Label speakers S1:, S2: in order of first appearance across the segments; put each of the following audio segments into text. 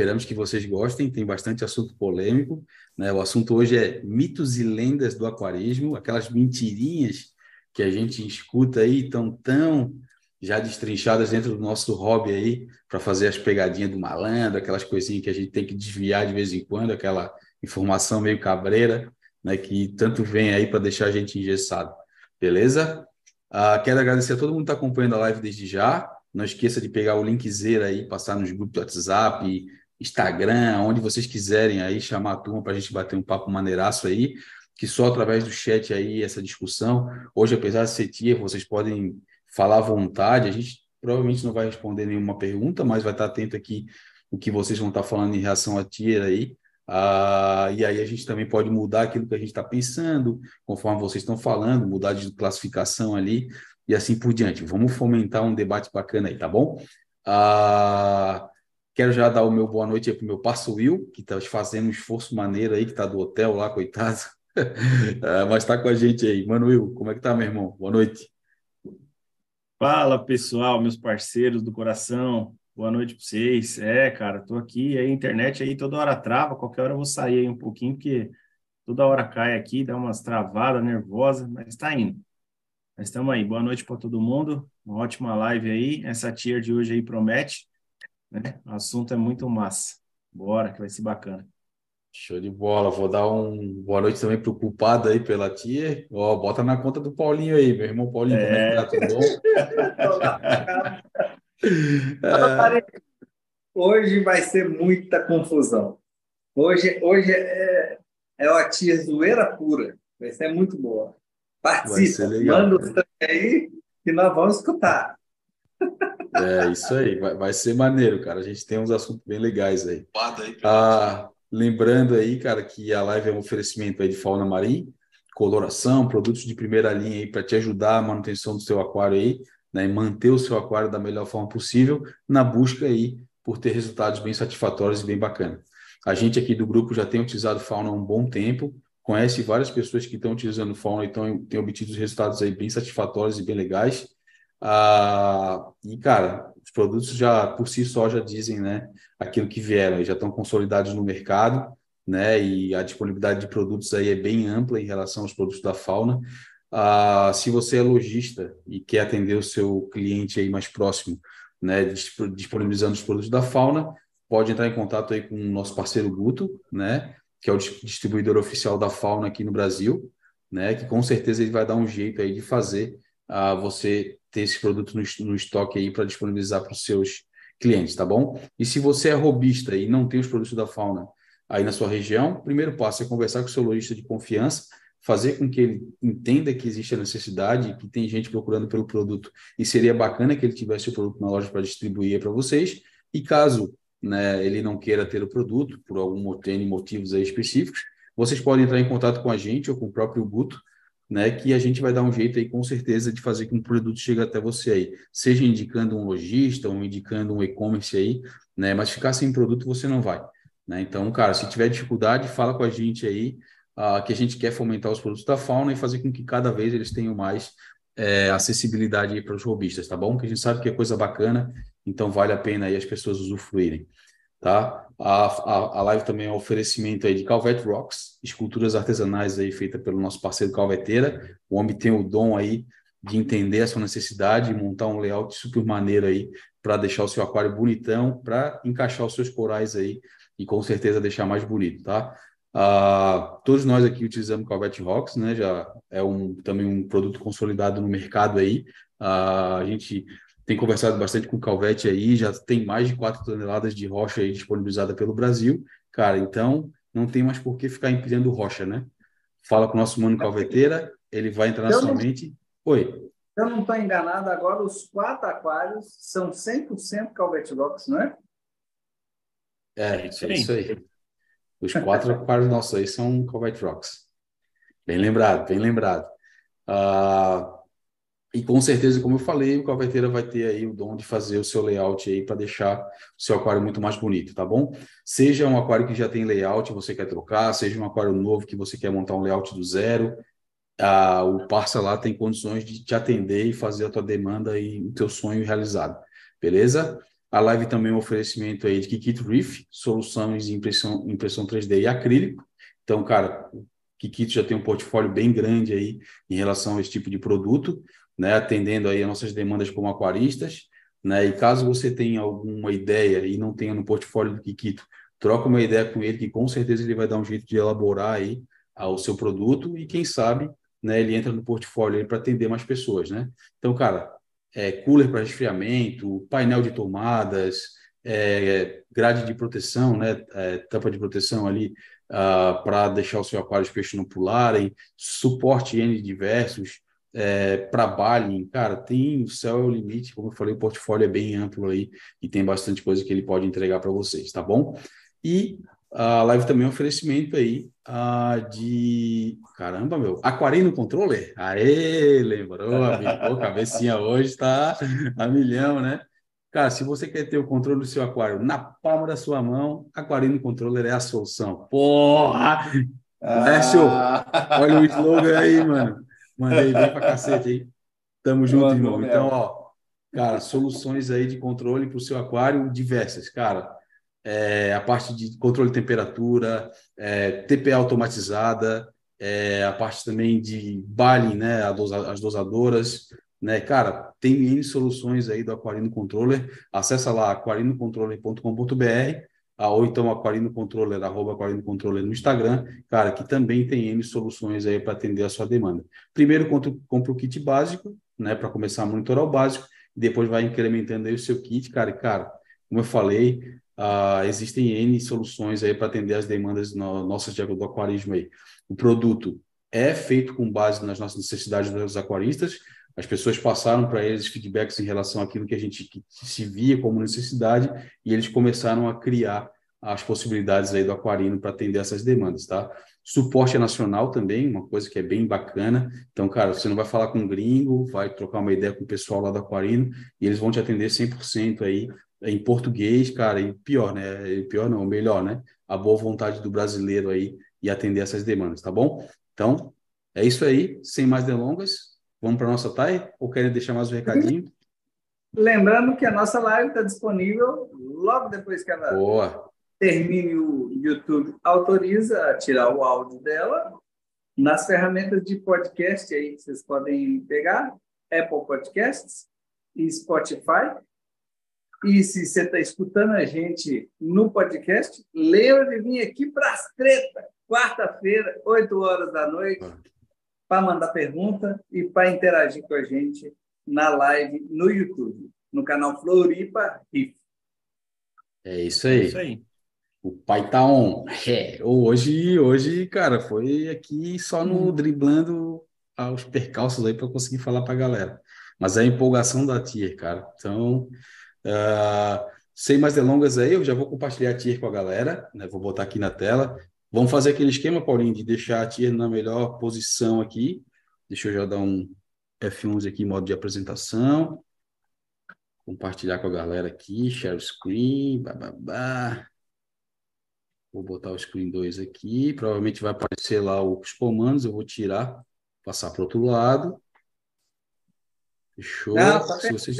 S1: Esperamos que vocês gostem, tem bastante assunto polêmico. Né? O assunto hoje é mitos e lendas do aquarismo, aquelas mentirinhas que a gente escuta aí, tão tão já destrinchadas dentro do nosso hobby aí, para fazer as pegadinhas do malandro, aquelas coisinhas que a gente tem que desviar de vez em quando, aquela informação meio cabreira, né, que tanto vem aí para deixar a gente engessado. Beleza? Uh, quero agradecer a todo mundo que está acompanhando a live desde já. Não esqueça de pegar o linkzinho aí, passar nos grupos do WhatsApp, Instagram, onde vocês quiserem aí, chamar a turma para a gente bater um papo maneiraço aí, que só através do chat aí, essa discussão. Hoje, apesar de ser tia, vocês podem falar à vontade. A gente provavelmente não vai responder nenhuma pergunta, mas vai estar atento aqui o que vocês vão estar falando em relação à tia aí. Ah, e aí a gente também pode mudar aquilo que a gente está pensando, conforme vocês estão falando, mudar de classificação ali e assim por diante. Vamos fomentar um debate bacana aí, tá bom? Ah, quero já dar o meu boa noite para o meu parceiro Will, que está fazendo um esforço maneiro aí, que está do hotel lá, coitado. ah, mas está com a gente aí. Mano Will, como é que tá, meu irmão? Boa noite.
S2: Fala, pessoal, meus parceiros do coração. Boa noite para vocês. É, cara, tô aqui, a internet aí toda hora trava, qualquer hora eu vou sair aí um pouquinho, porque toda hora cai aqui, dá umas travadas nervosas, mas está indo. Mas estamos aí. Boa noite para todo mundo. Uma ótima live aí. Essa tier de hoje aí promete, né? O assunto é muito massa. Bora, que vai ser bacana.
S1: Show de bola. Vou dar um boa noite também pro culpado aí pela tia. Ó, bota na conta do Paulinho aí, meu irmão Paulinho, é. como é que tá tudo
S3: bom? É... Hoje vai ser muita confusão. Hoje, hoje é, é a tia zoeira pura. Vai ser muito boa. Participa, manda o sangue aí que nós vamos escutar.
S1: É isso aí, vai, vai ser maneiro, cara. A gente tem uns assuntos bem legais aí. Ah, lembrando aí, cara, que a live é um oferecimento aí de fauna marinha, coloração, produtos de primeira linha aí para te ajudar a manutenção do seu aquário aí né, manter o seu aquário da melhor forma possível, na busca aí por ter resultados bem satisfatórios e bem bacana. A gente aqui do grupo já tem utilizado fauna há um bom tempo, conhece várias pessoas que estão utilizando fauna e têm obtido resultados aí bem satisfatórios e bem legais. Ah, e, cara, os produtos já, por si só, já dizem, né, aquilo que vieram, já estão consolidados no mercado, né, e a disponibilidade de produtos aí é bem ampla em relação aos produtos da fauna. Ah, se você é lojista e quer atender o seu cliente aí mais próximo, né, disponibilizando os produtos da Fauna, pode entrar em contato aí com o nosso parceiro Guto, né, que é o distribuidor oficial da Fauna aqui no Brasil, né, que com certeza ele vai dar um jeito aí de fazer ah, você ter esse produto no, no estoque aí para disponibilizar para os seus clientes, tá bom? E se você é robista e não tem os produtos da Fauna aí na sua região, o primeiro passo é conversar com o seu lojista de confiança fazer com que ele entenda que existe a necessidade, que tem gente procurando pelo produto e seria bacana que ele tivesse o produto na loja para distribuir para vocês. E caso né, ele não queira ter o produto, por algum motivo, motivos aí específicos, vocês podem entrar em contato com a gente ou com o próprio Guto, né, que a gente vai dar um jeito aí com certeza de fazer que o produto chegue até você aí, seja indicando um lojista ou indicando um e-commerce aí, né, mas ficar sem produto você não vai, né? Então, cara, se tiver dificuldade, fala com a gente aí, uh, que a gente quer fomentar os produtos da fauna e fazer com que cada vez eles tenham mais é, acessibilidade para os robistas, tá bom? Que a gente sabe que é coisa bacana, então vale a pena aí as pessoas usufruírem, tá? A, a, a live também é um oferecimento aí de Calvet Rocks, esculturas artesanais aí feitas pelo nosso parceiro Calveteira. O homem tem o dom aí de entender a sua necessidade e montar um layout super maneiro aí para deixar o seu aquário bonitão, para encaixar os seus corais aí e com certeza deixar mais bonito, tá? Uh, todos nós aqui utilizamos Calvet Rocks, né? Já é um, também um produto consolidado no mercado aí. Uh, a gente tem conversado bastante com o Calvet aí, já tem mais de 4 toneladas de rocha aí disponibilizada pelo Brasil. Cara, então não tem mais por que ficar empilhando rocha, né? Fala com o nosso mano Calveteira, ele vai entrar na sua mente. Oi.
S3: Eu não estou enganado, agora os quatro aquários são 100% Calvet Rocks, não é?
S1: É, é isso aí. Os quatro aquários nossos aí são Covite Rocks. Bem lembrado, bem lembrado. Uh, e com certeza, como eu falei, o Calveteira vai ter aí o dom de fazer o seu layout aí para deixar o seu aquário muito mais bonito, tá bom? Seja um aquário que já tem layout você quer trocar, seja um aquário novo que você quer montar um layout do zero, uh, o Parça lá tem condições de te atender e fazer a tua demanda e o teu sonho realizado, beleza? A live também é um oferecimento aí de Kikito Reef, soluções de impressão, impressão 3D e acrílico. Então, cara, Kikito já tem um portfólio bem grande aí em relação a esse tipo de produto, né, atendendo aí as nossas demandas como aquaristas. Né? E caso você tenha alguma ideia e não tenha no portfólio do Kikito, troca uma ideia com ele, que com certeza ele vai dar um jeito de elaborar aí ah, o seu produto e quem sabe né, ele entra no portfólio para atender mais pessoas, né? Então, cara, é, cooler para resfriamento, painel de tomadas, é, grade de proteção, né, é, tampa de proteção ali uh, para deixar o seu aquário os peixes não pularem, suporte N diversos, é, para Bali, cara, tem o céu é o limite, como eu falei, o portfólio é bem amplo aí e tem bastante coisa que ele pode entregar para vocês, tá bom? E a live também é um oferecimento aí uh, de. Caramba, meu. Aquarino Controller? Aê, lembrou, amigo. cabecinha hoje tá a milhão, né? Cara, se você quer ter o controle do seu aquário na palma da sua mão, Aquarino Controller é a solução. Porra! Ah. olha o slogan aí, mano. Mandei bem pra cacete, hein? Tamo junto, irmão. Então, ó, cara, soluções aí de controle para o seu aquário diversas, cara. É, a parte de controle de temperatura, é, TPA automatizada, é, a parte também de baling, né, as dosadoras, né, cara, tem N soluções aí do Aquarino Controller, acessa lá aquarinocontroller.com.br ou então Aquarino Controller, arroba Aquarino Controller no Instagram, cara, que também tem N soluções aí para atender a sua demanda. Primeiro, compra o kit básico, né, para começar a monitorar o básico, depois vai incrementando aí o seu kit, cara, e, cara, como eu falei, uh, existem N soluções aí para atender as demandas no, nossas de, do aquarismo aí. O produto é feito com base nas nossas necessidades dos aquaristas, as pessoas passaram para eles feedbacks em relação àquilo que a gente se via como necessidade e eles começaram a criar as possibilidades aí do Aquarino para atender essas demandas, tá? Suporte nacional também, uma coisa que é bem bacana. Então, cara, você não vai falar com um gringo, vai trocar uma ideia com o pessoal lá do Aquarino e eles vão te atender 100% aí em português, cara, e pior, né? E pior não, melhor, né? A boa vontade do brasileiro aí e atender essas demandas, tá bom? Então, é isso aí, sem mais delongas. Vamos para a nossa TAI? Ou querem deixar mais um recadinho?
S3: Lembrando que a nossa live está disponível logo depois que ela
S1: Boa.
S3: termine o YouTube autoriza a tirar o áudio dela nas ferramentas de podcast aí que vocês podem pegar, Apple Podcasts e Spotify. E se você está escutando a gente no podcast, lembra de vir aqui para as treta, quarta-feira, 8 horas da noite para mandar pergunta e para interagir com a gente na live no YouTube, no canal Floripa RIF.
S1: É isso aí. É isso aí. O pai tá on. É, hoje, hoje, cara, foi aqui só no hum. driblando os percalços aí para conseguir falar para a galera. Mas é a empolgação da Tier, cara. Então, uh, sem mais delongas aí, eu já vou compartilhar a Tier com a galera, né? Vou botar aqui na tela. Vamos fazer aquele esquema, Paulinho, de deixar a Tia na melhor posição aqui. Deixa eu já dar um F11 aqui, modo de apresentação. Compartilhar com a galera aqui, share screen, bababá. Vou botar o screen 2 aqui. Provavelmente vai aparecer lá os comandos. Eu vou tirar, passar para o outro lado. Fechou.
S3: Não, tá Se vocês...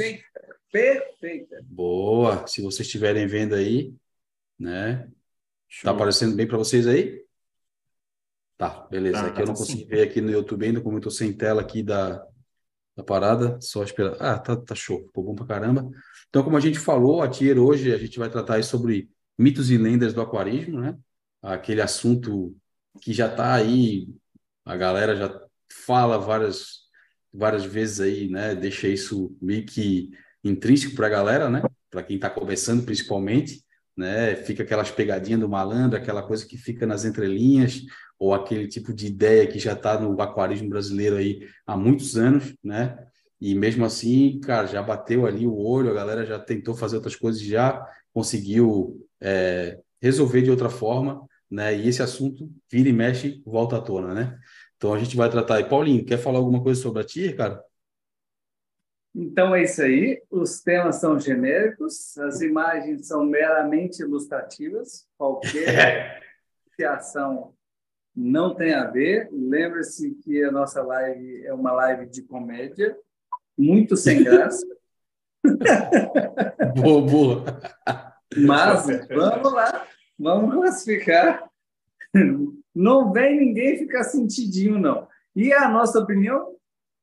S3: Perfeita.
S1: Boa. Se vocês estiverem vendo aí, né? Está aparecendo bem para vocês aí? Tá, beleza. Tá, aqui eu não consegui ver aqui no YouTube ainda, como eu estou sem tela aqui da, da parada, só esperar. Ah, tá, tá show, ficou bom pra caramba. Então, como a gente falou, a Tier hoje a gente vai tratar aí sobre mitos e lendas do aquarismo, né? Aquele assunto que já está aí, a galera já fala várias, várias vezes aí, né? Deixa isso meio que intrínseco para a galera, né? Para quem está começando, principalmente né? Fica aquelas pegadinhas do malandro, aquela coisa que fica nas entrelinhas, ou aquele tipo de ideia que já está no aquarismo brasileiro aí há muitos anos, né? E mesmo assim, cara, já bateu ali o olho, a galera já tentou fazer outras coisas, já conseguiu é, resolver de outra forma, né? E esse assunto vira e mexe, volta à tona, né? Então a gente vai tratar aí. Paulinho, quer falar alguma coisa sobre a TIR, cara?
S3: Então é isso aí. Os temas são genéricos, as imagens são meramente ilustrativas. Qualquer ação não tem a ver. Lembre-se que a nossa live é uma live de comédia, muito sem graça.
S1: boa, boa.
S3: Mas vamos lá, vamos classificar. Não vem ninguém ficar sentidinho, não. E a nossa opinião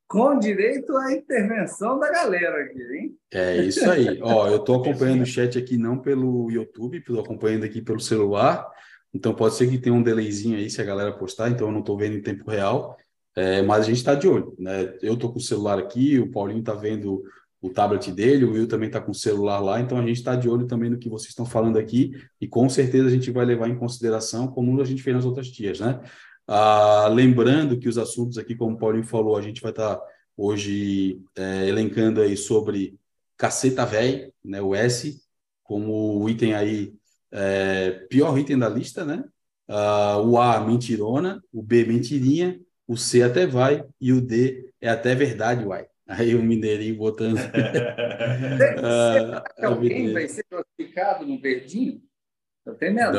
S3: com direito à intervenção da galera aqui, hein?
S1: É isso aí. Ó, eu estou acompanhando o chat aqui não pelo YouTube, estou acompanhando aqui pelo celular. Então pode ser que tenha um delayzinho aí se a galera postar, então eu não estou vendo em tempo real. É, mas a gente está de olho, né? Eu estou com o celular aqui, o Paulinho está vendo o tablet dele, o Will também está com o celular lá, então a gente está de olho também no que vocês estão falando aqui e com certeza a gente vai levar em consideração como a gente fez nas outras tias, né? Ah, lembrando que os assuntos aqui, como o Paulinho falou, a gente vai estar tá hoje é, elencando aí sobre caceta véi, né, o S, como o item aí, é, pior item da lista, né? Ah, o A, mentirona, o B, mentirinha, o C até vai e o D é até verdade, uai. Aí o Mineirinho botando.
S3: ah, alguém vai ser classificado no verdinho?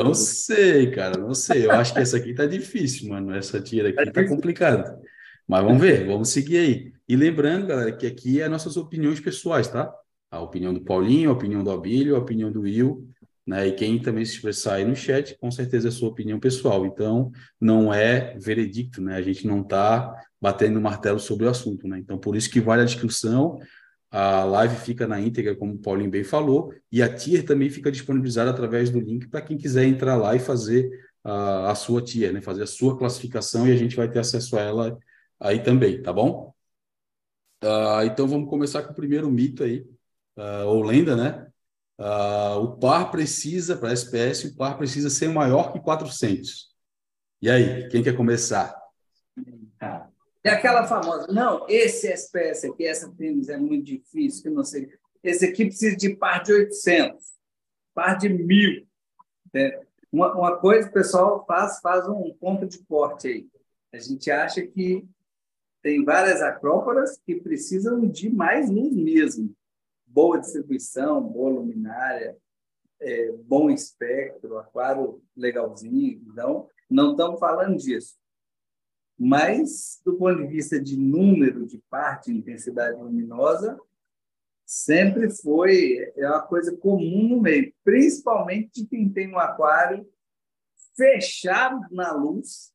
S1: Não sei, cara, não sei. Eu acho que essa aqui tá difícil, mano. Essa tira aqui tá complicada. Mas vamos ver, vamos seguir aí. E lembrando, galera, que aqui é nossas opiniões pessoais, tá? A opinião do Paulinho, a opinião do Abílio, a opinião do Will, né? E quem também se expressar aí no chat, com certeza é sua opinião pessoal. Então, não é veredicto, né? A gente não tá batendo martelo sobre o assunto, né? Então, por isso que vale a descrição, a live fica na íntegra, como o Paulinho bem falou, e a tier também fica disponibilizada através do link para quem quiser entrar lá e fazer a, a sua tier, né? fazer a sua classificação e a gente vai ter acesso a ela aí também, tá bom? Uh, então vamos começar com o primeiro mito aí, uh, ou lenda, né? Uh, o par precisa, para SPS, o par precisa ser maior que 400. E aí, quem quer começar?
S3: Ah. É aquela famosa, não, esse SPS aqui, essa tênis é muito difícil, que não sei. Esse aqui precisa de par de 800, par de mil. É, uma, uma coisa o pessoal faz, faz um ponto de corte aí. A gente acha que tem várias acróporas que precisam de mais luz mesmo. Boa distribuição, boa luminária, é, bom espectro, aquário legalzinho. Então, não estamos falando disso. Mas, do ponto de vista de número de parte, intensidade luminosa, sempre foi é uma coisa comum no meio, principalmente de quem tem um aquário fechado na luz.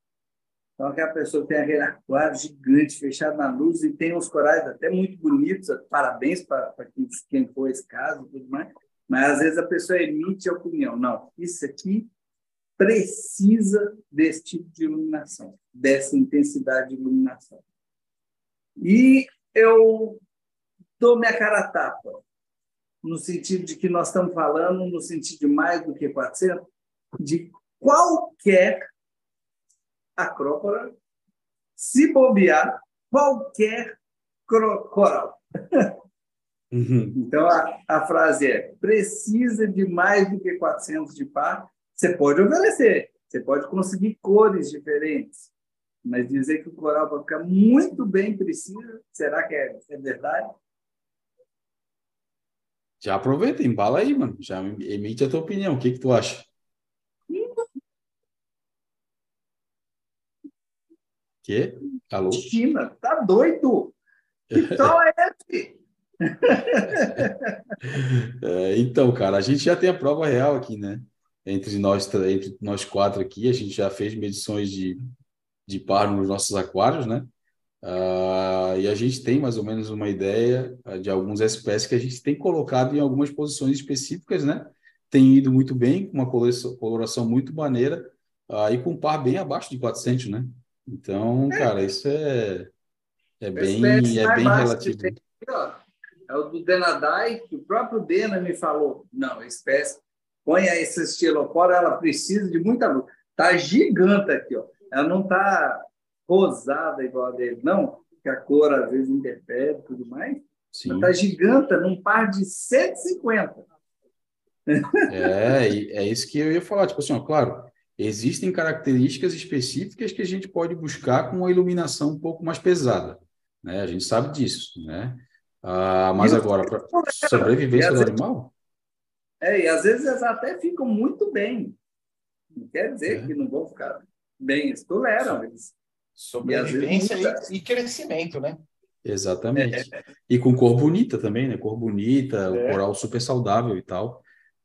S3: Então, aquela pessoa tem aquele aquário gigante fechado na luz e tem os corais até muito bonitos, parabéns para quem, quem esse caso, tudo mais. Mas às vezes a pessoa emite a opinião, não, isso aqui precisa desse tipo de iluminação, dessa intensidade de iluminação. E eu dou minha cara a tapa, no sentido de que nós estamos falando, no sentido de mais do que 400, de qualquer acrópora, se bobear, qualquer coral. Uhum. Então, a, a frase é: precisa de mais do que 400 de par você pode oferecer, você pode conseguir cores diferentes, mas dizer que o coral vai ficar muito bem precisa, será que é, é verdade?
S1: Já aproveita, embala aí, mano. Já emite a tua opinião. O que, que tu acha? Que? Alô?
S3: China, tá doido? Que tal é esse?
S1: é, então, cara, a gente já tem a prova real aqui, né? Entre nós, entre nós quatro aqui. A gente já fez medições de, de par nos nossos aquários, né? Uh, e a gente tem mais ou menos uma ideia uh, de algumas espécies que a gente tem colocado em algumas posições específicas, né? Tem ido muito bem, com uma coloração, muito maneira, uh, e com par bem abaixo de 400, né? Então, é. cara, isso é, é bem, é bem relativo.
S3: É o do Denadai, que o próprio Dena me falou, não, espécie Põe essa estilopora, ela precisa de muita luz. Está gigante aqui, ó. Ela não está rosada igual a dele, não, que a cor às vezes interfere e tudo mais. Sim. Ela está gigante num par de 150.
S1: É, é isso que eu ia falar. Tipo assim, ó, claro, existem características específicas que a gente pode buscar com uma iluminação um pouco mais pesada. Né? A gente sabe disso, né? Ah, mas agora, para sobrevivência do animal?
S3: É, e às vezes eles até ficam muito bem. Não quer dizer é. que não vão ficar bem, eles toleram. Eles,
S2: Sobrevivência e, e, e, crescimento, né?
S1: Exatamente. É. E com cor bonita também, né? Cor bonita, é. o coral super saudável e tal.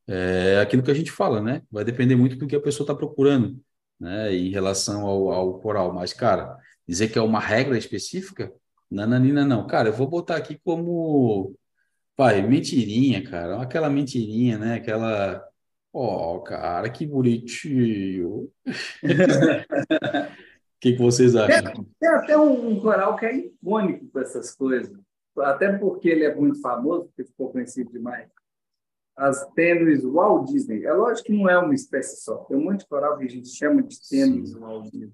S1: É aquilo que a gente fala, né? Vai depender muito do que a pessoa está procurando, né? Em relação ao, ao coral. Mas, cara, dizer que é uma regra específica, nananina não. Cara, eu vou botar aqui como, pai, mentirinha, cara. Aquela mentirinha, né? Aquela Ó, oh, cara, que bonitinho. O que, que vocês acham?
S3: Tem, tem até um, coral que é icônico com essas coisas, até porque ele é muito famoso, porque ficou conhecido demais. As tênues Walt Disney. É lógico que não é uma espécie só. Tem um monte de coral que a gente chama de tênues Walt Disney.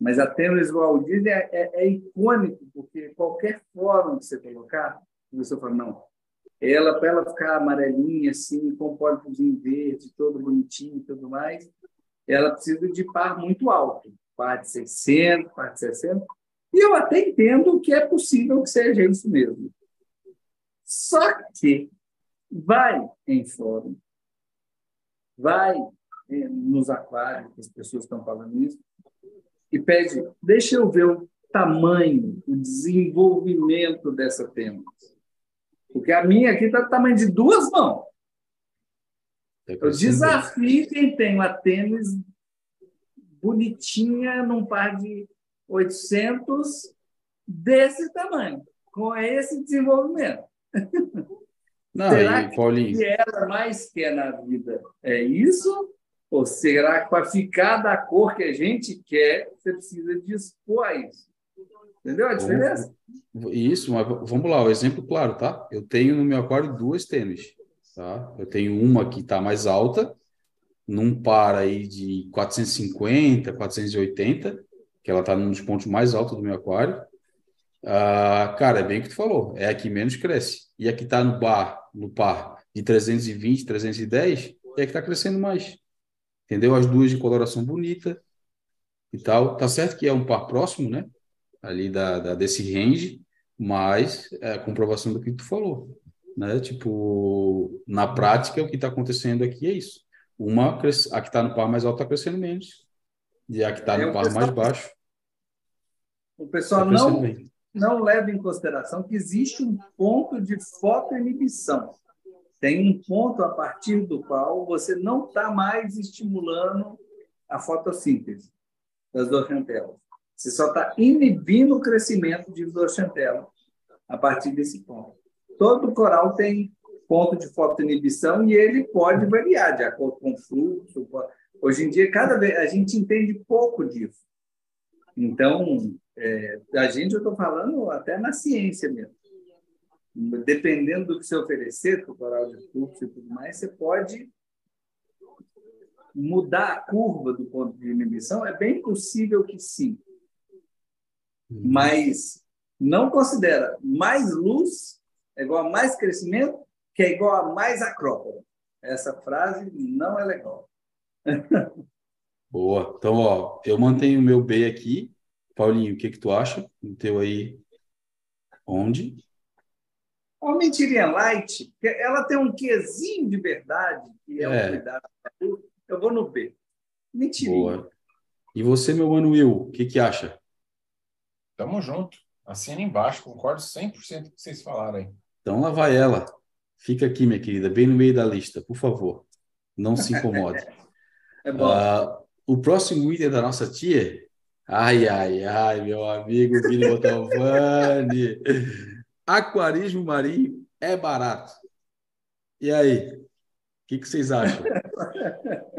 S3: Mas a tênues Walt Disney é, é, é icônico, porque qualquer fórum que você colocar, você fala, não, ela, para ela ficar amarelinha, assim, com pólipozinho verde, todo bonitinho e tudo mais, ela precisa de par muito alto, par de 600, par de 60. E eu até entendo que é possível que seja isso mesmo. Só que vai em fórum, vai nos aquários, as pessoas estão falando isso, e pede, deixa eu ver o tamanho, o desenvolvimento dessa tênus. Porque a minha aqui está do tamanho de duas mãos. Eu desafio quem tem uma tênis bonitinha num par de 800 desse tamanho, com esse desenvolvimento.
S1: Não, será e, que Paulinho...
S3: o que ela mais quer na vida é isso? Ou será que para ficar da cor que a gente quer, você precisa dispor a isso? Entendeu a diferença?
S1: Isso, mas vamos lá, o exemplo claro, tá? Eu tenho no meu aquário duas tênis, tá? Eu tenho uma que está mais alta, num par aí de 450, 480, que ela está num dos pontos mais altos do meu aquário. Ah, cara, é bem o que tu falou, é a que menos cresce. E a que está no bar, no par de 320, 310, é a que está crescendo mais. Entendeu? As duas de coloração bonita e tal. Tá certo que é um par próximo, né? Ali da, da, desse range, mas é a comprovação do que tu falou, né? Tipo, na prática, o que está acontecendo aqui é isso. Uma, a que está no par mais alto está crescendo menos, e a que está no par pessoal, mais baixo.
S3: O pessoal tá não, não leva em consideração que existe um ponto de fotoinibição. Tem um ponto a partir do qual você não está mais estimulando a fotossíntese das dorchantelas. Você só está inibindo o crescimento de Zooxantella a partir desse ponto. Todo coral tem ponto de fotoinibição e ele pode variar de acordo com o fluxo. Hoje em dia, cada vez a gente entende pouco disso. Então, é, a gente, eu estou falando até na ciência mesmo. Dependendo do que você oferecer para o coral de fluxo e tudo mais, você pode mudar a curva do ponto de inibição? É bem possível que sim. Uhum. mas não considera mais luz é igual a mais crescimento, que é igual a mais acrópole. Essa frase não é legal.
S1: Boa. Então, ó, eu mantenho o meu B aqui. Paulinho, o que que tu acha? O teu aí onde?
S3: A mentirinha light, ela tem um quezinho de verdade, que é, é. o cuidado. Eu vou no B. Mentirinha. Boa.
S1: E você, meu mano Will, o que que acha?
S4: Tamo junto. Assina embaixo, concordo 100% com o que vocês falaram aí.
S1: Então lá vai ela. Fica aqui, minha querida, bem no meio da lista, por favor. Não se incomode. é bom. Uh, o próximo item da nossa tia. Ai, ai, ai, meu amigo Vini Botovani. Aquarismo marinho é barato. E aí? O que, que vocês acham?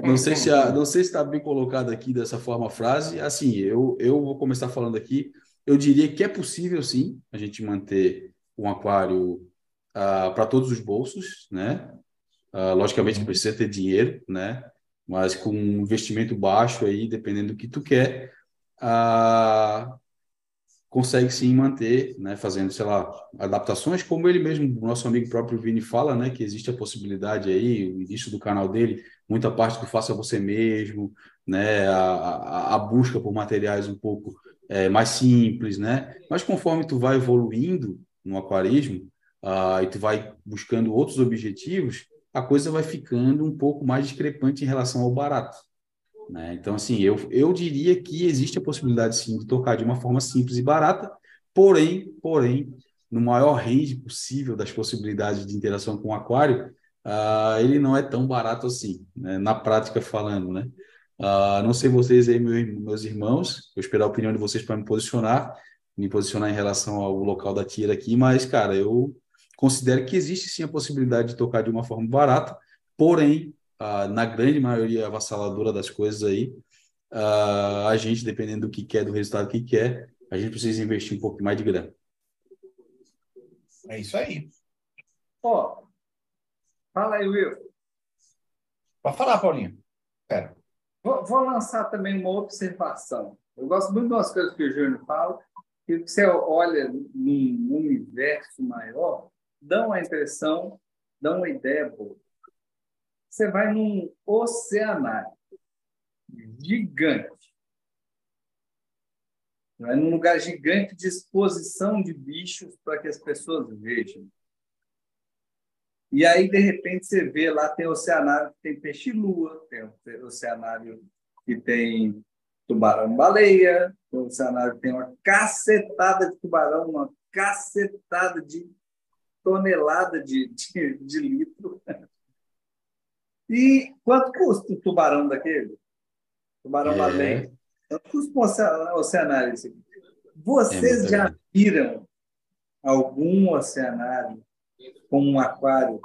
S1: Não sei se não sei se está bem colocado aqui dessa forma a frase. Assim, eu, eu vou começar falando aqui. Eu diria que é possível, sim, a gente manter um aquário uh, para todos os bolsos, né? Uh, logicamente, uhum. precisa ter dinheiro, né? Mas com um investimento baixo aí, dependendo do que tu quer, uh, consegue sim manter, né? Fazendo, sei lá, adaptações, como ele mesmo, o nosso amigo próprio Vini fala, né? Que existe a possibilidade aí, o início do canal dele, muita parte do faça você mesmo, né? A, a, a busca por materiais um pouco é, mais simples, né? Mas conforme tu vai evoluindo no aquarismo uh, e tu vai buscando outros objetivos, a coisa vai ficando um pouco mais discrepante em relação ao barato. Né? Então, assim, eu, eu diria que existe a possibilidade, sim, de tocar de uma forma simples e barata, Porém, porém, no maior range possível das possibilidades de interação com o aquário, uh, ele não é tão barato assim, né? na prática falando, né? Uh, não sei vocês aí, meus irmãos, eu espero a opinião de vocês para me posicionar, me posicionar em relação ao local da tira aqui, mas, cara, eu considero que existe sim a possibilidade de tocar de uma forma barata, porém, uh, na grande maioria avassaladora das coisas aí, uh, a gente, dependendo do que quer, do resultado que quer, a gente precisa investir um pouco mais de grana.
S4: É isso aí.
S3: Ó, fala aí, Will.
S4: Pode falar, Paulinho. Pera.
S3: Vou, vou, lançar também uma observação. Eu gosto muito das coisas que o Júnior fala, que você olha num universo maior, dá uma impressão, dá uma ideia boa. Você vai num oceanário gigante. Vai num lugar gigante de exposição de bichos para que as pessoas vejam. E aí, de repente, você vê lá, tem oceanário que tem peixe-lua, tem oceanário que tem tubarão-baleia, tem oceanário que tem uma cacetada de tubarão, uma cacetada de tonelada de, de, de litro. E quanto custa o tubarão daquele? Tubarão-baleia. É. Quanto custa um oceanário esse? Vocês é já viram algum oceanário com um aquário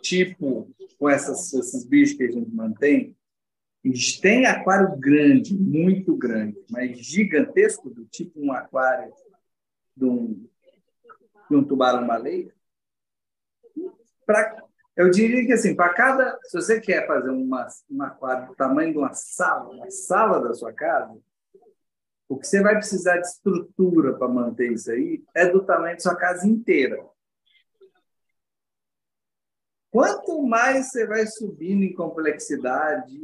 S3: tipo com essas, esses bichos que a gente mantém, eles têm aquário grande, muito grande, mas gigantesco, do tipo um aquário de um, de um tubarão-baleia. Eu diria que, assim, para cada. Se você quer fazer uma, um aquário do tamanho de uma sala, uma sala da sua casa, o que você vai precisar de estrutura para manter isso aí é do tamanho da sua casa inteira. Quanto mais você vai subindo em complexidade,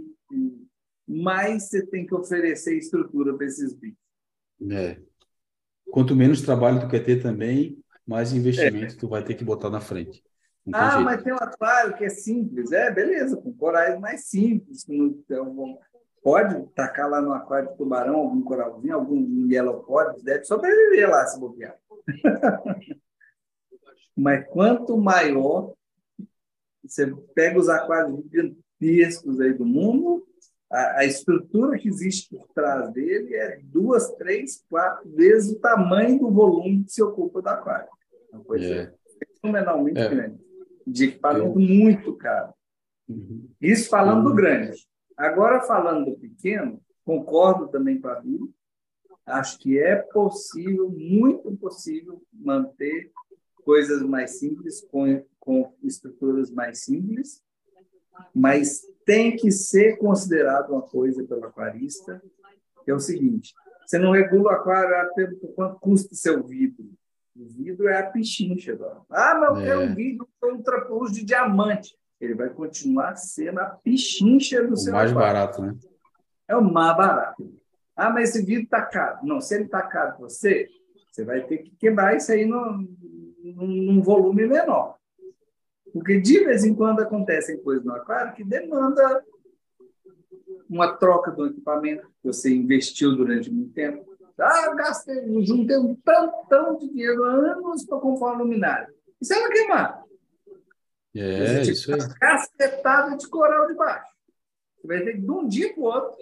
S3: mais você tem que oferecer estrutura para esses bichos.
S1: É. Quanto menos trabalho tu quer ter também, mais investimento é. tu vai ter que botar na frente.
S3: ah, jeito. mas tem um aquário que é simples. É, beleza, com corais mais simples. Pode tacar lá no aquário de tubarão, algum coralzinho, algum yellow pod, deve sobreviver lá se bobear. mas quanto maior, você pega os aquários gigantescos aí do mundo, a, a, estrutura que existe por trás dele é duas, três, quatro vezes o tamanho do volume que se ocupa do aquário. Uma coisa yeah. É. fenomenalmente é. grande. De equipamento Eu... muito caro. Uhum. Isso falando uhum. do grande. Agora, falando do pequeno, concordo também com a Bíblia. Acho que é possível, muito possível, manter coisas mais simples com, com estruturas mais simples, mas tem que ser considerado uma coisa pelo aquarista, que é o seguinte: você não regula o aquário pelo quanto custa seu vidro. O vidro é a pichincha. Ah, mas eu é. quero um vidro ultra plus de diamante. Ele vai continuar sendo a pichincha do
S1: o
S3: seu
S1: mais barato, né?
S3: É o mais barato. Ah, mas esse vidro está caro. Não, se ele está caro para você, você vai ter que quebrar isso aí no, num volume menor. Porque de vez em quando acontecem coisas no aquário que demanda uma troca do equipamento que você investiu durante muito tempo. Ah, eu gastei, juntei um tantão de dinheiro anos para comprar uma luminária. E se ela queimar?
S1: É, isso aí.
S3: Cacetada de coral de baixo. Você vai ter que, de um dia para o outro,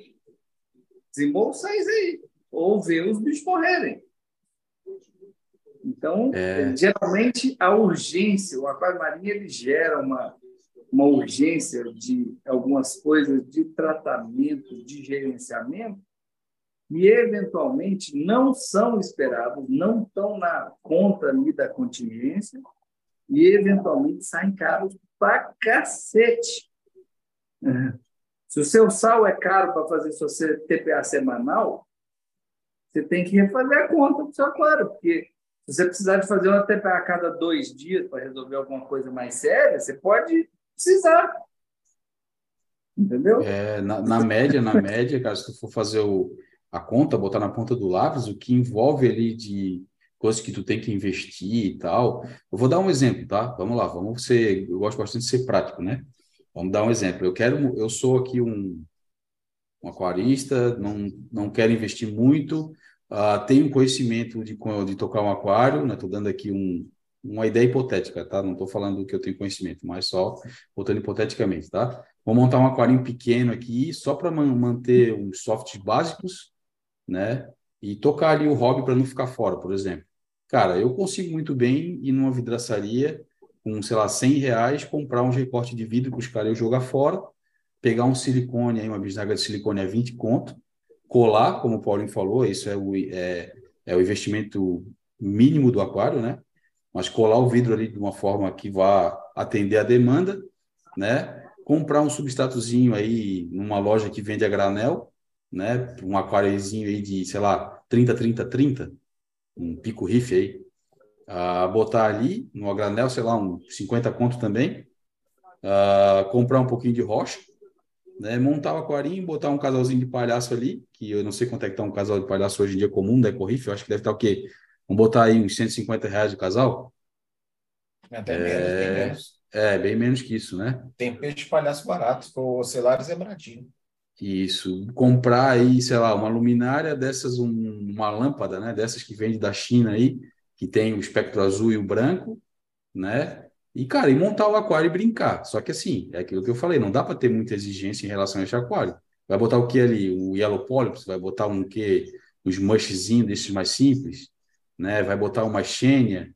S3: desembolsar isso aí. Ou ver os bichos morrerem. Então, é... geralmente, a urgência, o aquário marinho, ele gera uma, uma urgência de algumas coisas de tratamento, de gerenciamento, e eventualmente não são esperados, não estão na conta ali da contingência, e eventualmente saem caros pra cacete. Se o seu sal é caro para fazer sua TPA semanal, você tem que refazer a conta do seu aquário, porque se você precisar de fazer uma TPA a cada dois dias para resolver alguma coisa mais séria, você pode precisar. Entendeu?
S1: É, na, na média, na média, cara, se tu for fazer o, a conta, botar na ponta do lápis, o que envolve ali de coisas que tu tem que investir e tal. Eu vou dar um exemplo, tá? Vamos lá, vamos ser, eu gosto bastante de ser prático, né? Vamos dar um exemplo. Eu quero, eu sou aqui um, um aquarista, não, não quero investir muito, uh, tenho conhecimento de, de tocar um aquário, né? Estou dando aqui um, uma ideia hipotética, tá? Não estou falando que eu tenho conhecimento, mas só botando hipoteticamente, tá? Vou montar um aquário pequeno aqui, só para manter uns softs básicos, né? E tocar ali o hobby para não ficar fora, por exemplo. Cara, eu consigo muito bem ir numa vidraçaria com, sei lá, 100 reais, comprar um recorte de vidro que os caras jogar fora, pegar um silicone, aí, uma bisnaga de silicone a 20 conto, colar, como o Paulinho falou, isso é o, é, é o investimento mínimo do aquário, né? Mas colar o vidro ali de uma forma que vá atender a demanda, né? Comprar um substratozinho aí numa loja que vende a granel, né? Um aquáriozinho aí de, sei lá, 30, 30, 30, um pico riff aí, uh, botar ali no granel, sei lá, um 50 conto também, uh, comprar um pouquinho de rocha, né, montar o aquarinho, botar um casalzinho de palhaço ali, que eu não sei quanto é que tá um casal de palhaço hoje em dia comum da Ecorrife, eu acho que deve estar tá o quê? Vamos botar aí uns 150 reais o casal?
S4: Até é, menos, bem menos.
S1: É, bem menos que isso, né?
S4: Tem peixe de palhaço barato, o Celares é baratinho.
S1: Isso, comprar aí, sei lá, uma luminária dessas, um, uma lâmpada, né? Dessas que vende da China aí, que tem o espectro azul e o branco, né? E, cara, e montar o aquário e brincar. Só que assim, é aquilo que eu falei, não dá para ter muita exigência em relação a esse aquário. Vai botar o que ali? O Yellow Polyps? Vai botar um que? Os mushzinhos desses mais simples? Né? Vai botar uma xênia?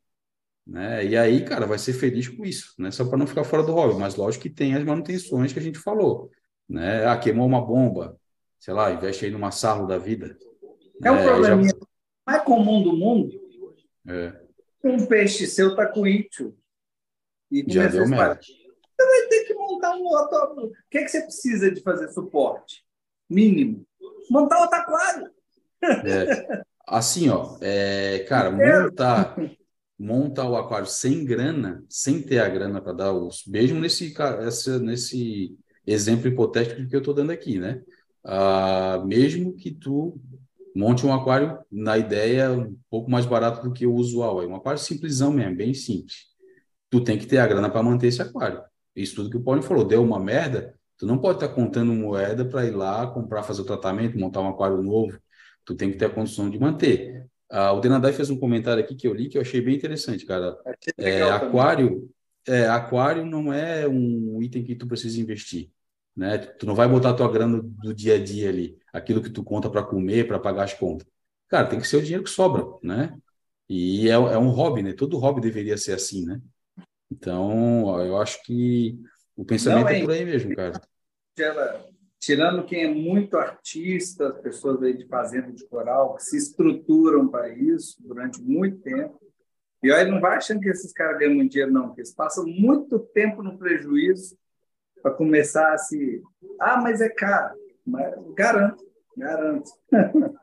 S1: Né? E aí, cara, vai ser feliz com isso, né? Só para não ficar fora do hobby. Mas lógico que tem as manutenções que a gente falou. Né? Ah, queimou uma bomba. Sei lá, investe aí numa sarro da vida.
S3: É um é, probleminha já... mais comum do mundo
S1: é.
S3: Um peixe seu tá com ítio.
S1: E Já deu merda.
S3: Você vai ter que montar um outro. O que, é que você precisa de fazer suporte? Mínimo. Montar outro aquário.
S1: É. Assim, ó, é, cara, montar, montar o aquário sem grana, sem ter a grana para dar os. Mesmo nesse, nesse exemplo hipotético que eu estou dando aqui, né? Ah, mesmo que tu monte um aquário na ideia um pouco mais barato do que o usual. É um aquário simplesão mesmo, bem simples. Tu tem que ter a grana para manter esse aquário. Isso tudo que o Paulo falou, deu uma merda, tu não pode estar tá contando moeda para ir lá comprar, fazer o tratamento, montar um aquário novo. Tu tem que ter a condição de manter. Ah, o Denadai fez um comentário aqui que eu li que eu achei bem interessante, cara. É, aquário, é, aquário não é um item que tu precisa investir né? Tu não vai botar a tua grana do dia a dia ali, aquilo que tu conta para comer, para pagar as contas. Cara, tem que ser o dinheiro que sobra, né? E é, é um hobby, né? Todo hobby deveria ser assim, né? Então, eu acho que o pensamento não, é, é por aí mesmo, cara.
S3: tirando quem é muito artista, as pessoas aí de fazenda de coral, que se estruturam para isso durante muito tempo. E aí não vai achando que esses caras ganham muito dinheiro, não, porque eles passam muito tempo no prejuízo para começar a se. Ah, mas é caro. Mas garanto, garanto.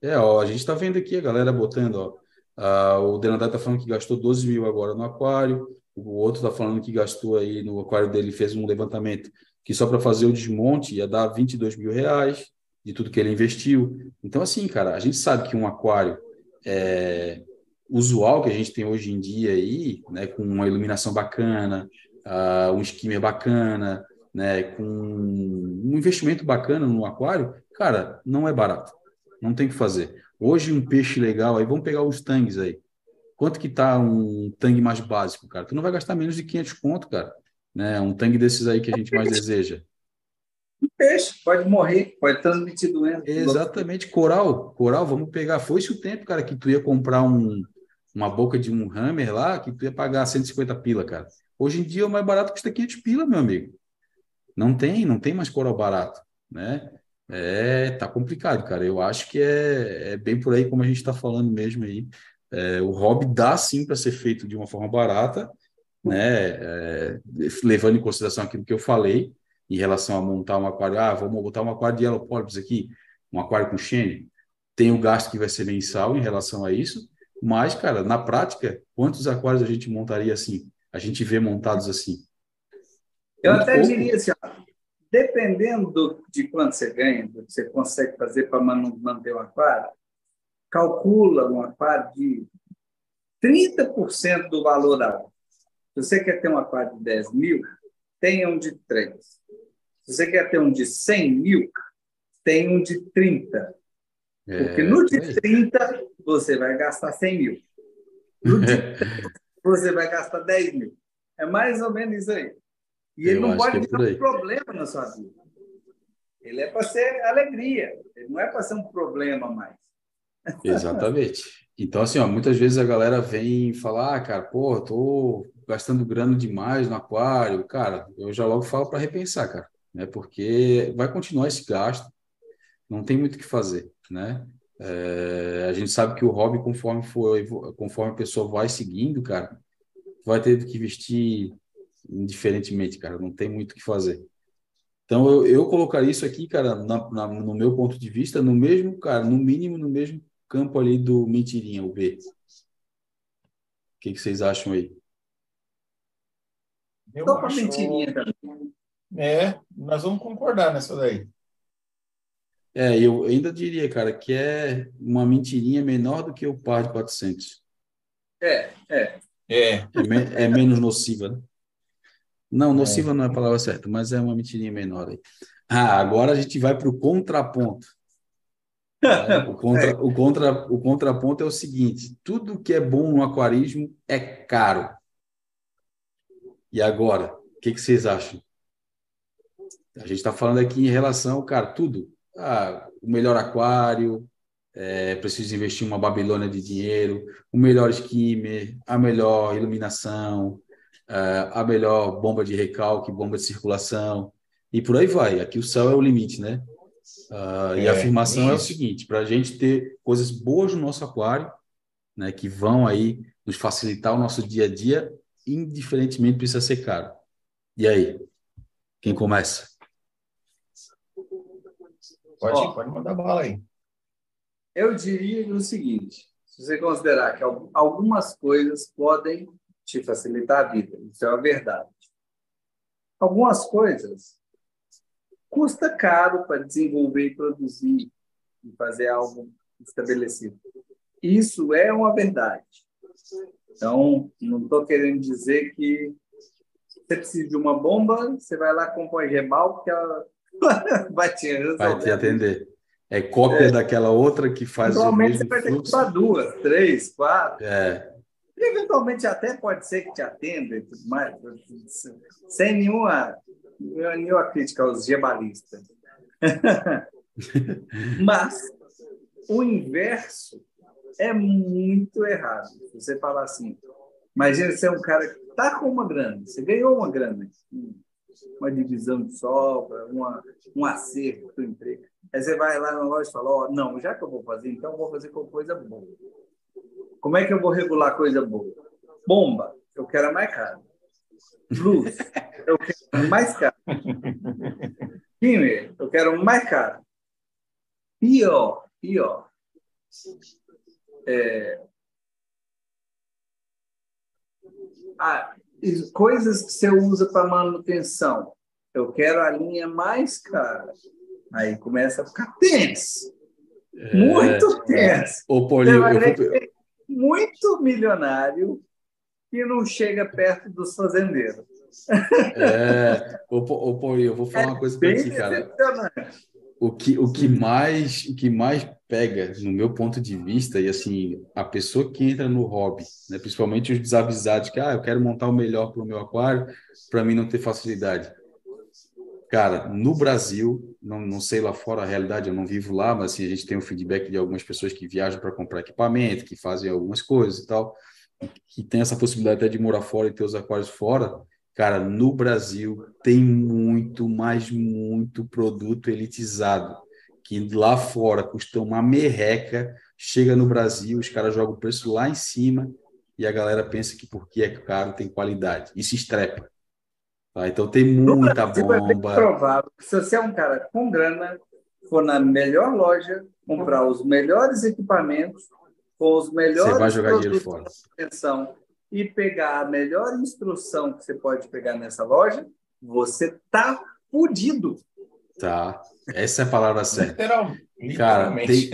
S1: é, ó, a gente está vendo aqui a galera botando, ó. Ah, o Denadar está falando que gastou 12 mil agora no aquário, o outro está falando que gastou aí no aquário dele, fez um levantamento que só para fazer o desmonte ia dar 22 mil reais de tudo que ele investiu. Então, assim, cara, a gente sabe que um aquário é, usual que a gente tem hoje em dia aí, né, com uma iluminação bacana, uh, um skimmer bacana, né, com um investimento bacana no aquário, cara, não é barato. Não tem que fazer. Hoje um peixe legal aí, vamos pegar os tangues aí. Quanto que tá um tangue mais básico, cara? Tu não vai gastar menos de 500 conto, cara. Né? Um tangue desses aí que a gente mais deseja.
S3: Um peixe pode morrer, pode transmitir doença.
S1: Exatamente, coral, coral, vamos pegar. Foi-se o tempo, cara, que tu ia comprar um, uma boca de um hammer lá, que tu ia pagar 150 pila, cara. Hoje em dia o mais barato custa 500 pila, meu amigo. Não tem, não tem mais coral barato, né? É, tá complicado, cara. Eu acho que é, é bem por aí como a gente está falando mesmo aí. É, o hobby dá sim para ser feito de uma forma barata, né? É, levando em consideração aquilo que eu falei em relação a montar um aquário. Ah, vamos botar um aquário de Yellow aqui, um aquário com Xene. Tem o gasto que vai ser mensal em relação a isso, mas, cara, na prática, quantos aquários a gente montaria assim? a gente vê montados assim.
S3: Eu Muito até pouco. diria assim, ó, dependendo de quanto você ganha, do que você consegue fazer para manter o aquário, calcula um aquário de 30% do valor da água. Se você quer ter um aquário de 10 mil, tenha um de 3. Se você quer ter um de 100 mil, tenha um de 30. É, Porque no de 30 você vai gastar 100 mil. No de 30 você vai gastar 10 mil. É mais ou menos isso aí. E ele Eu não pode ter é um problema na sua vida. Ele é para ser alegria. Ele não é para ser um problema mais.
S1: Exatamente. Então, assim, ó, muitas vezes a galera vem falar, ah, cara, pô, tô gastando grana demais no aquário. Cara, eu já logo falo para repensar, cara, né? Porque vai continuar esse gasto, não tem muito o que fazer, né? É, a gente sabe que o hobby, conforme for, conforme a pessoa vai seguindo, cara, vai ter que vestir indiferentemente, cara, não tem muito o que fazer. Então, eu, eu colocaria isso aqui, cara, na, na, no meu ponto de vista, no mesmo, cara, no mínimo no mesmo campo ali do Mentirinha, o B. O que, que vocês acham aí?
S3: Eu Só acho... mentirinha também.
S4: É, nós vamos concordar nessa daí.
S1: É, eu ainda diria, cara, que é uma mentirinha menor do que o par de 400.
S3: É, é.
S4: É,
S1: é, me, é menos nociva, né? Não, nociva é. não é a palavra certa, mas é uma mentirinha menor aí. Ah, agora a gente vai para o contraponto. É, o, contra, o, contra, o contraponto é o seguinte: tudo que é bom no aquarismo é caro. E agora, o que, que vocês acham? A gente está falando aqui em relação, cara, tudo. Ah, o melhor aquário, é, preciso investir uma Babilônia de dinheiro, o melhor skimmer, a melhor iluminação, é, a melhor bomba de recalque, bomba de circulação, e por aí vai. Aqui o céu é o limite, né? Uh, é, e a afirmação isso. é o seguinte: para a gente ter coisas boas no nosso aquário, né, que vão aí nos facilitar o nosso dia a dia, indiferentemente precisa ser caro. E aí? Quem começa?
S4: Pode, pode mandar bala aí.
S3: Eu diria o seguinte: se você considerar que algumas coisas podem te facilitar a vida, isso é a verdade. Algumas coisas custa caro para desenvolver e produzir e fazer algo estabelecido. Isso é uma verdade. Então, não estou querendo dizer que você precisa de uma bomba, você vai lá comprar gebal, porque ela vai te resolver.
S1: Vai te atender. É cópia é. daquela outra que faz o mesmo você vai ter que comprar
S3: duas, três, quatro.
S1: É.
S3: E, eventualmente até pode ser que te atenda e tudo mais, sem nenhuma, nenhuma crítica aos gebalistas. Mas o inverso é muito errado. Você falar assim, imagina você é um cara que está com uma grana, você ganhou uma grana, uma divisão de sobra, uma, um acerto do emprego. Aí você vai lá na loja e fala, ó, oh, não, já que eu vou fazer, então eu vou fazer com coisa boa. Como é que eu vou regular coisa boa? Bomba, eu quero a mais cara. Luz, eu quero mais caro. Primeiro, eu quero mais caro. Pior, pior é, ah, coisas que você usa para manutenção. Eu quero a linha mais cara. Aí começa a ficar tenso. É, muito tenso.
S1: Ô, Paulinho, eu.
S3: Muito milionário e não chega perto dos fazendeiros.
S1: É, ô, ô Paulinho, eu vou falar é uma coisa para ti, cara. O que, o que mais o que mais pega, no meu ponto de vista, e assim, a pessoa que entra no hobby, né, principalmente os desavisados, que ah, eu quero montar o melhor para o meu aquário, para mim não ter facilidade. Cara, no Brasil, não, não sei lá fora a realidade, eu não vivo lá, mas assim, a gente tem o feedback de algumas pessoas que viajam para comprar equipamento, que fazem algumas coisas e tal, que tem essa possibilidade até de morar fora e ter os aquários fora. Cara, no Brasil tem muito, mas muito produto elitizado que lá fora custa uma merreca, chega no Brasil, os caras jogam o preço lá em cima e a galera pensa que porque é caro tem qualidade. E se estrepa. Tá? Então tem muita bomba.
S3: É provável que se você é um cara com grana, for na melhor loja, comprar os melhores equipamentos, com os melhores
S1: você vai jogar dinheiro fora.
S3: Atenção, e pegar a melhor instrução que você pode pegar nessa loja, você tá fudido.
S1: Tá. Essa é a palavra certa. Cara, tem,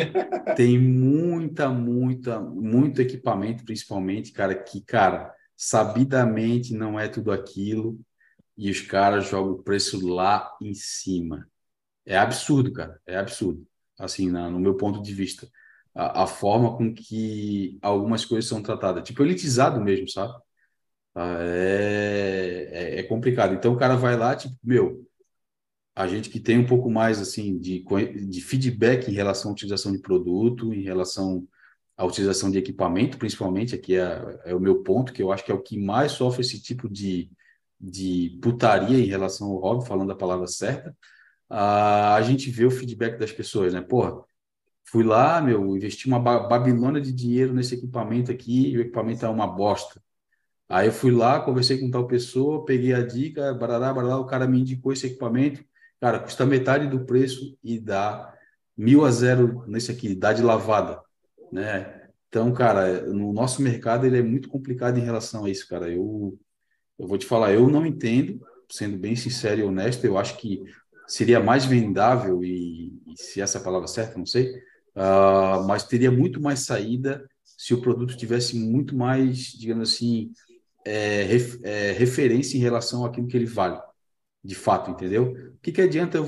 S1: tem muita, muita, muito equipamento, principalmente, cara, que, cara, sabidamente não é tudo aquilo e os caras jogam o preço lá em cima. É absurdo, cara, é absurdo. assim, na, no meu ponto de vista. A, a, forma com que algumas coisas são tratadas. Tipo, elitizado mesmo, sabe? Ah, é, é, é complicado. Então, o cara vai lá, tipo, meu, a gente que tem um pouco mais, assim, de, de feedback em relação à utilização de produto, em relação à utilização de equipamento, principalmente, aqui é, é o meu ponto, que eu acho que é o que mais sofre esse tipo de, de putaria em relação ao hobby, falando a palavra certa, a, a gente vê o feedback das pessoas, né? Porra, fui lá, meu, investi uma babilônia de dinheiro nesse equipamento aqui e o equipamento é uma bosta. Aí eu fui lá, conversei com tal pessoa, peguei a dica, barará, barará, o cara me indicou esse equipamento. Cara, custa metade do preço e dá mil a zero nesse aqui, dá de lavada, né? Então, cara, no nosso mercado ele é muito complicado em relação a isso, cara. Eu, eu vou te falar, eu não entendo, sendo bem sincero e honesto, eu acho que seria mais vendável, e, e se essa é palavra certa, não sei, uh, mas teria muito mais saída se o produto tivesse muito mais, digamos assim, é, ref, é, referência em relação àquilo que ele vale, de fato, entendeu? O que, que adianta eu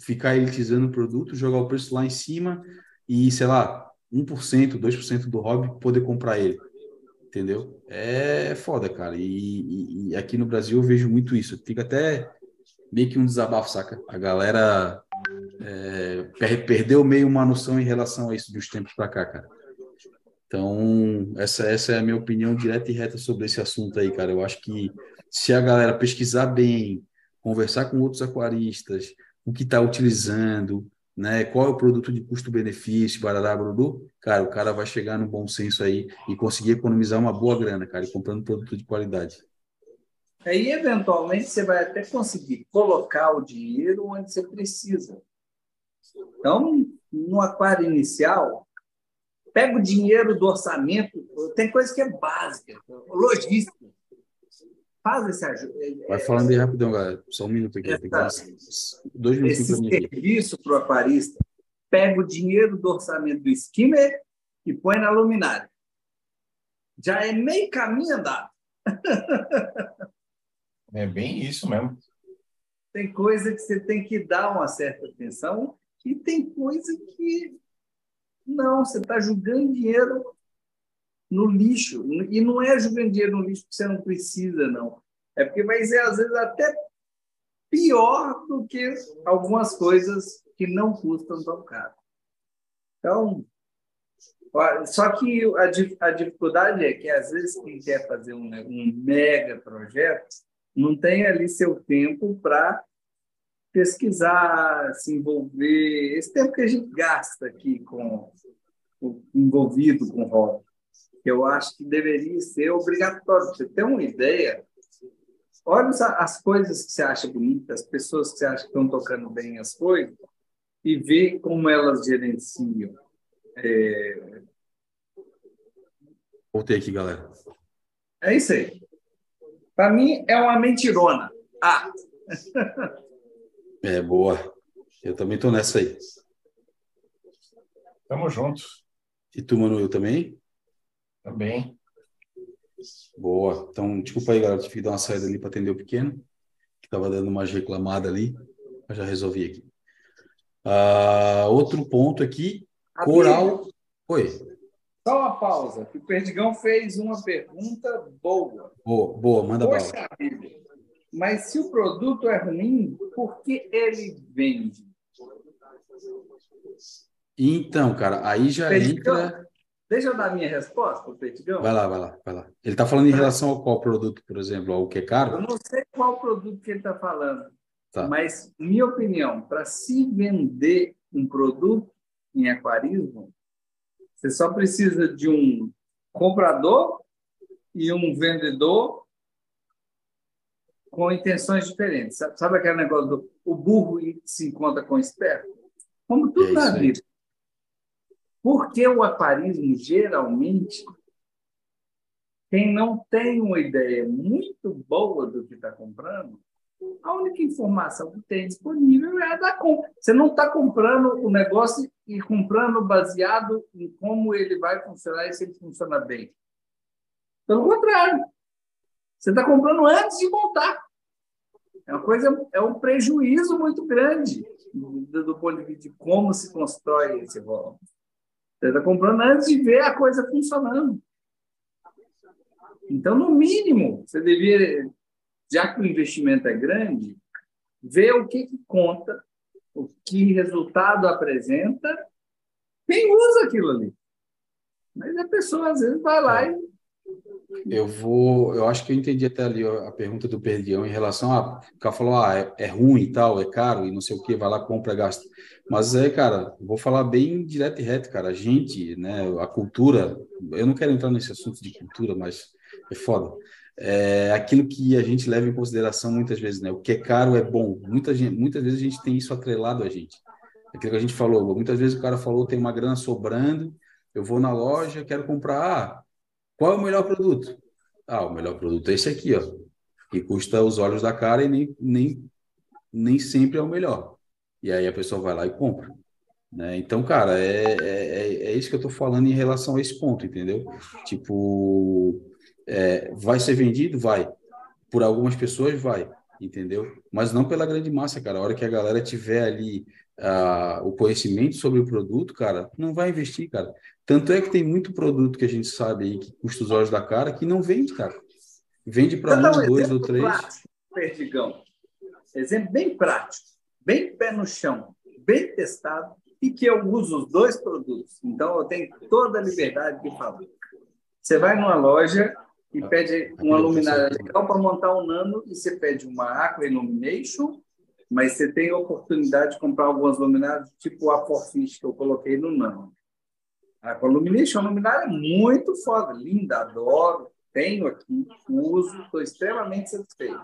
S1: ficar elitizando o produto, jogar o preço lá em cima e, sei lá, 1%, 2% do hobby poder comprar ele? Entendeu? É foda, cara. E, e, e aqui no Brasil eu vejo muito isso. Fica até meio que um desabafo, saca? A galera é, perdeu meio uma noção em relação a isso uns tempos para cá, cara. Então, essa, essa é a minha opinião direta e reta sobre esse assunto aí, cara. Eu acho que se a galera pesquisar bem, conversar com outros aquaristas, o que está utilizando, né? Qual é o produto de custo-benefício, barará, brudu, cara, o cara vai chegar no bom senso aí e conseguir economizar uma boa grana, cara, comprando produto de qualidade.
S3: Aí, eventualmente, você vai até conseguir colocar o dinheiro onde você precisa. Então, no aquário inicial, pega o dinheiro do orçamento, tem coisa que é básica, logística. Faz esse ajuda.
S1: Vai falando aí rapidão, galera. Só um minuto aqui. Essa, dois minutos
S3: esse serviço para o aquarista, pega o dinheiro do orçamento do skimmer e põe na luminária. Já é meio caminho andado.
S4: É bem isso mesmo.
S3: Tem coisa que você tem que dar uma certa atenção e tem coisa que não, você está jogando dinheiro no lixo. E não é jogando dinheiro no lixo que você não precisa, não. É porque vai ser, às vezes, até pior do que algumas coisas que não custam tão caro. Então, só que a, dificuldade é que, às vezes, quem quer fazer um, um mega projeto não tem ali seu tempo para pesquisar, se envolver. Esse tempo que a gente gasta aqui com envolvido com que eu acho que deveria ser obrigatório. Você tem uma ideia? Olha as coisas que você acha bonitas, as pessoas que você acha que estão tocando bem as coisas, e vê como elas gerenciam. É...
S1: Voltei aqui, galera.
S3: É isso aí. Para mim, é uma mentirona. Ah!
S1: é, boa. Eu também estou nessa aí.
S4: Tamo junto.
S1: E tu, Manuel, também?
S4: Também.
S1: Boa. Então, desculpa aí, galera. Tive que dar uma saída ali para atender o pequeno, que estava dando umas reclamadas ali. Mas já resolvi aqui. Uh, outro ponto aqui. Coral. Oi.
S3: Só uma pausa, que o Perdigão fez uma pergunta boa.
S1: Boa, boa, manda Poxa
S3: bala. Mas se o produto é ruim, por que ele vende?
S1: Então, cara, aí já Perdigão, entra.
S3: Deixa eu dar a minha resposta para o Perdigão.
S1: Vai lá, vai lá, vai lá. Ele está falando em relação ao qual produto, por exemplo, ao que é caro?
S3: Eu não sei qual produto que ele está falando. Tá. Mas, minha opinião, para se vender um produto em aquarismo, você só precisa de um comprador e um vendedor com intenções diferentes. Sabe aquele negócio do o burro se encontra com o esperto? Como tudo é na vida. Porque o aquarismo, geralmente, quem não tem uma ideia muito boa do que está comprando, a única informação que tem disponível é a da compra. Você não está comprando o negócio e comprando baseado em como ele vai funcionar e se ele funciona bem. Pelo contrário, você está comprando antes de montar. É uma coisa, é um prejuízo muito grande do, do ponto de vista de como se constrói esse volume. Você está comprando antes de ver a coisa funcionando. Então, no mínimo, você devia, já que o investimento é grande, ver o que, que conta, o que resultado apresenta, quem usa aquilo ali. Mas a pessoa, às vezes, vai lá e
S1: eu vou, eu acho que eu entendi até ali a pergunta do Perdião em relação a, o cara falou, ah, é, é, ruim e tal, é caro e não sei o que, vai lá, compra, gasta. Mas é, cara, vou falar bem direto e reto, cara, a gente, né, a cultura, eu não quero entrar nesse assunto de cultura, mas é foda. É aquilo que a gente leva em consideração muitas vezes, né, o que é caro é bom. Muita gente, muitas vezes a gente tem isso atrelado a gente. Aquilo que a gente falou, muitas vezes o cara falou, tem uma grana sobrando, eu vou na loja, quero comprar, ah, qual é o melhor produto? Ah, o melhor produto é esse aqui, ó, que custa os olhos da cara e nem, nem, nem sempre é o melhor. E aí a pessoa vai lá e compra. Né? Então, cara, é, é, é, é isso que eu estou falando em relação a esse ponto, entendeu? Tipo, é, vai ser vendido? Vai. Por algumas pessoas, vai, entendeu? Mas não pela grande massa, cara. A hora que a galera tiver ali uh, o conhecimento sobre o produto, cara, não vai investir, cara. Tanto é que tem muito produto que a gente sabe aí que custa os olhos da cara que não vende, cara. Vende para um, um dois ou três.
S3: Prático, Perdigão. Exemplo bem prático, bem pé no chão, bem testado e que eu uso os dois produtos. Então eu tenho toda a liberdade de falar. Você vai numa loja e ah, pede uma luminária legal para montar um nano e você pede uma Aqua Illumination, mas você tem a oportunidade de comprar algumas luminárias tipo a Forfish que eu coloquei no nano. A Columination é uma luminária muito foda, linda, adoro, tenho aqui, uso, estou extremamente satisfeito.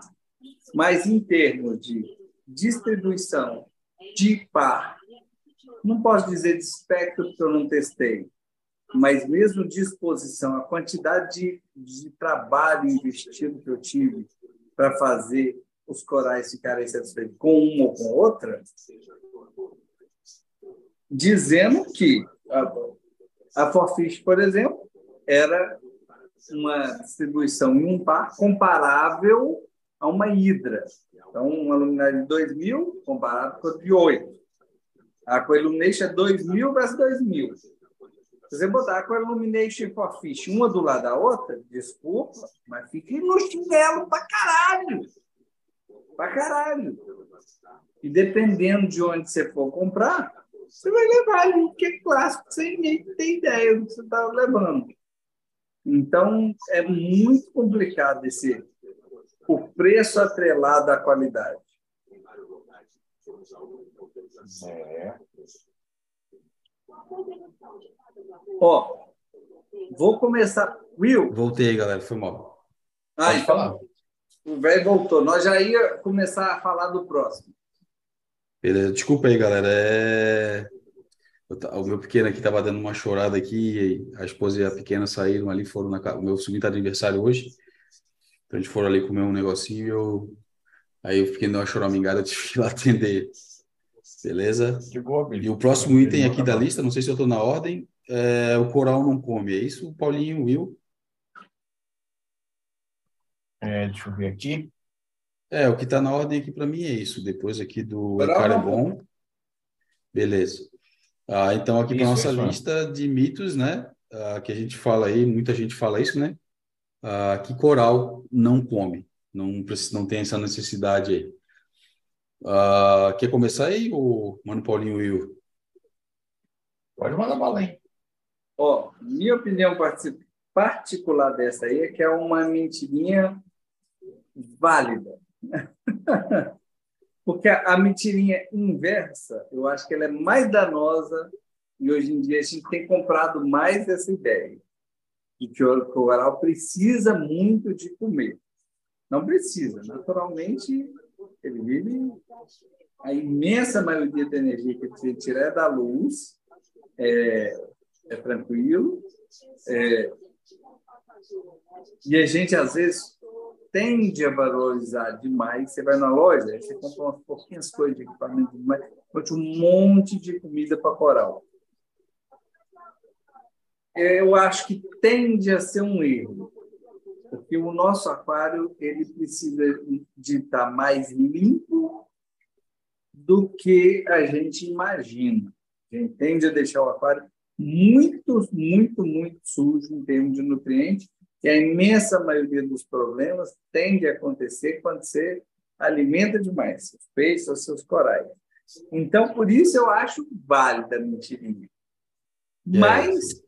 S3: Mas em termos de distribuição de par, não posso dizer de espectro porque eu não testei, mas mesmo disposição, a quantidade de, de trabalho investido que eu tive para fazer os corais ficarem satisfeitos com uma ou com outra, dizendo que a Forfish, por exemplo, era uma distribuição em um par comparável a uma Hydra. Então, uma luminária de 2.000 comparado com a de 8. A Coillumination é 2.000 versus 2.000. Se você botar a Coillumination e Forfish uma do lado da outra, desculpa, mas fica no chinelo pra caralho. Pra caralho. E dependendo de onde você for comprar, você vai levar ali, que é clássico, sem nem ter ideia do que você está levando. Então, é muito complicado esse o preço atrelado à qualidade. É. Ó, vou começar. Will?
S1: Voltei, galera, foi mal.
S3: Ah, Pode então, falar. O velho voltou. Nós já ia começar a falar do próximo.
S1: Beleza, desculpa aí, galera. É... O meu pequeno aqui estava dando uma chorada aqui, a esposa e a pequena saíram ali, foram na casa. O meu sobrinho está de aniversário hoje. Então a gente foram ali comer um negocinho e eu. Aí o pequeno deu uma choramingada, eu tive que ir lá atender. Beleza? Boa, e o próximo item aqui da lista, não sei se eu estou na ordem, é o coral não come. É isso, Paulinho, Will?
S4: É, deixa eu ver aqui.
S1: É, o que está na ordem aqui para mim é isso. Depois aqui do cara é bom. Beleza. Ah, então, aqui para nossa isso, lista de mitos, né? Ah, que a gente fala aí, muita gente fala isso, né? Ah, que coral não come. Não, precisa, não tem essa necessidade aí. Ah, quer começar aí, o Mano Paulinho Will?
S4: Pode mandar bala aí.
S3: Ó, minha opinião particular dessa aí é que é uma mentirinha válida. Porque a mentirinha inversa, eu acho que ela é mais danosa e hoje em dia a gente tem comprado mais essa ideia de que o coral precisa muito de comer. Não precisa, naturalmente ele vive a imensa maioria da energia que você tira é da luz, é, é tranquilo, é, e a gente às vezes tende a valorizar demais. Você vai na loja, você compra umas pouquinhas coisas de equipamento compra um monte de comida para coral. Eu acho que tende a ser um erro. Porque o nosso aquário ele precisa de estar mais limpo do que a gente imagina. A gente tende a deixar o aquário muito, muito, muito sujo em termos de nutrientes, e a imensa maioria dos problemas tende a acontecer quando você alimenta demais seus peixes ou seus corais. Então, por isso eu acho válida a mentirinha. É. Mas,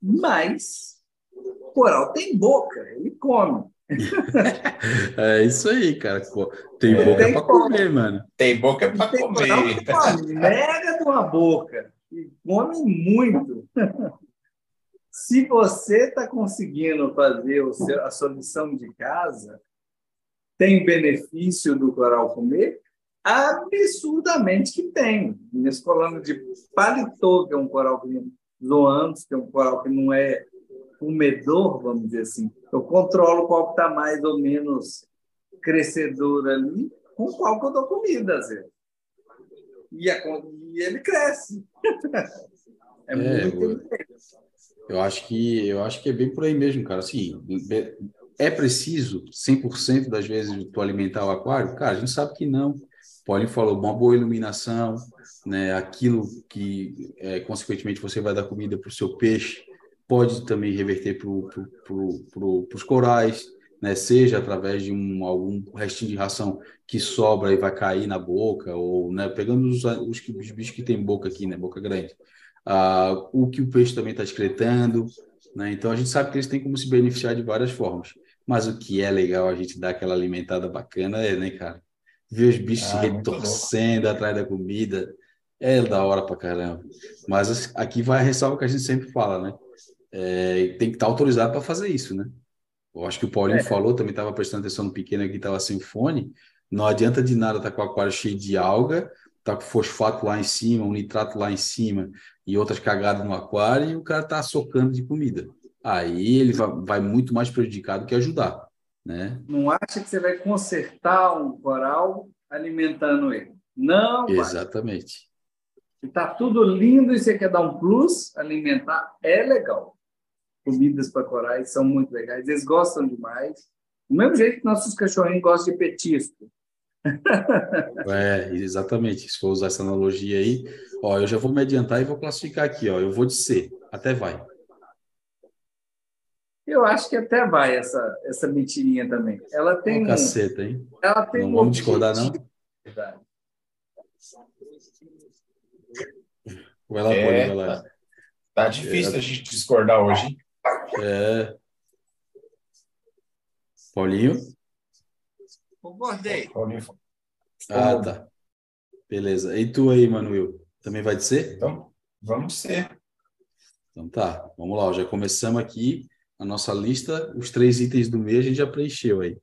S3: mas, coral tem boca, ele come.
S1: é isso aí, cara. Tem é, boca para comer, mano.
S4: Tem boca para comer.
S3: Come, mega de uma boca. E come muito. Se você está conseguindo fazer seu, a sua lição de casa, tem benefício do coral comer? Absurdamente que tem. Nesse colando de paletô, que é um coral que zoantes, que é um coral que não é comedor, vamos dizer assim. Eu controlo qual está mais ou menos crescedor ali, com qual que eu dou comida, às vezes. E, a, e ele cresce.
S1: é, é muito eu, eu acho que eu acho que é bem por aí mesmo, cara. Assim, é preciso 100% das vezes tu alimentar o aquário? Cara, a gente sabe que não. Paulinho falou, uma boa iluminação, né? Aquilo que, é, consequentemente, você vai dar comida para o seu peixe, pode também reverter para pro, pro, os corais, né? seja através de um, algum restinho de ração que sobra e vai cair na boca, ou né? pegando os, os, os bichos que tem boca aqui, né? boca grande. Ah, o que o peixe também está excretando, né? então a gente sabe que eles têm como se beneficiar de várias formas. Mas o que é legal a gente dar aquela alimentada bacana é, né, cara? Ver os bichos ah, se retorcendo atrás da comida. É da hora pra caramba. Mas aqui vai a ressalva que a gente sempre fala, né? é, tem que estar autorizado para fazer isso, né? Eu acho que o Paulinho é. falou, também estava prestando atenção no pequeno aqui, estava sem fone. Não adianta de nada estar tá com o aquário cheio de alga, tá com fosfato lá em cima, um nitrato lá em cima e outras cagadas no aquário e o cara tá socando de comida. Aí ele vai, vai muito mais prejudicado que ajudar, né?
S3: Não acha que você vai consertar um coral alimentando ele? Não.
S1: Exatamente.
S3: Está tudo lindo e você quer dar um plus, alimentar é legal comidas para corais são muito legais, eles gostam demais. Do mesmo jeito que nossos cachorrinhos gostam de petisco.
S1: é, exatamente. Se for usar essa analogia aí, ó, eu já vou me adiantar e vou classificar aqui, ó. Eu vou de C, até vai.
S3: Eu acho que até vai essa essa mentirinha também. Ela tem
S1: um caceta, hein?
S3: Ela tem
S1: não
S3: um
S1: vamos discordar não. Verdade.
S4: Vai lá, é, vai lá. Tá, tá difícil é. a gente discordar hoje, hein?
S1: É. Paulinho?
S3: Concordei.
S1: Ah, tá. Beleza. E tu aí, Manuel? Também vai ser?
S4: Então, vamos ser.
S1: Então tá, vamos lá. Já começamos aqui a nossa lista. Os três itens do mês a gente já preencheu aí.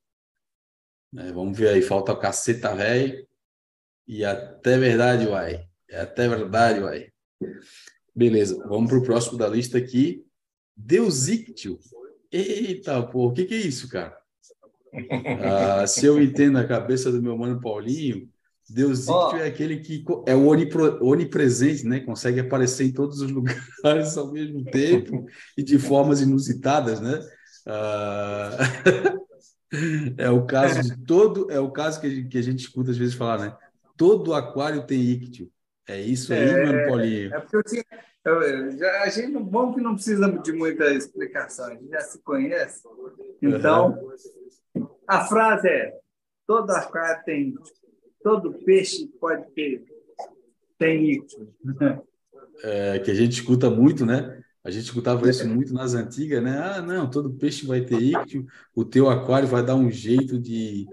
S1: É, vamos ver aí. Falta o caceta velho. E até verdade, uai. É até verdade, uai. Beleza, vamos para o próximo da lista aqui. Deusíctio. Eita, pô, o que, que é isso, cara? Ah, se eu entendo a cabeça do meu mano Paulinho, Deusíctio oh. é aquele que é o onipresente, né? Consegue aparecer em todos os lugares ao mesmo tempo e de formas inusitadas, né? Ah, é o caso de todo, é o caso que a, gente, que a gente escuta às vezes falar, né? Todo aquário tem íctio. É isso aí, é, mano, Paulinho.
S3: É porque eu tinha, eu, já, a gente, bom que não precisa de muita explicação, a gente já se conhece. Então, uhum. A frase é: todo aquário tem, todo peixe pode ter, tem.
S1: É, que a gente escuta muito, né? A gente escutava isso muito nas antigas, né? Ah, não, todo peixe vai ter ictio, o teu aquário vai dar um jeito de,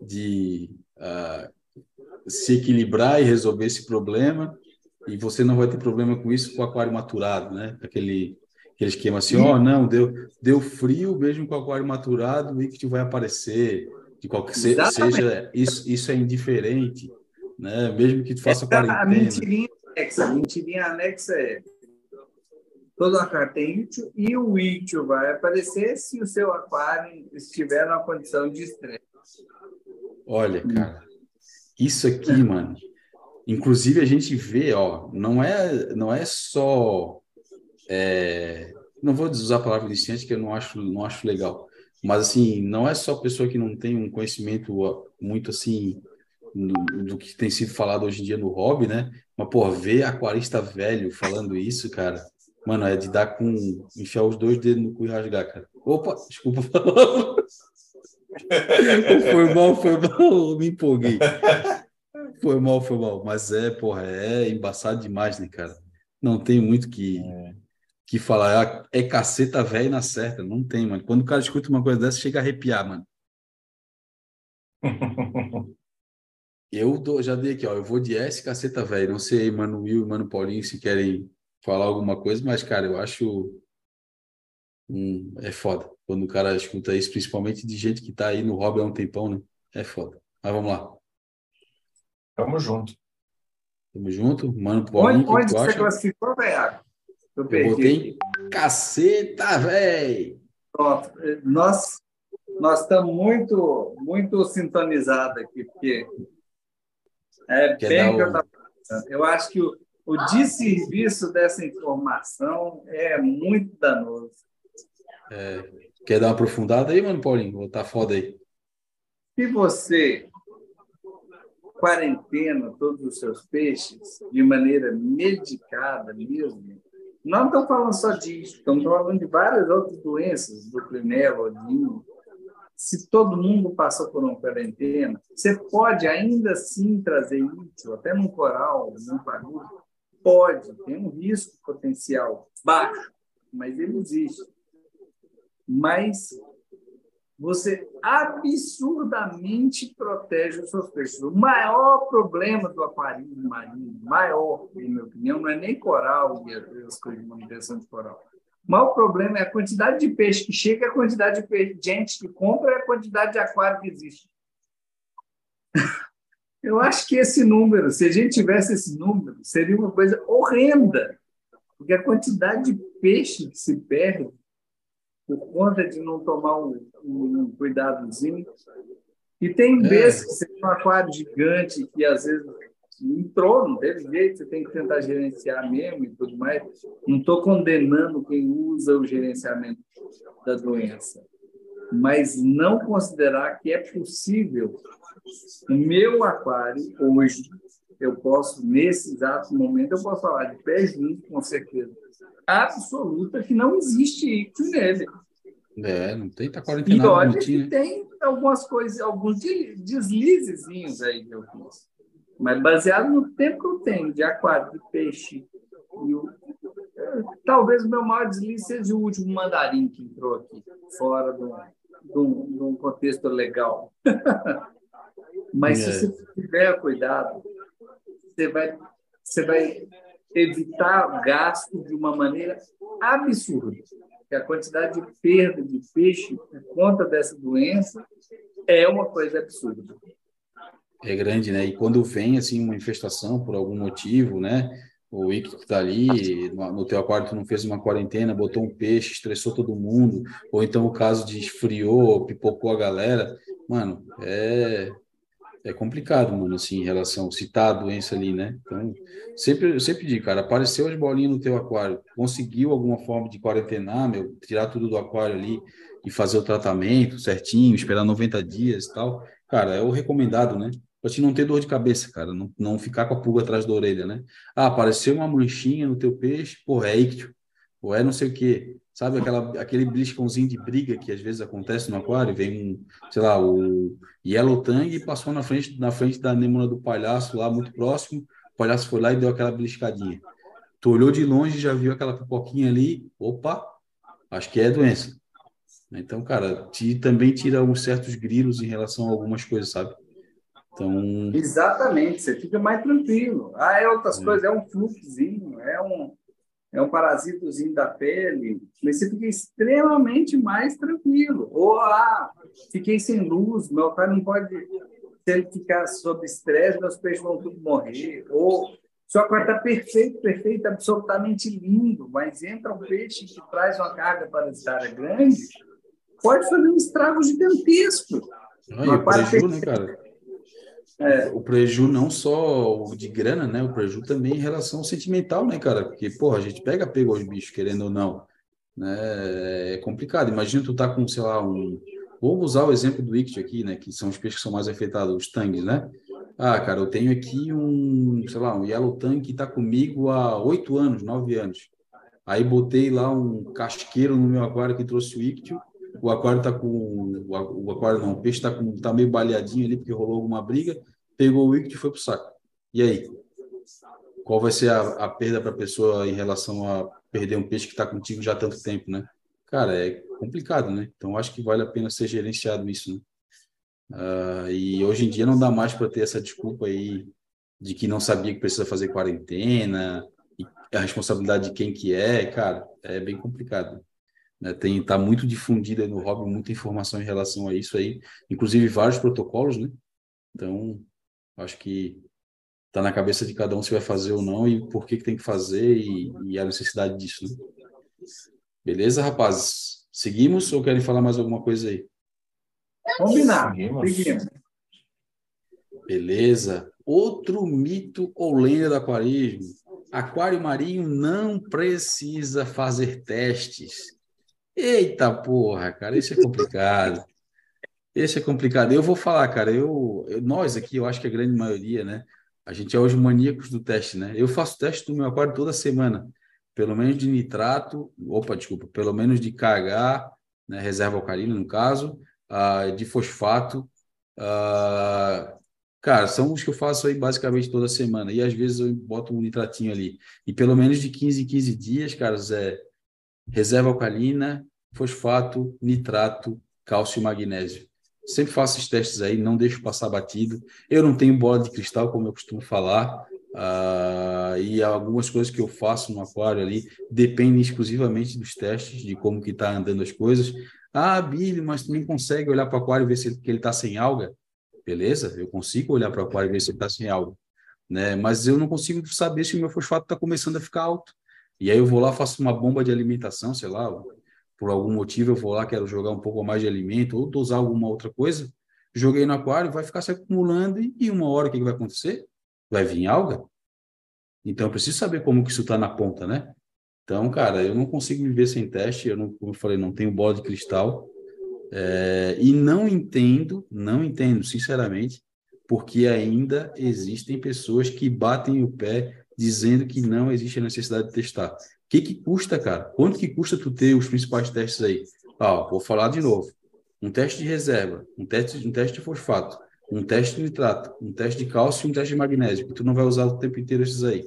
S1: de uh, se equilibrar e resolver esse problema, e você não vai ter problema com isso com o aquário maturado, né? Aquele, aquele esquema assim, ó, oh, não, deu, deu frio, mesmo com o aquário maturado, o íctio vai aparecer, de qualquer se, seja, isso, isso é indiferente, né? Mesmo que tu faça
S3: Essa, quarentena. A mentirinha anexa, a mentirinha anexa é todo aquário tem ítio e o ítio vai aparecer se o seu aquário estiver numa condição de estresse.
S1: Olha, cara, isso aqui, mano. Inclusive a gente vê, ó, não é, não é só é, não vou usar a palavra iniciante, que eu não acho, não acho legal. Mas, assim, não é só pessoa que não tem um conhecimento muito, assim, do, do, que tem sido falado hoje em dia no hobby, né? Mas, pô, ver aquarista velho falando isso, cara, mano, é de dar com. enfiar os dois dedos no cu e rasgar, cara. Opa, desculpa foi mal, foi mal, me empolguei. Foi mal, foi mal. Mas é, porra, é embaçado demais, né, cara? Não tem muito que. É que fala, é, é caceta velho na certa. Não tem, mano. Quando o cara escuta uma coisa dessa, chega a arrepiar, mano. eu dou, já dei aqui, ó. Eu vou de S caceta velho. Não sei, mano Will e mano Paulinho, se querem falar alguma coisa, mas, cara, eu acho. Hum, é foda. Quando o cara escuta isso, principalmente de gente que tá aí no hobby há um tempão, né? É foda. Mas vamos lá.
S4: Tamo junto.
S1: Tamo junto. Mano Paulinho,
S3: onde, onde você acha? classificou, velho?
S1: Eu, eu botei caceta, velho.
S3: Pronto. Nós, nós estamos muito, muito sintonizados aqui, porque é Quer bem que eu estava pensando. Eu acho que o, o desserviço dessa informação é muito danoso.
S1: É. Quer dar uma aprofundada aí, mano, Paulinho? Vou tá foda aí.
S3: Se você quarentena todos os seus peixes de maneira medicada mesmo, não estamos falando só disso, estamos falando de várias outras doenças, do clinelo, odinho. Se todo mundo passou por uma quarentena, você pode ainda assim trazer isso, até num coral, num pagudo? Pode, tem um risco potencial baixo, mas ele existe. Mas você absurdamente protege os seus peixes. O maior problema do aquarismo marinho, maior, em minha opinião, não é nem coral e as coisas de manutenção de coral. O maior problema é a quantidade de peixe que chega, a quantidade de peixe, gente que compra e a quantidade de aquário que existe. Eu acho que esse número, se a gente tivesse esse número, seria uma coisa horrenda, porque a quantidade de peixe que se perde por conta de não tomar um, um cuidadozinho. E tem é. vezes que você tem um aquário gigante que às vezes entrou, não teve jeito, você tem que tentar gerenciar mesmo e tudo mais. Não estou condenando quem usa o gerenciamento da doença, mas não considerar que é possível o meu aquário hoje, eu posso, nesse exato momento, eu posso falar de pé junto, com certeza absoluta que não existe ictus nele.
S1: É, não tem, tá quarentenado.
S3: E olha que né? tem algumas coisas, alguns deslizezinhos aí que eu fiz. Mas baseado no tempo que eu tenho de aquário, de peixe, e o, talvez o meu maior deslize seja o último mandarim que entrou aqui, fora de um contexto legal. Mas é. se você tiver cuidado, você vai, você vai evitar gasto de uma maneira absurda. Que a quantidade de perda de peixe por conta dessa doença é uma coisa absurda.
S1: É grande, né? E quando vem assim uma infestação por algum motivo, né? O ictus está ali, no teu aquário tu não fez uma quarentena, botou um peixe, estressou todo mundo, ou então o caso de esfriou, pipocou a galera, mano, é é complicado, mano, assim, em relação, se tá a doença ali, né? Então, sempre, eu sempre digo, cara, apareceu as bolinhas no teu aquário, conseguiu alguma forma de quarentenar, meu, tirar tudo do aquário ali e fazer o tratamento certinho, esperar 90 dias e tal, cara, é o recomendado, né? Pra te não ter dor de cabeça, cara, não, não ficar com a pulga atrás da orelha, né? Ah, apareceu uma manchinha no teu peixe, porra, é ictio, ou é não sei o quê. Sabe aquela, aquele bliscãozinho de briga que às vezes acontece no aquário? Vem um, sei lá, o Yellow Tang passou na frente, na frente da anêmona do palhaço lá, muito próximo. O palhaço foi lá e deu aquela bliscadinha. Tu olhou de longe, já viu aquela pipoquinha ali. Opa, acho que é doença. Então, cara, te, também tira uns certos grilos em relação a algumas coisas, sabe? Então...
S3: Exatamente, você fica mais tranquilo. Ah, é outras é. coisas, é um fluxozinho, é um, é um parasitozinho da pele, mas você fica extremamente mais tranquilo. Ou, ah, fiquei sem luz, meu pai não pode, se ele ficar sob estresse, meus peixes vão tudo morrer. Ou, sua aquário está perfeito, perfeito, absolutamente lindo, mas entra um peixe que traz uma carga parasitária grande, pode fazer um estrago gigantesco.
S1: Não, o prejuízo, né, cara? É. O preju não só de grana, né? O preju também em relação sentimental, né, cara? Porque, porra, a gente pega apego aos bichos, querendo ou não. né? É complicado. Imagina tu tá com, sei lá, um... Vou usar o exemplo do Ict aqui, né? Que são os peixes que são mais afetados, os tangues, né? Ah, cara, eu tenho aqui um, sei lá, um Yellow Tank que está comigo há oito anos, nove anos. Aí botei lá um casqueiro no meu aquário que trouxe o íctio. O aquário está com. O aquário não, o peixe está tá meio baleadinho ali porque rolou alguma briga. Pegou o íctio e foi pro saco. E aí? Qual vai ser a, a perda para a pessoa em relação a perder um peixe que está contigo já há tanto tempo, né? Cara, é complicado, né? Então acho que vale a pena ser gerenciado isso, né? Uh, e hoje em dia não dá mais para ter essa desculpa aí de que não sabia que precisa fazer quarentena, a responsabilidade de quem que é, cara, é bem complicado. Né? Tem tá muito difundida no hobby muita informação em relação a isso aí, inclusive vários protocolos, né? Então, acho que está na cabeça de cada um se vai fazer ou não e por que, que tem que fazer e, e a necessidade disso, né? Beleza, rapazes? Seguimos ou querem falar mais alguma coisa aí?
S3: Combinar. Seguimos.
S1: Beleza. Outro mito ou lenda do aquarismo. Aquário marinho não precisa fazer testes. Eita porra, cara, isso é complicado. Esse é complicado. Eu vou falar, cara, eu, eu, nós aqui, eu acho que a grande maioria, né? A gente é os maníacos do teste, né? Eu faço teste do meu aquário toda semana, pelo menos de nitrato, opa, desculpa, pelo menos de KH, né, reserva alcalina no caso, uh, de fosfato. Uh, cara, são os que eu faço aí basicamente toda semana. E às vezes eu boto um nitratinho ali. E pelo menos de 15 em 15 dias, cara, é reserva alcalina, fosfato, nitrato, cálcio e magnésio. Sempre faço esses testes aí, não deixo passar batido. Eu não tenho bola de cristal, como eu costumo falar. Uh, e algumas coisas que eu faço no aquário ali dependem exclusivamente dos testes, de como que está andando as coisas. Ah, Billy, mas tu nem consegue olhar para o aquário e ver se ele está sem alga? Beleza, eu consigo olhar para o aquário e ver se ele está sem alga. Né? Mas eu não consigo saber se o meu fosfato está começando a ficar alto. E aí eu vou lá, faço uma bomba de alimentação, sei lá, por algum motivo eu vou lá, quero jogar um pouco mais de alimento ou dosar alguma outra coisa, joguei no aquário, vai ficar se acumulando e, uma hora o que, que vai acontecer? Vai vir alga? Então eu preciso saber como que isso está na ponta, né? Então, cara, eu não consigo viver sem teste, eu não, como eu falei, não tenho bola de cristal. É, e não entendo, não entendo, sinceramente, porque ainda existem pessoas que batem o pé dizendo que não existe a necessidade de testar. O que, que custa, cara? Quanto que custa tu ter os principais testes aí? Ah, vou falar de novo. Um teste de reserva, um teste, um teste de fosfato, um teste de nitrato, um teste de cálcio e um teste de magnésio, que tu não vai usar o tempo inteiro esses aí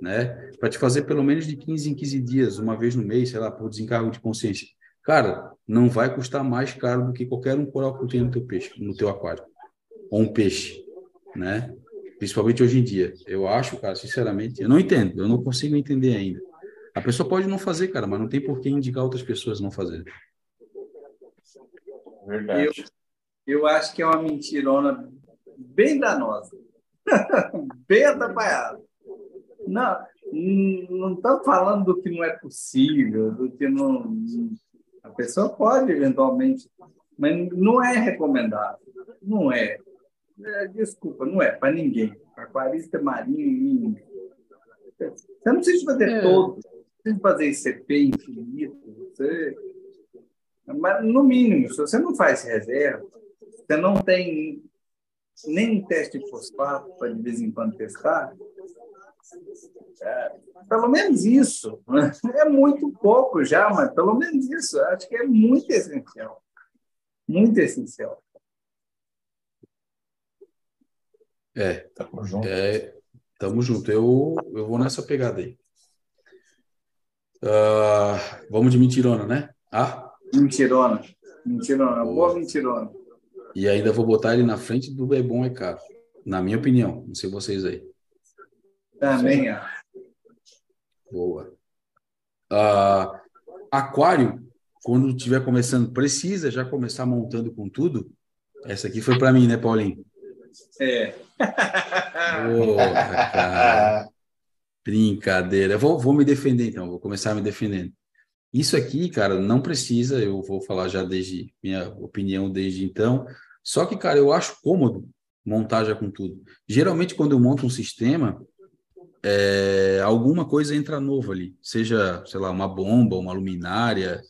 S1: né? Para te fazer pelo menos de 15 em 15 dias, uma vez no mês, sei lá, por desencargo de consciência. Cara, não vai custar mais caro do que qualquer um coral que tu tenha no teu peixe, no teu aquário. Ou um peixe, né? Principalmente hoje em dia. Eu acho, cara, sinceramente, eu não entendo, eu não consigo entender ainda. A pessoa pode não fazer, cara, mas não tem por que indicar outras pessoas não fazerem.
S3: Verdade. Eu, eu acho que é uma mentirona bem danosa. bem atrapalhada. Não, não estamos falando do que não é possível, do que não. A pessoa pode, eventualmente, mas não é recomendável. Não é. É desculpa, não é para ninguém. Aquarista marinho, Você não precisa fazer é. todo, precisa fazer ICP infinito. Você... Mas, no mínimo, se você não faz reserva, você não tem nem teste de fosfato para de vez em quando testar, é, pelo menos isso. Né? É muito pouco já, mas pelo menos isso. Acho que é muito essencial. Muito essencial.
S1: É, tamo junto. É, tamo junto. Eu, eu vou nessa pegada aí. Uh, vamos de mentirona, né? Ah?
S3: Mentirona. Mentirona. Boa, boa mentirona.
S1: E ainda vou botar ele na frente do Bebom é caro. Na minha opinião. Não sei vocês aí.
S3: Também é.
S1: Boa. Uh, aquário, quando estiver começando, precisa já começar montando com tudo? Essa aqui foi para mim, né, Paulinho?
S3: É.
S1: Brincadeira. Vou, vou me defender, então. Vou começar me defendendo. Isso aqui, cara, não precisa. Eu vou falar já desde minha opinião desde então. Só que, cara, eu acho cômodo montar já com tudo. Geralmente, quando eu monto um sistema, é, alguma coisa entra novo ali, seja, sei lá, uma bomba, uma luminária,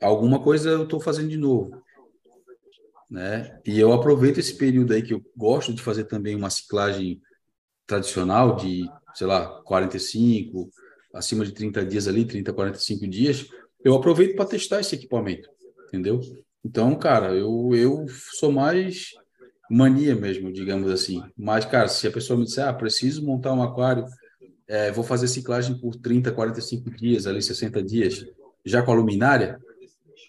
S1: alguma coisa eu estou fazendo de novo. Né? E eu aproveito esse período aí que eu gosto de fazer também uma ciclagem tradicional de, sei lá, 45, acima de 30 dias ali, 30, 45 dias, eu aproveito para testar esse equipamento, entendeu? Então, cara, eu, eu sou mais mania mesmo, digamos assim. Mas, cara, se a pessoa me disser, ah, preciso montar um aquário, é, vou fazer ciclagem por 30, 45 dias, ali 60 dias, já com a luminária,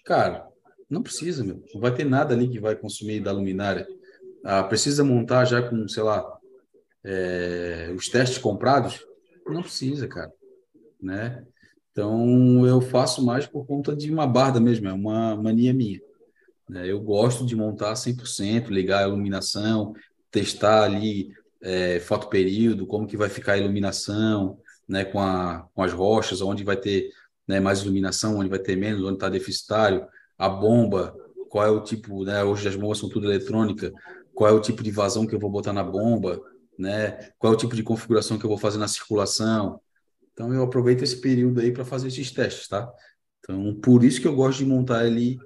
S1: cara, não precisa, meu. Não vai ter nada ali que vai consumir da luminária. Ah, precisa montar já com, sei lá, é, os testes comprados? Não precisa, cara, né? Então, eu faço mais por conta de uma barda mesmo, é uma mania minha. Né? Eu gosto de montar 100%, ligar a iluminação, testar ali é, fotoperíodo, como que vai ficar a iluminação, né, com, a, com as rochas, onde vai ter né, mais iluminação, onde vai ter menos, onde está deficitário, a bomba, qual é o tipo, né, hoje as bombas são tudo eletrônica, qual é o tipo de vazão que eu vou botar na bomba, né, qual é o tipo de configuração que eu vou fazer na circulação. Então eu aproveito esse período aí para fazer esses testes, tá? Então, por isso que eu gosto de montar ele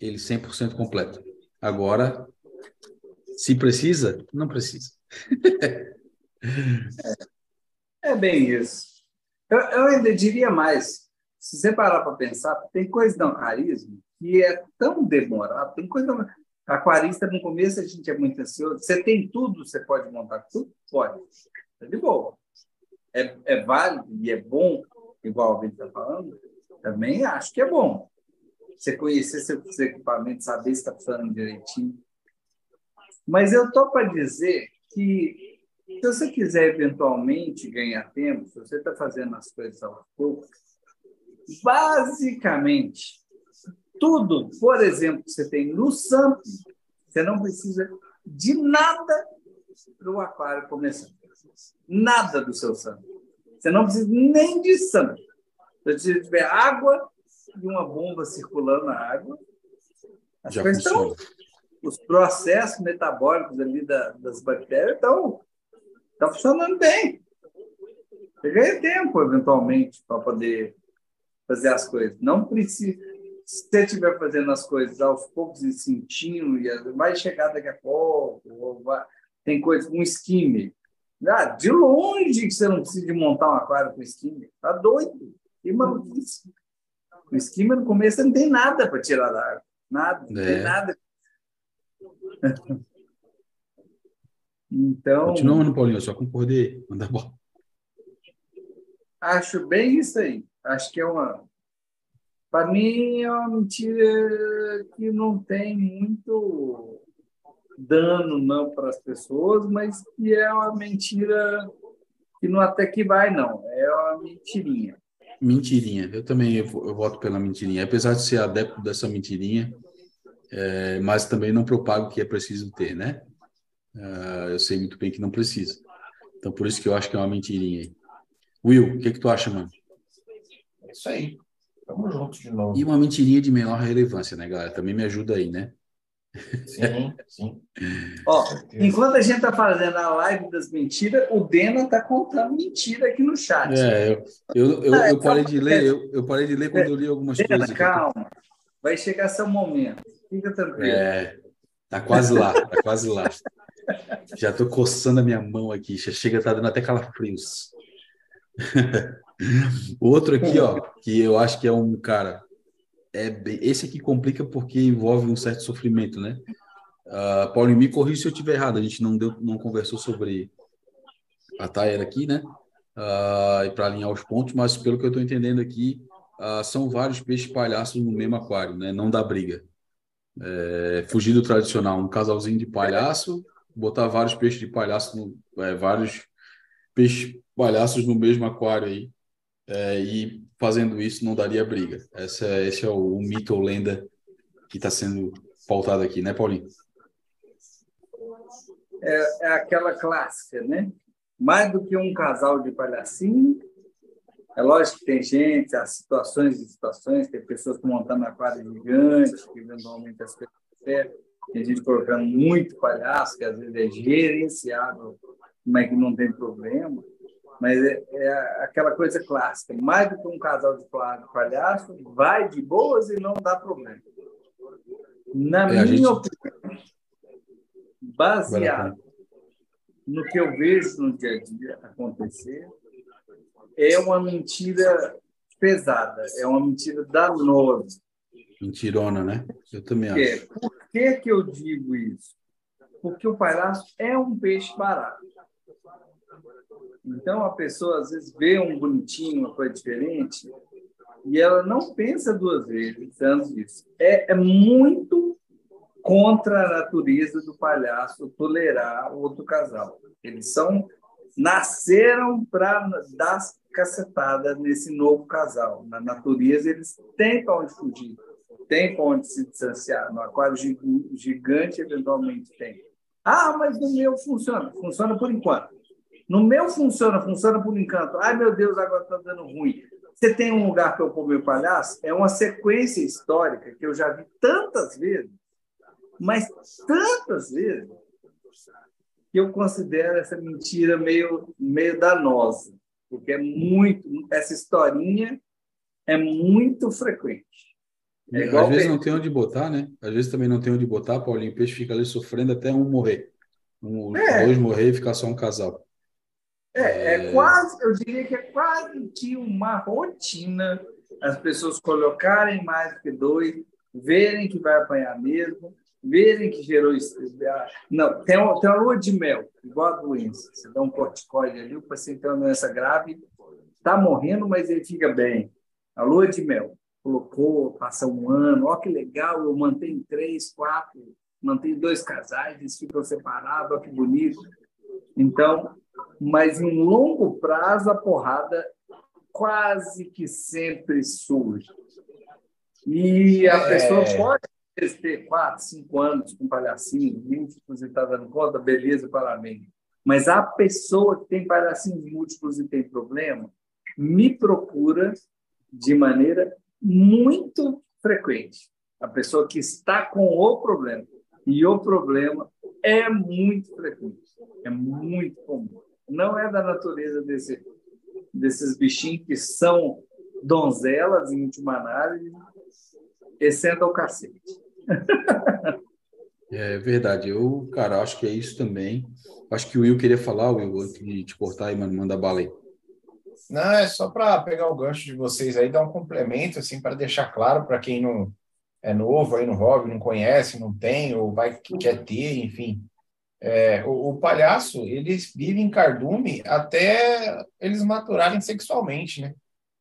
S1: ele 100% completo. Agora, se precisa, não precisa.
S3: é, é, bem isso. Eu, eu, ainda diria mais. Se você parar para pensar, tem coisa do aquarismo que é tão demorado, tem coisa. Aquarista, no começo, a gente é muito ansioso. Você tem tudo, você pode montar tudo? Pode. É de boa. É, é válido e é bom, igual Vitor está falando? Também acho que é bom você conhecer seus equipamentos, saber se está funcionando direitinho. Mas eu estou para dizer que, se você quiser eventualmente ganhar tempo, se você está fazendo as coisas aos poucos, basicamente, tudo, por exemplo, que você tem no SAMP, você não precisa de nada para o aquário começar. Nada do seu SAMP. Você não precisa nem de SAMP. Se você tiver água, de uma bomba circulando na água. As Já coisas estão, os processos metabólicos ali da, das bactérias estão, estão funcionando bem. Você ganha tempo, eventualmente, para poder fazer as coisas. Não precisa. Se você estiver fazendo as coisas aos poucos e sentindo, e vai chegar daqui a pouco, vai, tem coisa, um skimmer. Ah, de longe que você não precisa de montar um aquário com skimmer. Tá doido. Que maluquice. O esquema, no começo, não tem nada para tirar da água. Nada, não é. tem nada. então.
S1: Continua, Paulinho, eu só concordei. Manda bola.
S3: Acho bem isso aí. Acho que é uma. Para mim, é uma mentira que não tem muito dano não para as pessoas, mas que é uma mentira que não até que vai, não. É uma mentirinha.
S1: Mentirinha. Eu também eu, voto pela mentirinha. Apesar de ser adepto dessa mentirinha, é, mas também não propago que é preciso ter, né? Uh, eu sei muito bem que não precisa. Então, por isso que eu acho que é uma mentirinha. Will, o que, que tu acha, mano?
S4: É isso aí. Tamo junto de novo.
S1: E uma mentirinha de menor relevância, né, galera? Também me ajuda aí, né?
S4: Sim, sim.
S3: Ó, enquanto a gente está fazendo a live das mentiras, o Dena está contando mentira aqui no chat.
S1: É, eu, eu, eu, eu parei de ler, eu, eu, parei de ler quando eu li algumas Dena, coisas.
S3: Calma, vai chegar seu momento. Fica tranquilo.
S1: É, tá quase lá, tá quase lá. Já estou coçando a minha mão aqui, já chega, tá dando até calafrios. Outro aqui, ó, que eu acho que é um cara é esse aqui complica porque envolve um certo sofrimento, né? Uh, Paulo, me corrija se eu estiver errado. A gente não deu, não conversou sobre a Taera aqui, né? Uh, e para alinhar os pontos, mas pelo que eu estou entendendo aqui, uh, são vários peixes palhaços no mesmo aquário, né? Não dá briga. É, fugir do tradicional, um casalzinho de palhaço, botar vários peixes de palhaço, no, é, vários peixes palhaços no mesmo aquário aí é, e fazendo isso não daria briga. Essa, esse é o, o mito ou lenda que está sendo pautado aqui, né, Paulinho?
S3: É, é, aquela clássica, né? Mais do que um casal de palhacinho, é lógico que tem gente, as situações e situações, tem pessoas montando a quadra gigante, que eventualmente as coisas tem gente colocando muito palhaço, que às vezes é gerenciado, mas que não tem problema. Mas é, é, aquela coisa clássica. Mais do que um casal de palhaço, vai de boas e não dá problema. Na é, minha gente... opinião, baseado no que eu vejo no dia a dia acontecer, é uma mentira pesada, é uma mentira danosa.
S1: Mentirona, né? Eu também acho.
S3: Por que, que eu digo isso? Porque o palhaço é um peixe barato. Então, a pessoa às vezes vê um bonitinho, uma coisa diferente, e ela não pensa duas vezes antes disso. É, é muito contra a natureza do palhaço tolerar outro casal. Eles são nasceram para dar cacetada nesse novo casal. Na natureza, eles têm para onde fugir, têm para onde se distanciar. No aquário gigante, eventualmente tem. Ah, mas no meu funciona. Funciona por enquanto. No meu funciona, funciona por encanto. Ai, meu Deus, agora está dando ruim. Você tem um lugar para eu pôr meu palhaço? É uma sequência histórica que eu já vi tantas vezes, mas tantas vezes, que eu considero essa mentira meio, meio danosa, porque é muito, essa historinha é muito frequente.
S1: É Às vezes não tem onde botar, né? Às vezes também não tem onde botar, Paulinho Peixe fica ali sofrendo até um morrer. Um, é. Dois morrer e ficar só um casal.
S3: É, é, é, quase, eu diria que é quase que uma rotina as pessoas colocarem mais do que dois, verem que vai apanhar mesmo, verem que gerou. Não, tem uma, tem uma lua de mel, igual a doença. Você dá um corticoide ali, o paciente tem uma doença grave, está morrendo, mas ele fica bem. A lua de mel. Colocou, passa um ano, ó que legal, eu mantenho três, quatro, mantenho dois casais, eles ficam separados, ó que bonito. Então, mas em longo prazo a porrada quase que sempre surge. E a é... pessoa pode ter quatro, cinco anos com palhacinho, 20, você está dando conta, beleza, parabéns. Mas a pessoa que tem palhacinhos múltiplos e tem problema, me procura de maneira muito frequente. A pessoa que está com o problema. E o problema é muito frequente, é muito comum não é da natureza desse, desses bichinhos que são donzelas, em última análise, exceto o cacete.
S1: É verdade. Eu, cara, acho que é isso também. Acho que o Will queria falar, Will, antes de te cortar e mandar bala aí.
S4: Não, é só para pegar o gancho de vocês aí, dar um complemento, assim, para deixar claro para quem não é novo aí no hobby, não conhece, não tem, ou vai quer ter, enfim. É, o, o, palhaço, eles vivem em cardume até eles maturarem sexualmente, né?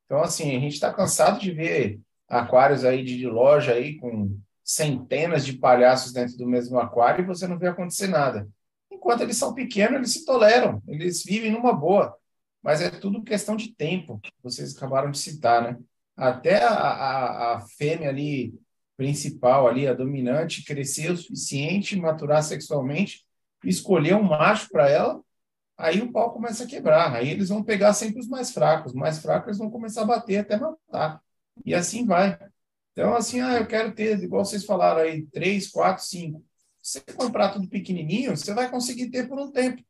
S4: Então, assim, a gente está cansado de ver aquários aí de, de, loja aí com centenas de palhaços dentro do mesmo aquário e você não vê acontecer nada. Enquanto eles são pequenos, eles se toleram, eles vivem numa boa. Mas é tudo questão de tempo, vocês acabaram de citar, né? Até a, a, a fêmea ali, principal ali, a dominante, crescer o suficiente, maturar sexualmente, escolher um macho para ela, aí o pau começa a quebrar. Aí eles vão pegar sempre os mais fracos. Os mais fracos eles vão começar a bater até matar. E assim vai. Então, assim, ah, eu quero ter, igual vocês falaram aí, três, quatro, cinco. Se você comprar tudo pequenininho, você vai conseguir ter por um tempo,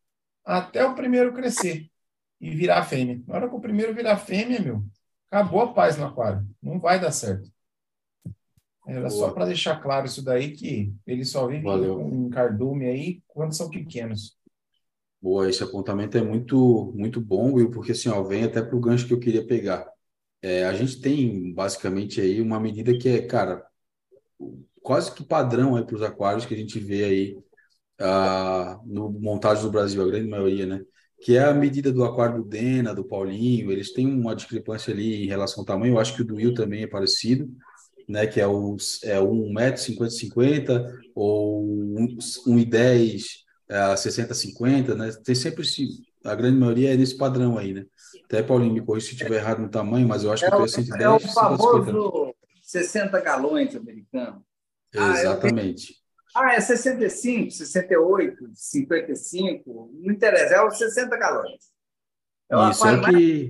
S4: até o primeiro crescer e virar fêmea. Na hora que o primeiro virar fêmea, meu, acabou a paz no aquário. Não vai dar certo. Era Boa. só para deixar claro isso daí, que eles só vivem em cardume aí quando são pequenos.
S1: Boa, esse apontamento é muito, muito bom, Will, porque assim, ó, vem até para o gancho que eu queria pegar. É, a gente tem basicamente aí uma medida que é, cara, quase que padrão aí para os aquários que a gente vê aí ah, no montagem do Brasil, a grande maioria, né? Que é a medida do aquário do Dena, do Paulinho, eles têm uma discrepância ali em relação ao tamanho, eu acho que o do Will também é parecido, né, que é, os, é 1,50m, ou 1,10m, é, 60-50, né? Tem sempre esse, a grande maioria é nesse padrão aí, né? Até Paulinho me corrija se estiver errado no tamanho, mas eu acho que é, o 110
S3: é o famoso 60 galões americano.
S1: Exatamente.
S3: Ah, é 65, 68, 55, não interessa, é os 60 galões.
S1: É Isso é o que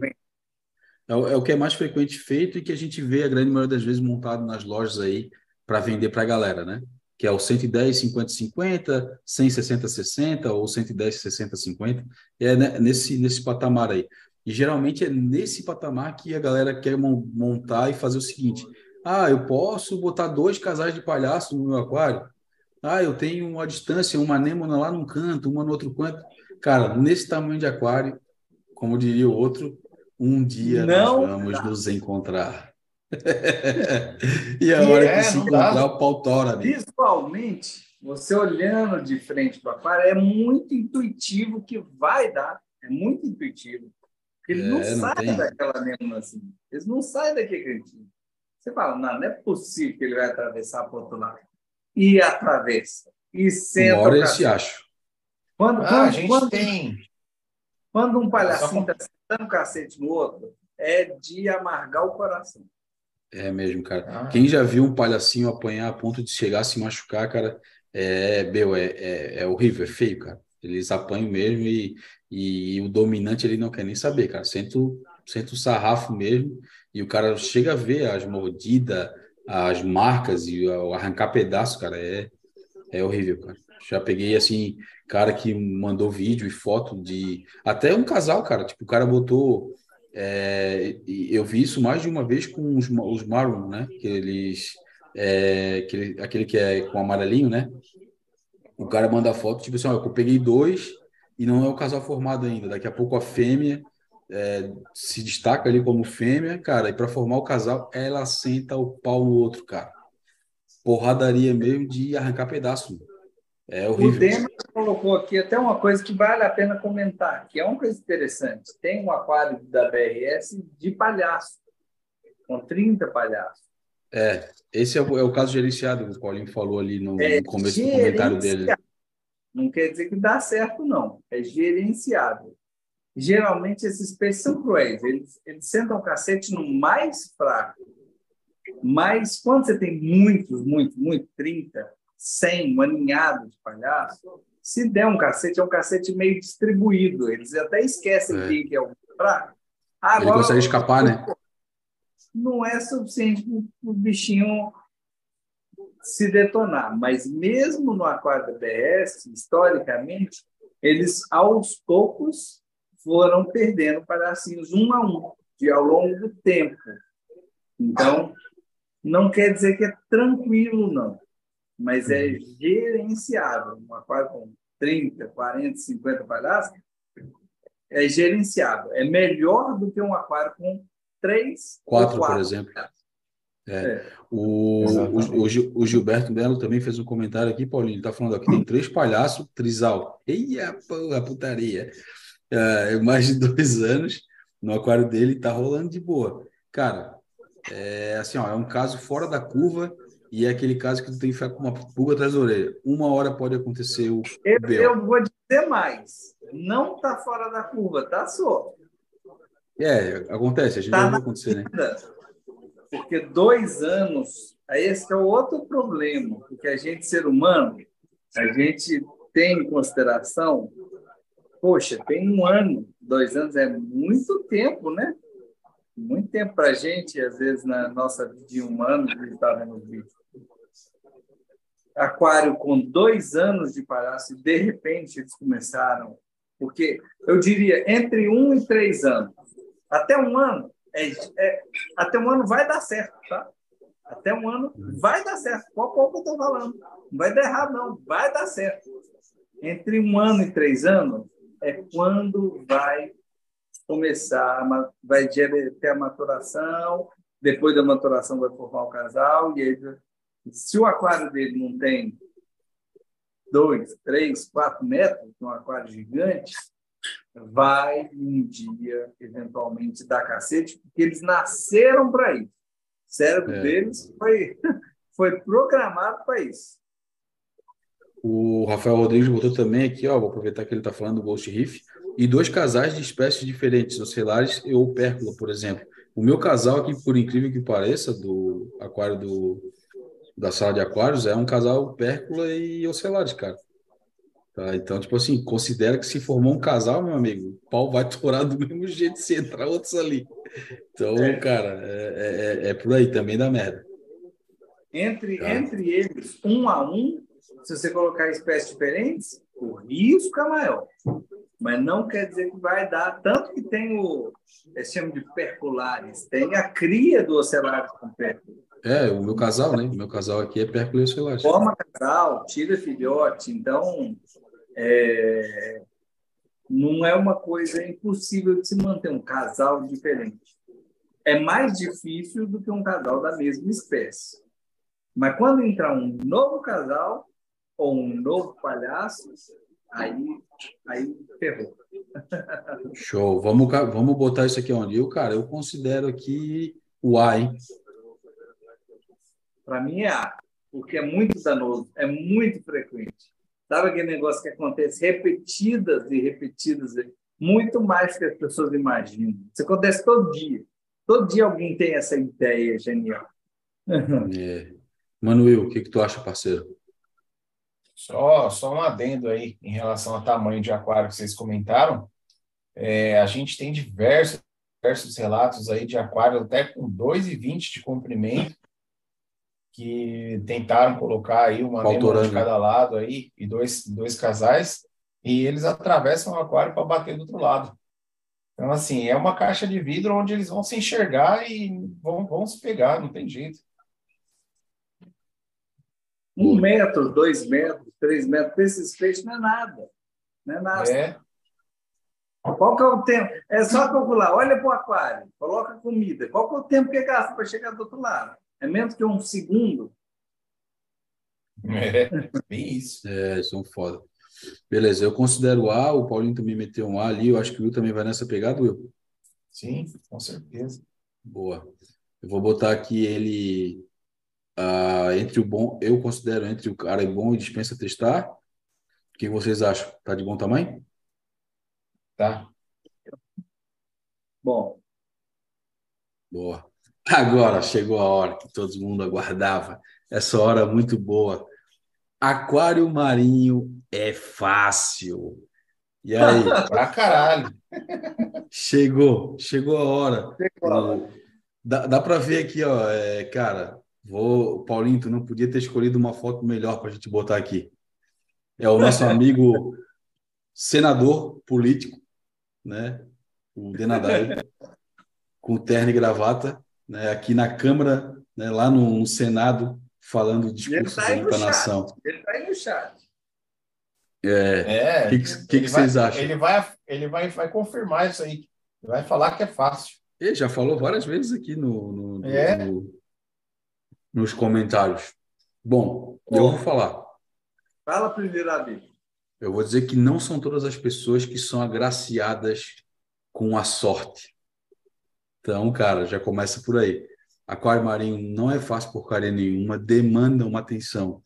S1: é o, é o que é mais frequente feito e que a gente vê a grande maioria das vezes montado nas lojas aí para vender para a galera, né? que é o 110, 50, 50, 100, 60, 60, ou 110, 60, 50. É nesse, nesse patamar aí. E geralmente é nesse patamar que a galera quer montar e fazer o seguinte: ah, eu posso botar dois casais de palhaço no meu aquário? Ah, eu tenho uma distância, uma anêmona lá num canto, uma no outro canto. Cara, nesse tamanho de aquário, como diria o outro, um dia Não nós vamos dá. nos encontrar. e a hora é, que se encontrar, dá. o pau tora.
S3: Visualmente, você olhando de frente para aquário, é muito intuitivo que vai dar. É muito intuitivo. Ele é, não, não, sai tem. daquela mesma assim. Eles não saem daquele cantinho. Você fala, não, não é possível que ele vai atravessar para o outro lado. E atravessa. E senta.
S1: Uma hora esse acho.
S3: Quando, ah, quando, a gente quando, tem. Quando um palhacinho está sentando um cacete no outro, é de amargar o coração.
S1: É mesmo, cara. Ah. Quem já viu um palhacinho apanhar a ponto de chegar a se machucar, cara, é, meu, é, é, é horrível, é feio, cara. Eles apanham mesmo e, e o dominante ele não quer nem saber, cara. Senta o, senta o sarrafo mesmo e o cara chega a ver as mordidas, as marcas e o arrancar pedaço, cara. É, é horrível, cara. Já peguei, assim, cara que mandou vídeo e foto de. Até um casal, cara. Tipo, o cara botou é, eu vi isso mais de uma vez com os, os Maroon, né? Que eles, é, aquele, aquele que é com amarelinho, né? O cara manda foto, tipo assim, ó, eu peguei dois e não é o casal formado ainda. Daqui a pouco a fêmea é, se destaca ali como fêmea, cara, e para formar o casal, ela senta o pau no outro, cara. Porradaria mesmo de arrancar pedaço. É horrível.
S3: O Dema colocou aqui até uma coisa que vale a pena comentar, que é uma coisa interessante. Tem um aquário da BRS de palhaço, com 30 palhaços.
S1: É, esse é o, é o caso gerenciado que o Paulinho falou ali no, é no começo do comentário dele.
S3: Não quer dizer que dá certo, não. É gerenciado. Geralmente, esses peixes são cruéis. Eles, eles sentam o cacete no mais fraco. Mas, quando você tem muitos, muito, muito, 30, 100, um aninhado de palhaço, se der um cacete, é um cacete meio distribuído. Eles até esquecem é. quem que é o fraco.
S1: Agora, Ele consegue escapar, né?
S3: Não é suficiente para o bichinho se detonar. Mas mesmo no aquário da BS, historicamente, eles aos poucos foram perdendo palhacinhos um a um, de ao longo do tempo. Então, não quer dizer que é tranquilo, não mas é uhum. gerenciável. Um aquário com 30, 40, 50 palhaços é gerenciável. É melhor do que um aquário com 3
S1: quatro, por exemplo. É. É. O, o, o, Gilberto Belo também fez um comentário aqui, Paulinho. Ele está falando aqui: tem três palhaços, trisal. Eia, a putaria. É, mais de dois anos no aquário dele, está rolando de boa. Cara, é assim, ó, é um caso fora da curva e é aquele caso que tu tem que ficar com uma pulga atrás da orelha. Uma hora pode acontecer o.
S3: Eu, eu vou dizer mais. Não está fora da curva, tá só.
S1: É, acontece, a gente tá viu acontecer, né?
S3: Porque dois anos, esse é o outro problema, porque a gente, ser humano, a gente tem em consideração, poxa, tem um ano, dois anos é muito tempo, né? Muito tempo para a gente, às vezes, na nossa vida humana, a gente está vendo vídeo aquário com dois anos de palhaço e, de repente, eles começaram. Porque eu diria entre um e três anos. Até um ano, é, é, até um ano vai dar certo, tá? Até um ano vai dar certo. Qual que eu estou falando? Não vai dar errado, não. Vai dar certo. Entre um ano e três anos é quando vai começar, vai ter a maturação, depois da maturação vai formar o casal, e aí se o aquário dele não tem dois, três, quatro metros, um aquário gigante, vai um dia, eventualmente, dar cacete, porque eles nasceram para isso. O cérebro é. deles foi, foi programado para isso.
S1: O Rafael Rodrigues botou também aqui, ó, vou aproveitar que ele está falando do Ghost Reef, e dois casais de espécies diferentes, ocelares e opércula, por exemplo. O meu casal aqui, por incrível que pareça, do aquário do da sala de aquários é um casal pércula e ocelares, cara. Tá? Então, tipo assim, considera que se formou um casal, meu amigo, o pau vai torar do mesmo jeito se entrar outros ali. Então, é. cara, é, é, é, é por aí também da merda.
S3: Entre, tá. entre eles, um a um, se você colocar espécies diferentes, o risco é maior. Mas não quer dizer que vai dar. Tanto que tem o. Eles chamam de perculares, tem a cria do ocelário com pérculo.
S1: É, o meu casal, né? O meu casal aqui é pérculo ocelário.
S3: Forma casal, tira filhote. Então, é, não é uma coisa impossível de se manter um casal diferente. É mais difícil do que um casal da mesma espécie. Mas quando entrar um novo casal ou um novo palhaço, aí, aí ferrou.
S1: Show. Vamos, vamos botar isso aqui onde? Eu, cara, eu considero aqui o A, hein?
S3: Para mim é A, porque é muito danoso, é muito frequente. Sabe aquele negócio que acontece repetidas e repetidas, muito mais que as pessoas imaginam. Isso acontece todo dia. Todo dia alguém tem essa ideia genial.
S1: É. Manuel, o que, que tu acha, parceiro?
S4: Só, só um adendo aí em relação ao tamanho de aquário que vocês comentaram. É, a gente tem diversos, diversos relatos aí de aquários até com 2,20 de comprimento que tentaram colocar aí uma Faltorando. de cada lado aí e dois, dois casais e eles atravessam o aquário para bater do outro lado. Então, assim, é uma caixa de vidro onde eles vão se enxergar e vão, vão se pegar, não tem jeito.
S3: Um metro, dois metros, três metros, esses peixes não é nada. Não é nada. É. Qual que é o tempo? É só calcular. Olha para o aquário, coloca comida. Qual que é o tempo que gasta para chegar do outro lado? É menos que um segundo?
S4: É, bem isso.
S1: É, são foda. Beleza, eu considero A, o Paulinho também meteu um A ali, eu acho que o Will também vai nessa pegada, Will?
S4: Sim, com certeza.
S1: Boa. Eu vou botar aqui ele Uh, entre o bom, eu considero entre o cara bom e dispensa testar. O que vocês acham? Tá de bom tamanho?
S4: Tá.
S3: Bom.
S1: Boa. Agora chegou a hora que todo mundo aguardava. Essa hora muito boa. Aquário marinho é fácil. E aí?
S4: pra caralho.
S1: Chegou, chegou a hora. Chegou. Dá, dá para ver aqui, ó, é, cara, Vou, Paulinho, tu não podia ter escolhido uma foto melhor para a gente botar aqui. É o nosso amigo senador político, né? O Denadai, com terno e gravata, né? aqui na Câmara, né? lá no, no Senado, falando discurso tá
S3: da nação. Ele está aí no chat.
S1: É. O que, que, que vocês acham?
S4: Ele vai, ele vai, vai confirmar isso aí. Ele vai falar que é fácil.
S1: Ele já falou várias vezes aqui no, no, é. no, nos comentários. Bom, eu vou falar.
S3: Fala primeiro, Abi.
S1: Eu vou dizer que não são todas as pessoas que são agraciadas com a sorte. Então, cara, já começa por aí. Aquário marinho não é fácil porcaria nenhuma, demanda uma atenção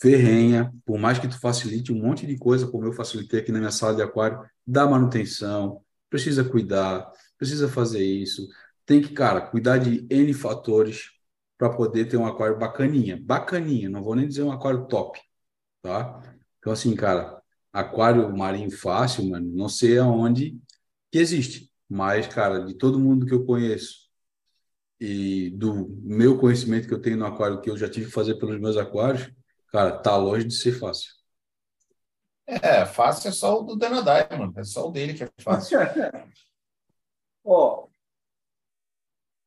S1: ferrenha, por mais que tu facilite um monte de coisa, como eu facilitei aqui na minha sala de aquário, dá manutenção, precisa cuidar, precisa fazer isso. Tem que, cara, cuidar de N fatores para poder ter um aquário bacaninha. Bacaninha, não vou nem dizer um aquário top, tá? Então, assim, cara, aquário marinho fácil, mano, não sei aonde que existe, mas, cara, de todo mundo que eu conheço e do meu conhecimento que eu tenho no aquário, que eu já tive que fazer pelos meus aquários, cara, tá longe de ser fácil.
S4: É, fácil é só o do Denadai, mano. É só o dele que é fácil.
S3: Ó,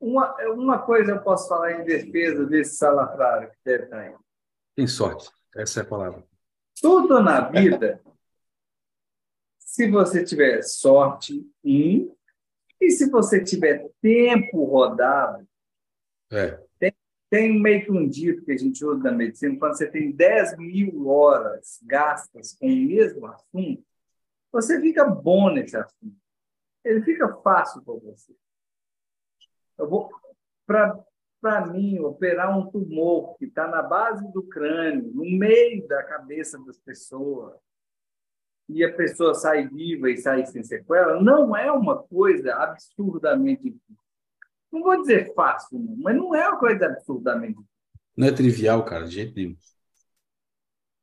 S3: uma, uma coisa eu posso falar em defesa desse salafrário que estar aí.
S1: Tem sorte, essa é a palavra.
S3: Tudo na vida, se você tiver sorte, um, e se você tiver tempo rodado,
S1: é.
S3: tem, tem meio que um dito que a gente usa na medicina, quando você tem 10 mil horas gastas com o mesmo assunto, você fica bom nesse assunto. Ele fica fácil para você. Eu vou para mim operar um tumor que está na base do crânio, no meio da cabeça das pessoas, e a pessoa sai viva e sai sem sequela, não é uma coisa absurdamente não vou dizer fácil, mas não é uma coisa absurdamente
S1: não é trivial, cara, de jeito nenhum.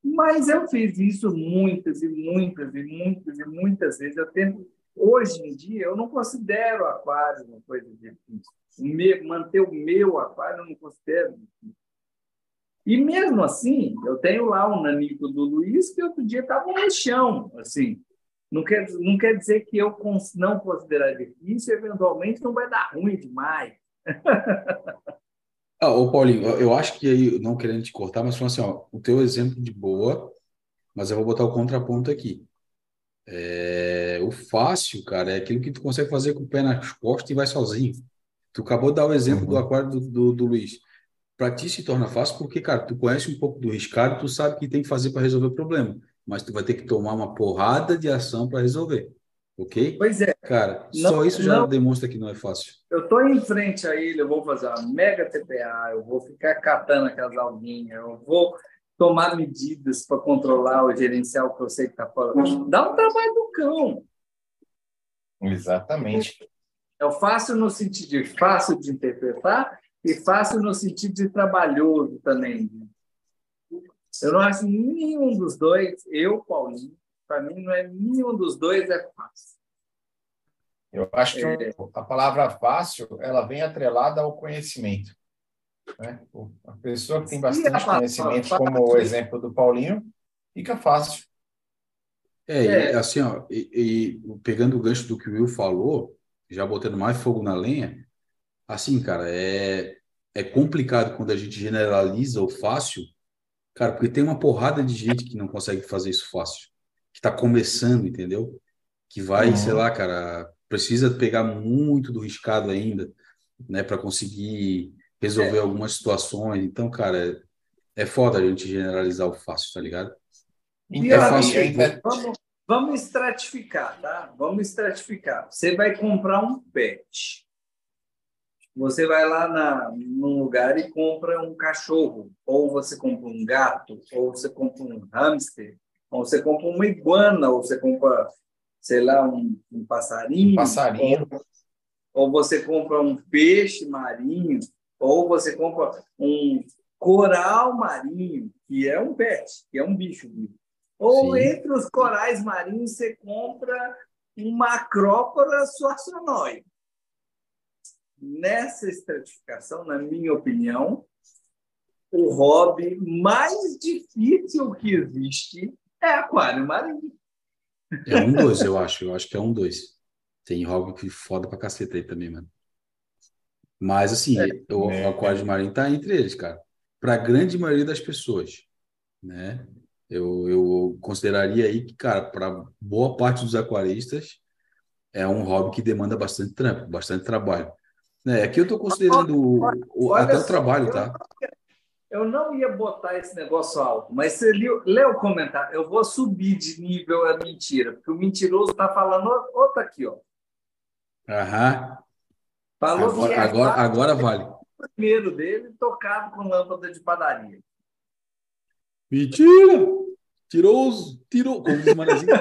S3: Mas eu fiz isso muitas e muitas e muitas e muitas vezes. Eu tento, hoje em dia, eu não considero aquário uma coisa difícil. Manter o meu aquário eu não considero. E mesmo assim, eu tenho lá um nanico do Luiz que outro dia estava no chão, assim. Não quer, não quer dizer que eu não considerar difícil, eventualmente não vai dar ruim demais.
S1: ah, ô Paulinho, eu acho que aí, não querendo te cortar, mas assim, ó, o teu exemplo de boa, mas eu vou botar o contraponto aqui. É, o fácil, cara, é aquilo que tu consegue fazer com o pé nas costas e vai sozinho. Tu acabou de dar o exemplo uhum. do aquário do, do, do Luiz. Para ti se torna fácil porque, cara, tu conhece um pouco do riscado, tu sabe o que tem que fazer para resolver o problema mas tu vai ter que tomar uma porrada de ação para resolver. Ok?
S3: Pois é.
S1: Cara, não, só isso já não, demonstra que não é fácil.
S3: Eu estou em frente a ele, eu vou fazer uma mega TPA, eu vou ficar catando aquelas alguinhas, eu vou tomar medidas para controlar o gerencial que eu sei que está falando. Dá um trabalho do cão.
S4: Exatamente.
S3: É fácil no sentido de fácil de interpretar e fácil no sentido de trabalhoso também. Eu não acho nenhum dos dois, eu, Paulinho, para mim não é nenhum dos dois é fácil.
S4: Eu acho que é. a palavra fácil ela vem atrelada ao conhecimento. Né? A pessoa que tem bastante conhecimento, como o exemplo do Paulinho, fica fácil.
S1: É, é. assim, ó, e, e, pegando o gancho do que o Will falou, já botando mais fogo na lenha, assim, cara, é, é complicado quando a gente generaliza o fácil Cara, porque tem uma porrada de gente que não consegue fazer isso fácil, que está começando, entendeu? Que vai, uhum. sei lá, cara, precisa pegar muito do riscado ainda, né, para conseguir resolver é. algumas situações. Então, cara, é, é foda a gente generalizar o fácil, tá ligado?
S3: E é fácil. Vamos, vamos estratificar, tá? Vamos estratificar. Você vai comprar um pet. Você vai lá na, num lugar e compra um cachorro, ou você compra um gato, ou você compra um hamster, ou você compra uma iguana, ou você compra, sei lá, um, um passarinho. Um
S4: passarinho.
S3: Ou, ou você compra um peixe marinho, ou você compra um coral marinho, que é um pet, que é um bicho vivo. Ou Sim. entre os corais marinhos você compra uma acrópora suacionóide nessa estratificação, na minha opinião, o hobby mais difícil que existe é aquário marinho.
S1: É um dois, eu acho. Eu acho que é um dois. Tem hobby que foda pra caceta aí também, mano. Mas, assim, é, o, é, aquário marinho tá entre eles, cara. Para a grande maioria das pessoas, né? Eu, eu consideraria aí que, cara, para boa parte dos aquaristas, é um hobby que demanda bastante trampo, bastante trabalho. É, aqui eu estou considerando olha, o, até o trabalho, tá?
S3: Eu não ia botar esse negócio alto, mas você leu, leu o comentário. Eu vou subir de nível a mentira, porque o mentiroso está falando outra aqui, ó.
S1: Aham. Falou agora, que é agora, agora vale.
S3: O primeiro dele tocado com lâmpada de padaria.
S1: Mentira! Tiroso, tirou, como diz o Manezinho,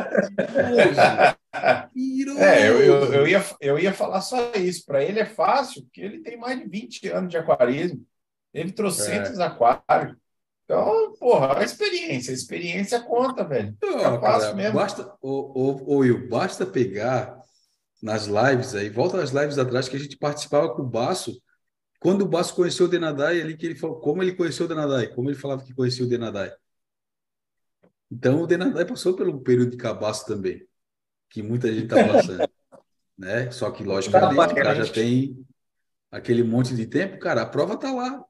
S4: É, eu, eu, eu, ia, eu ia falar só isso. Para ele é fácil, porque ele tem mais de 20 anos de aquarismo. Ele trouxe é. aquários. Então, porra, a experiência. A experiência conta, velho.
S1: Não, fácil mesmo. Basta, ou, ou, Will, basta pegar nas lives aí, volta às lives atrás que a gente participava com o Baço. Quando o Baço conheceu o Denadai, ali que ele falou, como ele conheceu o Denadai, como ele falava que conhecia o Denadai. Então, o Denadai passou pelo período de cabaço também que muita gente está passando. né? Só que, logicamente, o cara já tem aquele monte de tempo, cara, a prova está lá.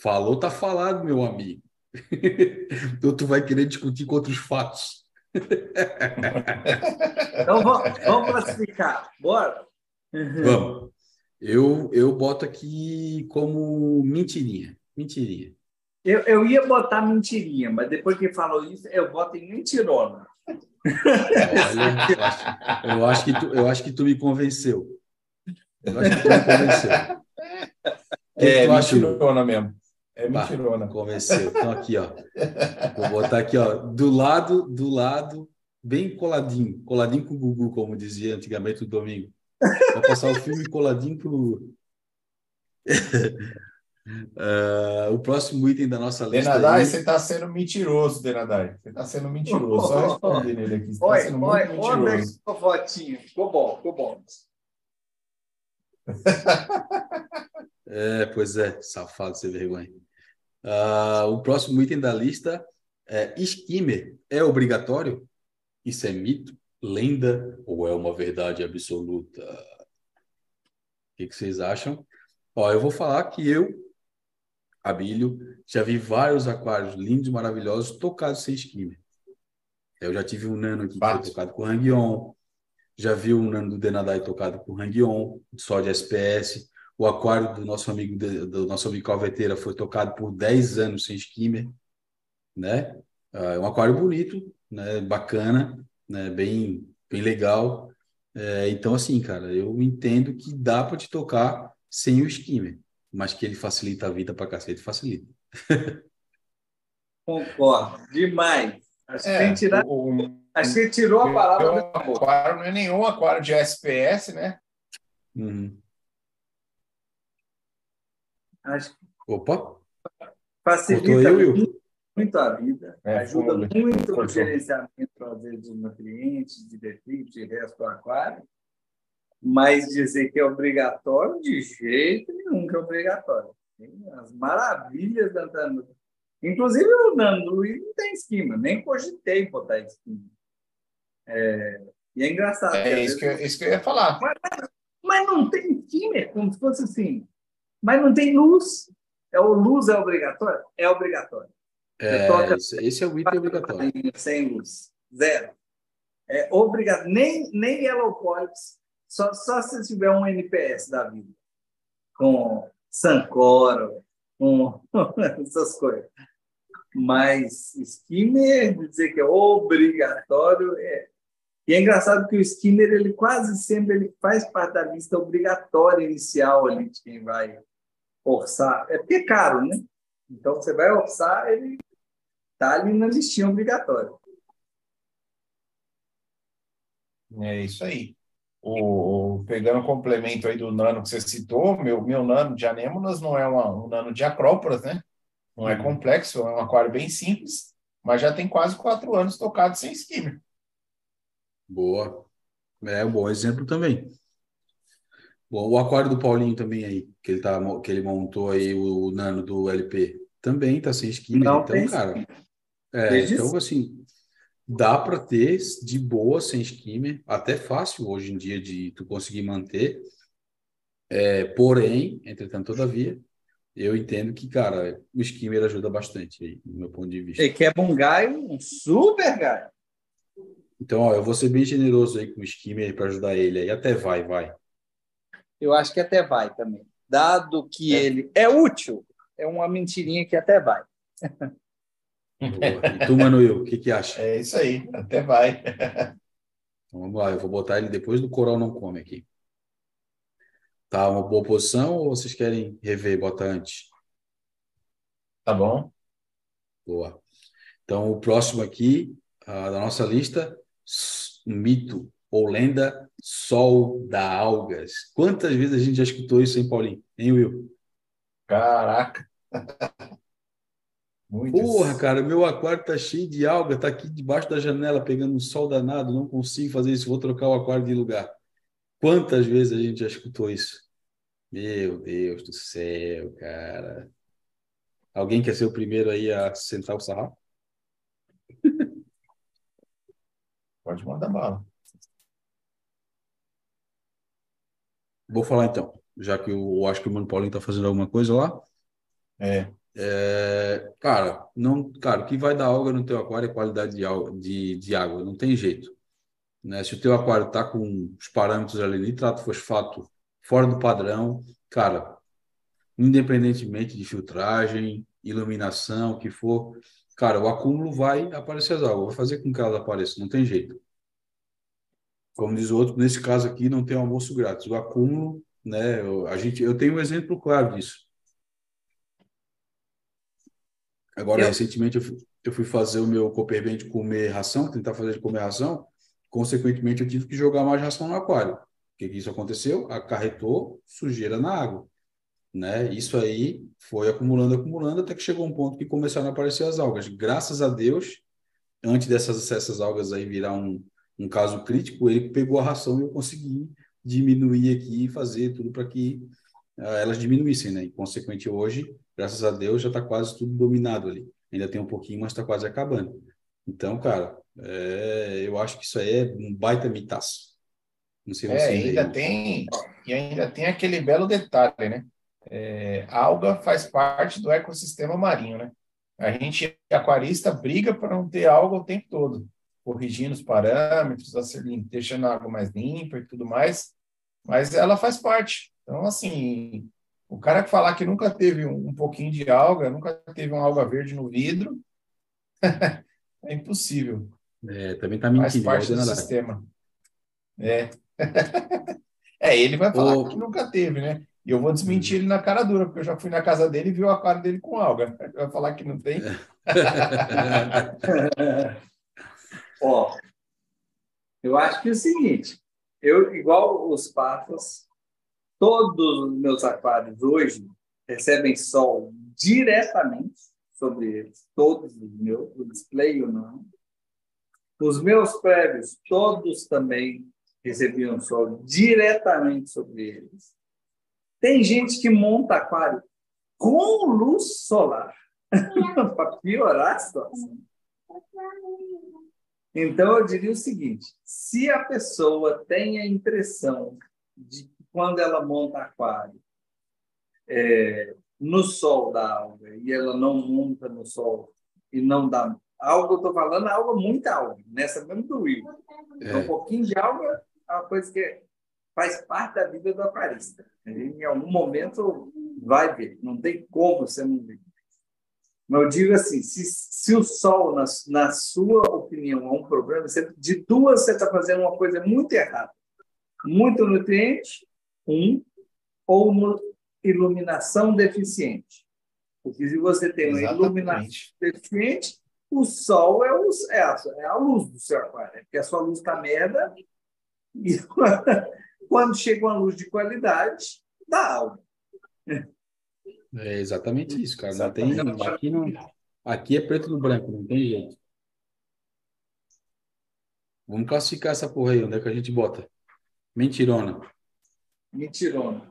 S1: Falou, tá falado, meu amigo. então tu vai querer discutir com outros fatos.
S3: então vamos, vamos classificar. Bora.
S1: Vamos. Eu, eu boto aqui como mentirinha. Mentirinha.
S3: Eu, eu ia botar mentirinha, mas depois que falou isso, eu boto em mentirona.
S1: Olha, eu acho, que tu, eu acho que tu me convenceu. Eu acho que tu me convenceu.
S4: É, tu mentirona mesmo. É mentirona.
S1: Bah, convenceu. Então aqui, ó. Vou botar aqui, ó, do lado, do lado, bem coladinho, coladinho com o Gugu, como dizia antigamente o domingo. Vou passar o filme coladinho pro Uh, o próximo item da nossa lista.
S4: Denadai, aí... você está sendo mentiroso, Denadai. Você está sendo mentiroso. Só responde nele aqui. Você está sendo
S3: oi, muito oi, mentiroso. Oi, fotinho. Ficou bom, ficou bom.
S1: é, pois é, safado, sem vergonha. Uh, o próximo item da lista é skimmer. É obrigatório? Isso é mito, lenda ou é uma verdade absoluta? O que, que vocês acham? Ó, eu vou falar que eu, Abílio, já vi vários aquários lindos, maravilhosos, tocados sem skimmer. Eu já tive um nano aqui tocado com hang-on, já vi um nano do Denadai tocado com hang-on, só de SPS. O aquário do nosso amigo do nosso amigo Calveteira foi tocado por 10 anos sem skimmer, né? É um aquário bonito, né? Bacana, né? Bem, bem legal. É, então, assim, cara, eu entendo que dá para te tocar sem o skimmer, mas que ele facilita a vida para cacete, facilita.
S3: Concordo, demais. Acho é, que, tirar... o, Acho que tirou a palavra
S4: da Aquário não é nenhum aquário de SPS, né?
S1: Uhum.
S3: Acho
S1: Opa!
S3: Facilita eu, muito a vida, é, ajuda muito no gerenciamento, às vezes, dos nutrientes, de detritos, de resto do aquário, mas dizer que é obrigatório, de jeito nenhum que é obrigatório. As maravilhas da Nando. Inclusive, o Luiz não tem esquema, nem cogitei botar esquema. É, e é engraçado.
S4: É isso que, eu, isso que eu ia falar.
S3: Mas, mas não tem esquema, como se fosse assim. Mas não tem luz. É o luz é obrigatório? É obrigatório.
S1: É, toca... esse é o item obrigatório.
S3: Sem luz. Zero. É obrigado. Nem, nem Yellow Polyps só, só se tiver um NPS da vida, com Sancora, com essas coisas. Mas skimmer, dizer que é obrigatório, é. E é engraçado que o skimmer, ele quase sempre ele faz parte da lista obrigatória inicial ali de quem vai orçar. É porque é caro, né? Então, você vai orçar, ele ali na listinha obrigatória.
S4: É isso aí o, pegando o complemento aí do nano que você citou, meu, meu nano de anêmonas não é uma, um nano de acróporas, né? Não é uhum. complexo, é um aquário bem simples, mas já tem quase quatro anos tocado sem skimmer.
S1: Boa. É um bom exemplo também. Bom, o aquário do Paulinho também aí, que ele, tá, que ele montou aí, o, nano do LP, também tá sem skimmer. Não então, cara. É, então, assim, dá para ter de boa sem skimmer, até fácil hoje em dia de tu conseguir manter. É, porém, entretanto, todavia, eu entendo que, cara, o skimmer ajuda bastante aí, do meu ponto de vista.
S3: E que é um gaio, um super gaio.
S1: Então, ó, eu vou ser bem generoso aí com o skimmer para ajudar ele aí. Até vai, vai.
S3: Eu acho que até vai também. Dado que é. ele é útil, é uma mentirinha que até vai.
S1: E tu, Manuel, o que, que acha?
S4: É isso aí, até vai.
S1: Então, vamos lá, eu vou botar ele depois do Coral Não Come aqui. Tá uma boa posição ou vocês querem rever e botar antes?
S4: Tá bom.
S1: Boa. Então, o próximo aqui uh, da nossa lista, mito ou lenda, sol da algas. Quantas vezes a gente já escutou isso, hein, Paulinho? Hein, Will?
S4: Caraca!
S1: Porra, cara, meu aquário tá cheio de alga, tá aqui debaixo da janela pegando um sol danado, não consigo fazer isso, vou trocar o aquário de lugar. Quantas vezes a gente já escutou isso? Meu Deus do céu, cara. Alguém quer ser o primeiro aí a sentar o sarrafo?
S4: Pode mandar bala.
S1: Vou falar então, já que eu, eu acho que o Mano Paulinho tá fazendo alguma coisa lá.
S4: É.
S1: É, cara, não, cara, o que vai dar alga no teu aquário é qualidade de, de, de água, não tem jeito. Né? Se o teu aquário está com os parâmetros ali, nitrato, fosfato, fora do padrão, cara, independentemente de filtragem, iluminação, o que for, cara, o acúmulo vai aparecer as águas, vai fazer com que elas apareçam, não tem jeito. Como diz o outro, nesse caso aqui não tem almoço grátis. O acúmulo, né, a gente, eu tenho um exemplo claro disso. Agora, eu... recentemente, eu fui, eu fui, fazer o meu Cooperban de comer ração, tentar fazer de comer ração. Consequentemente, eu tive que jogar mais ração no aquário. O que, que isso aconteceu? Acarretou sujeira na água. né? Isso aí foi acumulando, acumulando, até que chegou um ponto que começaram a aparecer as algas. Graças a Deus, antes dessas essas algas aí virar um, um caso crítico, ele pegou a ração e eu consegui diminuir aqui e fazer tudo para que uh, elas diminuíssem, né? E, consequente, hoje, graças a Deus, já está quase tudo dominado ali. Ainda tem um pouquinho, mas está quase acabando. Então, cara, é, eu acho que isso aí é um baita mitaço.
S4: Não sei é, ainda tem e ainda tem aquele belo detalhe, né? É, alga faz parte do ecossistema marinho, né? A gente, aquarista, briga para não ter alga o tempo todo, corrigindo os parâmetros, deixando a água mais limpa e tudo mais, mas ela faz parte. Então, assim, o cara que falar que nunca teve um, um pouquinho de alga, nunca teve uma alga verde no vidro, é impossível.
S1: É, também está mentindo.
S4: Faz parte do sistema. É. é, ele vai falar que nunca teve, né? E eu vou desmentir ele na cara dura, porque eu já fui na casa dele e vi o aquário dele com alga. Ele vai falar que não tem.
S3: Ó, eu acho que é o seguinte, eu, igual os patos, todos os meus aquários hoje recebem sol diretamente sobre eles, todos os meus, o display ou não. Os meus prédios, todos também recebiam sol diretamente sobre eles. Tem gente que monta aquário com luz solar para piorar a situação. Então, eu diria o seguinte: se a pessoa tem a impressão de quando ela monta aquário é, no sol da alga e ela não monta no sol e não dá algo, eu estou falando alga, muita alga, nessa mesmo do rio. É. Um pouquinho de alga é uma coisa que faz parte da vida do aquarista. Em algum momento vai ver, não tem como você não ver. Mas eu digo assim, se, se o sol, na, na sua opinião, é um problema, você, de duas você está fazendo uma coisa muito errada. Muito nutriente, um, ou uma iluminação deficiente. Porque se você tem uma Exatamente. iluminação deficiente, o sol é, o, é, a, é a luz do seu aquário. Porque a sua luz está merda e quando chega uma luz de qualidade, dá algo.
S1: É exatamente isso, cara. Não tem, aqui, não, aqui é preto no branco, não tem jeito. Vamos classificar essa porra aí, onde é que a gente bota? Mentirona.
S3: Mentirona.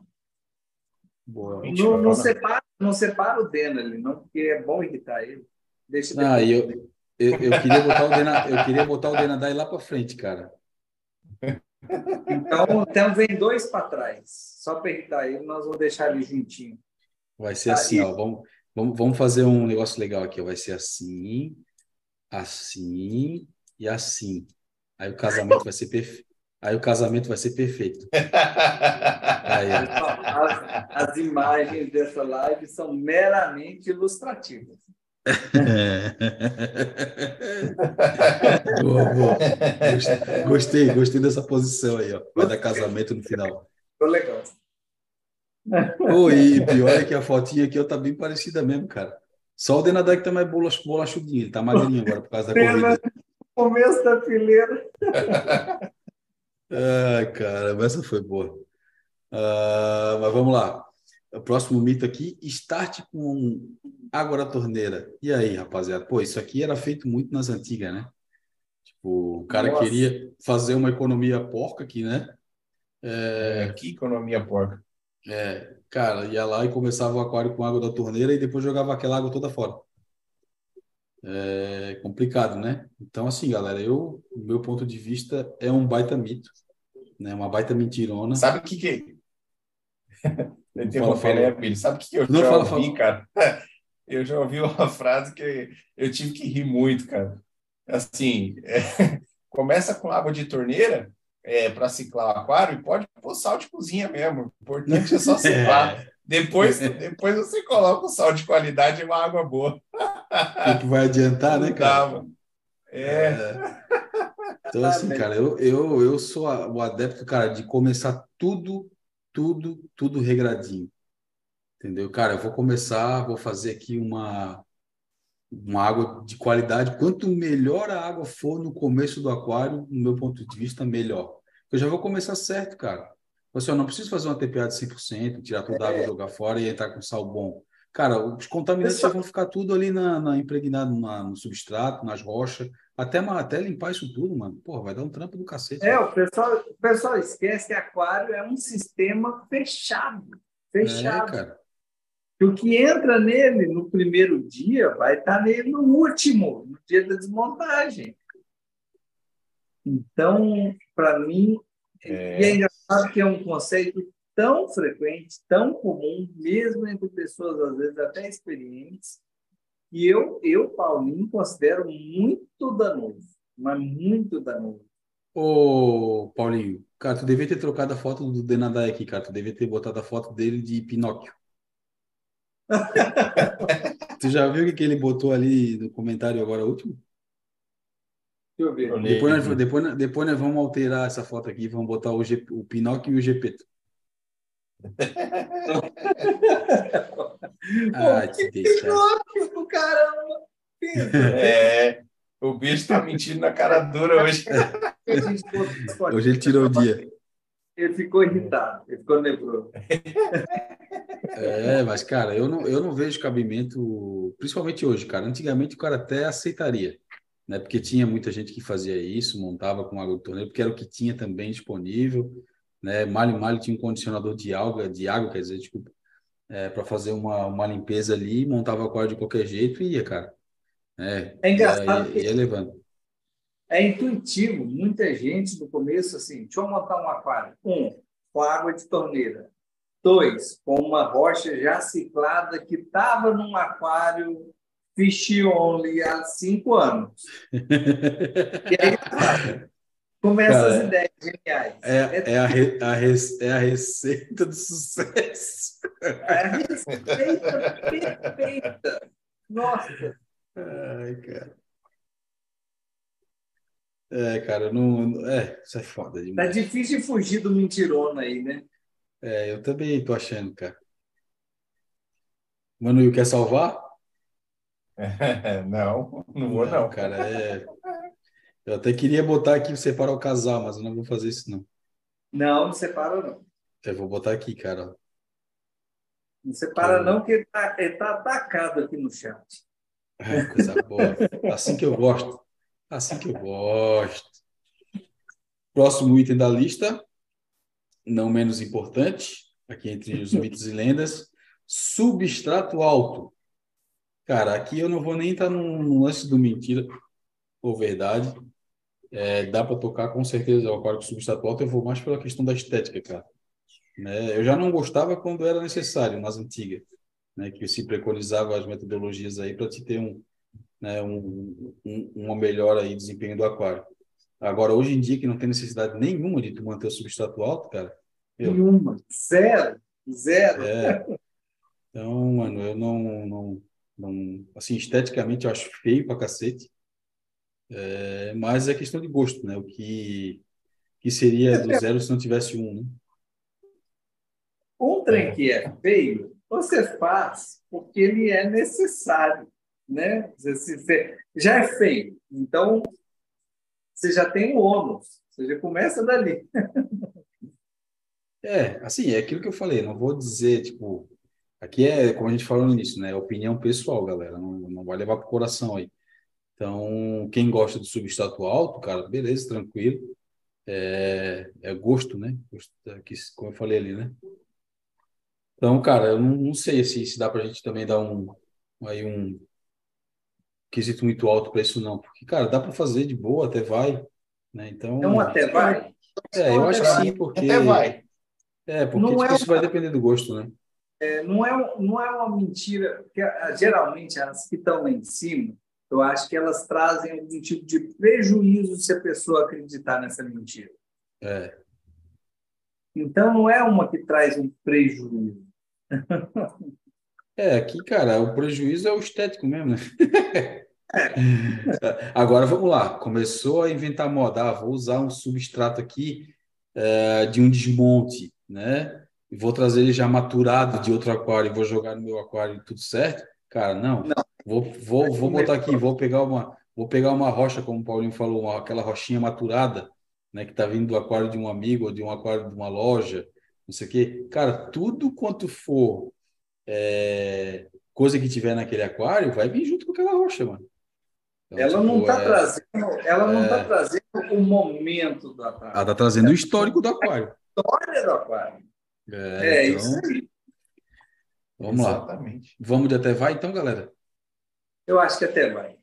S3: Boa. Mentirona. Não, não, separa, não separa o Dena ali, não, porque é bom irritar ele. Deixa
S1: ah, eu, eu, eu, queria botar o Dena, eu queria botar o Denadai lá para frente, cara.
S3: Então, então vem dois para trás. Só para irritar ele, nós vamos deixar ele juntinho.
S1: Vai ser assim, ó. Vamos, vamos, vamos fazer um negócio legal aqui. Ó. Vai ser assim, assim e assim. Aí o casamento vai ser perfeito. Aí o casamento vai ser perfeito.
S3: Aí, as, as, imagens dessa live são meramente ilustrativas.
S1: boa, boa. Gostei, gostei dessa posição aí, ó. Vai dar casamento no final.
S3: Ficou legal.
S1: E pior é que a fotinha aqui ó, tá bem parecida mesmo, cara. Só o que tá mais bolachudinho, ele tá magrinho agora por causa da corrida.
S3: Começo da fileira.
S1: Ai, cara, essa foi boa. Uh, mas vamos lá. O próximo mito aqui, start com água da torneira. E aí, rapaziada? Pô, isso aqui era feito muito nas antigas, né? Tipo, o cara Nossa. queria fazer uma economia porca aqui, né?
S4: É... é que economia porca?
S1: É, cara, ia lá e começava o aquário com água da torneira e depois jogava aquela água toda fora. É complicado, né? Então, assim, galera, eu, o meu ponto de vista é um baita mito, né? Uma baita mentirona.
S4: Sabe o que que... fala, né, Sabe o que, que eu Não, já fala, ouvi, fala. cara? Eu já ouvi uma frase que eu tive que rir muito, cara. Assim, é... começa com água de torneira, é, para ciclar o aquário e pode pôr sal de cozinha mesmo. O importante é só ciclar. É. Depois, depois você coloca o sal de qualidade e uma água boa.
S1: Que vai adiantar, né, cara?
S4: É. é.
S1: Então, assim, cara, eu, eu, eu sou o adepto, cara, de começar tudo, tudo, tudo regradinho. Entendeu? Cara, eu vou começar, vou fazer aqui uma, uma água de qualidade. Quanto melhor a água for no começo do aquário, no meu ponto de vista, melhor. Eu já vou começar certo, cara. Você não precisa fazer uma TPA de 100%, tirar toda a água, é. jogar fora e entrar com sal bom. Cara, os contaminantes vão ficar tudo ali na, na impregnado na, no substrato, nas rochas, até, até limpar isso tudo, mano. Porra, vai dar um trampo do cacete.
S3: É, o pessoal, o pessoal esquece que aquário é um sistema fechado. Fechado. É, cara. o que entra nele no primeiro dia vai estar nele no último, no dia da desmontagem. Então, para mim, é... e é engraçado que é um conceito tão frequente, tão comum, mesmo entre pessoas, às vezes, até experientes, e eu, eu Paulinho, considero muito danoso, mas muito danoso.
S1: Ô, Paulinho, cara, tu devia ter trocado a foto do Denadai aqui, cara. Tu devia ter botado a foto dele de Pinóquio. tu já viu o que ele botou ali no comentário agora último?
S3: Deixa eu ver.
S1: Depois nós, depois, depois nós vamos alterar essa foto aqui, vamos botar o, G, o Pinóquio e o Gepeto.
S3: ah, deixa. do caramba!
S4: É, o bicho tá mentindo na cara dura hoje.
S1: hoje ele tirou o dia.
S3: Ele ficou irritado, ele ficou nervoso.
S1: É, mas, cara, eu não, eu não vejo cabimento, principalmente hoje, cara. Antigamente o cara até aceitaria, né? Porque tinha muita gente que fazia isso, montava com água do torneio, porque era o que tinha também disponível né? Malho Malho tinha um condicionador de água, de água, quer dizer, desculpa, é, para fazer uma, uma limpeza ali, montava aquário de qualquer jeito e ia, cara.
S3: É, é engraçado.
S1: Ia, ia levando.
S3: É intuitivo. Muita gente no começo, assim, deixa eu montar um aquário. Um, com água de torneira. Dois, com uma rocha já ciclada que estava num aquário fish only há cinco anos. e aí, Começa Cara, as ideias geniais.
S1: É, é, a, re, a re, é a receita do sucesso.
S3: É a receita perfeita. Nossa.
S1: Ai, cara. É, cara, não. É, isso é foda demais.
S3: Tá difícil fugir do mentirona aí, né?
S1: É, eu também tô achando, cara. Mano, quer salvar?
S4: não, não vou, não. não.
S1: Cara, é. Eu até queria botar aqui separar o casal, mas eu não vou fazer isso, não.
S3: Não, não separa, não.
S1: Eu vou botar aqui, cara.
S3: Não separa, não, que ele tá, ele tá atacado aqui no chat.
S1: É, coisa boa. Assim que eu gosto. Assim que eu gosto. Próximo item da lista, não menos importante, aqui entre os mitos e lendas, substrato alto. Cara, aqui eu não vou nem estar no lance do mentira ou verdade. É, dá para tocar com certeza o aquário alto, eu vou mais pela questão da estética, cara. Né? Eu já não gostava quando era necessário, nas antigas, né? que se preconizava as metodologias aí para te ter um, né? um, um, uma melhora aí desempenho do aquário. Agora, hoje em dia, que não tem necessidade nenhuma de tu manter o substrato alto, cara.
S3: Nenhuma. Zero. Zero.
S1: É. Então, mano, eu não, não, não. Assim, esteticamente eu acho feio pra cacete. É, mas é questão de gosto, né? O que, que seria do zero se não tivesse um, né?
S3: Um trem que é feio, você faz porque ele é necessário, né? Você, já é feio, então você já tem o ônus, você já começa dali.
S1: É, assim, é aquilo que eu falei, não vou dizer, tipo, aqui é, como a gente falou no início, né? Opinião pessoal, galera, não, não vai levar para o coração aí. Então, quem gosta do substrato alto, cara, beleza, tranquilo. É, é gosto, né? Que, como eu falei ali, né? Então, cara, eu não, não sei se, se dá pra gente também dar um aí um quesito muito alto para isso não, porque cara, dá para fazer de boa, até vai, né? Então,
S3: então até vai.
S1: É, eu acho que sim, porque
S4: até vai.
S1: É, porque tipo, é isso vai depender do gosto, né?
S3: É, não é não é uma mentira, porque ah, geralmente as que estão lá em cima eu acho que elas trazem algum tipo de prejuízo se a pessoa acreditar nessa mentira.
S1: É.
S3: Então, não é uma que traz um prejuízo.
S1: É, aqui, cara, o prejuízo é o estético mesmo, né? É. Agora, vamos lá. Começou a inventar moda. Ah, vou usar um substrato aqui é, de um desmonte, né? E vou trazer ele já maturado de outro aquário e vou jogar no meu aquário tudo certo. Cara, não. não. Vou, vou, vou botar aqui, vou pegar uma, vou pegar uma rocha, como o Paulinho falou, uma, aquela rochinha maturada, né, que está vindo do aquário de um amigo ou de um aquário de uma loja, não sei o quê. Cara, tudo quanto for é, coisa que tiver naquele aquário, vai vir junto com aquela rocha, mano.
S3: Então, ela, tipo, não tá é, trazendo, ela não está é. trazendo o momento do aquário.
S1: Ela está trazendo o histórico do aquário.
S3: A história do aquário. É, é então... isso aí.
S1: Vamos Exatamente. lá. Vamos de até vai, então, galera?
S3: Eu acho que até vai.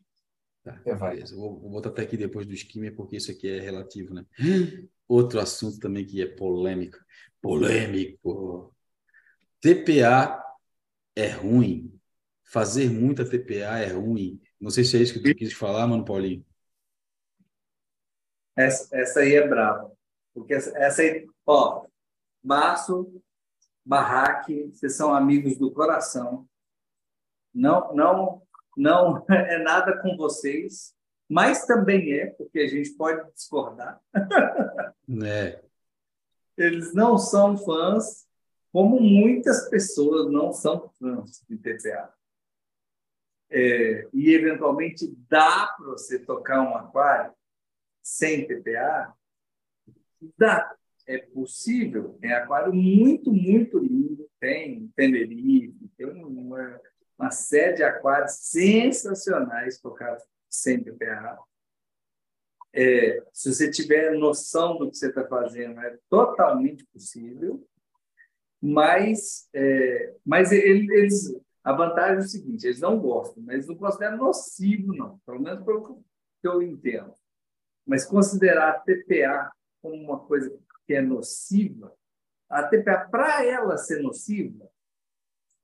S1: Tá, até vai. Vou, vou botar até aqui depois do esquema, porque isso aqui é relativo, né? Outro assunto também que é polêmico. Polêmico. TPA é ruim. Fazer muita TPA é ruim. Não sei se é isso que tu quis falar, mano, Paulinho.
S3: Essa, essa aí é brava. Porque essa, essa aí, ó, Márcio, Barraque, vocês são amigos do coração. Não, não, não é nada com vocês, mas também é, porque a gente pode discordar.
S1: É.
S3: Eles não são fãs, como muitas pessoas não são fãs de TPA. É, e, eventualmente, dá para você tocar um aquário sem TPA? Dá. É possível. Tem aquário muito, muito lindo. Tem Tenerife, tem uma, uma série de aquários sensacionais tocados sem TPA. É, se você tiver noção do que você está fazendo, é totalmente possível. Mas, é, mas eles, a vantagem é o seguinte: eles não gostam, mas não consideram nocivo, não, pelo menos pelo que eu entendo. Mas considerar TPA como uma coisa que é nociva, a TPA, para ela ser nociva,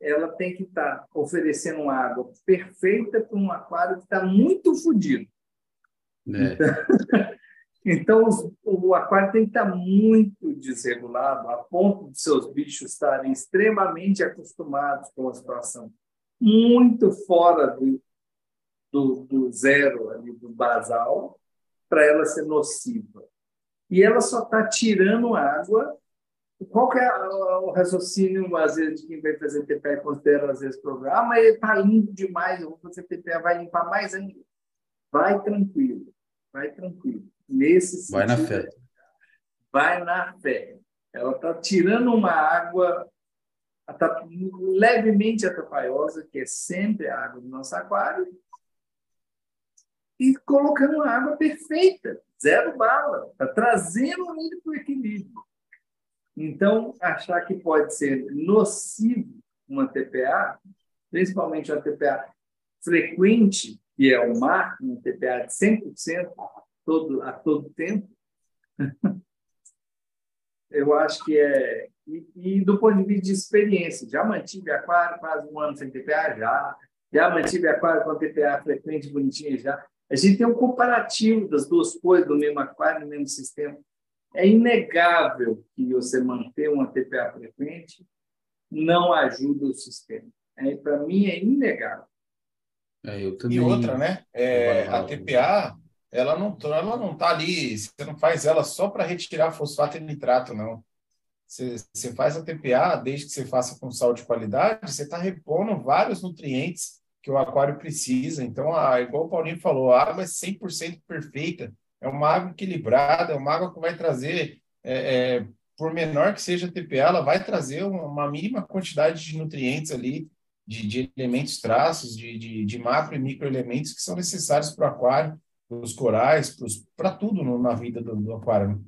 S3: ela tem que estar tá oferecendo uma água perfeita para um aquário que está muito fodido. É. Então, então o aquário tem que estar tá muito desregulado, a ponto de seus bichos estarem extremamente acostumados com a situação, muito fora do, do, do zero, ali, do basal, para ela ser nociva. E ela só está tirando água. Qual que é o raciocínio, às vezes, de quem vai fazer TPA e considera, às vezes, programa? Ah, mas está limpo demais, eu vou fazer TPA, vai limpar mais ainda. Vai tranquilo, vai tranquilo. Nesse sentido,
S1: vai na fé.
S3: Vai na fé. Ela está tirando uma água levemente atrapalhosa, que é sempre a água do nosso aquário, e colocando uma água perfeita, zero bala, está trazendo ele para o equilíbrio. Então, achar que pode ser nocivo uma TPA, principalmente uma TPA frequente, que é o mar, um TPA de 100% todo, a todo tempo, eu acho que é. E, e, do ponto de vista de experiência, já mantive aquário quase um ano sem TPA, já. Já mantive aquário com TPA frequente, bonitinha, já. A gente tem um comparativo das duas coisas do mesmo aquário, no mesmo sistema. É inegável que você manter uma TPA frequente não ajuda o sistema. É, Para mim, é inegável.
S4: É, e outra, né? É, a TPA, ela não ela não está ali, você não faz ela só para retirar fosfato e nitrato, não. Você, você faz a TPA, desde que você faça com sal de qualidade, você está repondo vários nutrientes que o aquário precisa. Então, a, igual o Paulinho falou, a água é 100% perfeita, é uma água equilibrada, é uma água que vai trazer, é, é, por menor que seja a TPA, ela vai trazer uma, uma mínima quantidade de nutrientes ali, de, de elementos traços, de, de, de, macro e microelementos que são necessários para o aquário, para os corais, para tudo no, na vida do, do aquário.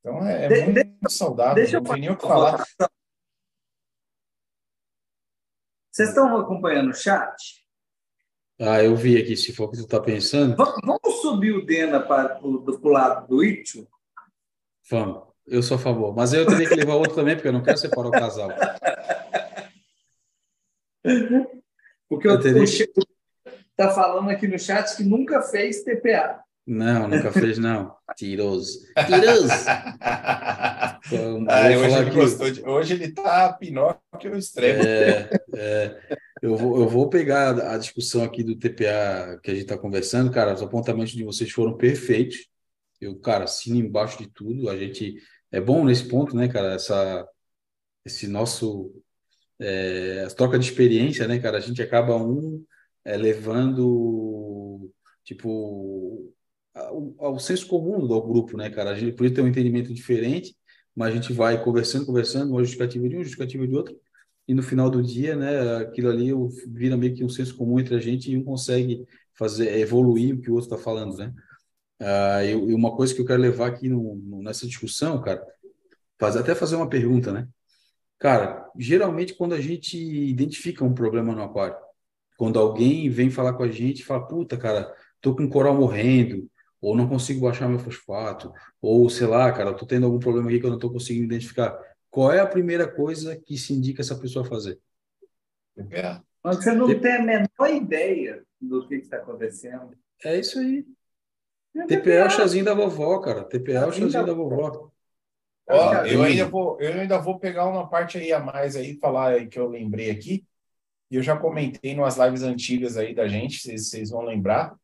S4: Então, é, é de, muito de, saudável, deixa não tem nem o que falar.
S3: Vocês estão acompanhando o chat?
S1: Ah, eu vi aqui, se for o que tu está pensando.
S3: Vamos subir o Dena para o lado do Itio?
S1: Vamos, eu sou a favor. Mas eu teria que levar outro também, porque eu não quero separar o casal.
S3: Porque eu, teria... está falando aqui no chat que nunca fez TPA.
S1: Não, nunca fez, não. Tiroso. Tiroso!
S4: Então, ah, hoje, ele gostou de... hoje ele tá Pinóquio extremo.
S1: É, é. Eu vou, eu vou pegar a discussão aqui do TPA que a gente está conversando, cara. Os apontamentos de vocês foram perfeitos. Eu, cara, assino embaixo de tudo. A gente é bom nesse ponto, né, cara? Essa, esse nosso é, troca de experiência, né, cara? A gente acaba um é, levando tipo ao, ao senso comum do grupo, né, cara? A gente podia ter um entendimento diferente, mas a gente vai conversando, conversando, uma justificativa de um, justificativa de outro, e no final do dia, né, aquilo ali vira meio que um senso comum entre a gente e um consegue fazer evoluir o que o outro está falando, né? Ah, e, uma coisa que eu quero levar aqui no, no, nessa discussão, cara, até fazer uma pergunta, né? Cara, geralmente quando a gente identifica um problema no aquário, quando alguém vem falar com a gente e fala, puta, cara, tô com coral morrendo, ou não consigo baixar meu fosfato, ou sei lá, cara, tô tendo algum problema aqui que eu não tô conseguindo identificar. Qual é a primeira coisa que se indica essa pessoa fazer?
S3: TPA. Mas você não tem a menor ideia do que está acontecendo.
S1: É isso aí. É TPA é o chazinho da vovó, cara. TPA é o chazinho da vovó.
S4: Ó, eu ainda vou, eu ainda vou pegar uma parte aí a mais aí, falar aí que eu lembrei aqui. E eu já comentei nas lives antigas aí da gente, vocês, vocês vão lembrar.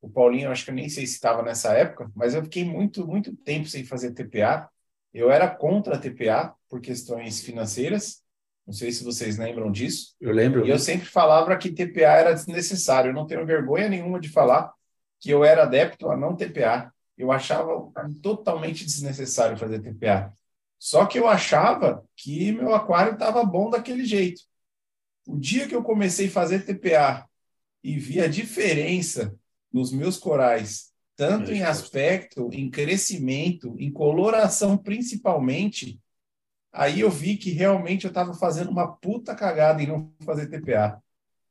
S4: O Paulinho, acho que eu nem sei se estava nessa época, mas eu fiquei muito, muito tempo sem fazer TPA. Eu era contra a TPA por questões financeiras. Não sei se vocês lembram disso.
S1: Eu lembro.
S4: E eu sempre falava que TPA era desnecessário. Eu não tenho vergonha nenhuma de falar que eu era adepto a não TPA. Eu achava totalmente desnecessário fazer TPA. Só que eu achava que meu aquário estava bom daquele jeito. O dia que eu comecei a fazer TPA e vi a diferença nos meus corais, tanto em aspecto, em crescimento, em coloração principalmente, aí eu vi que realmente eu estava fazendo uma puta cagada em não fazer TPA.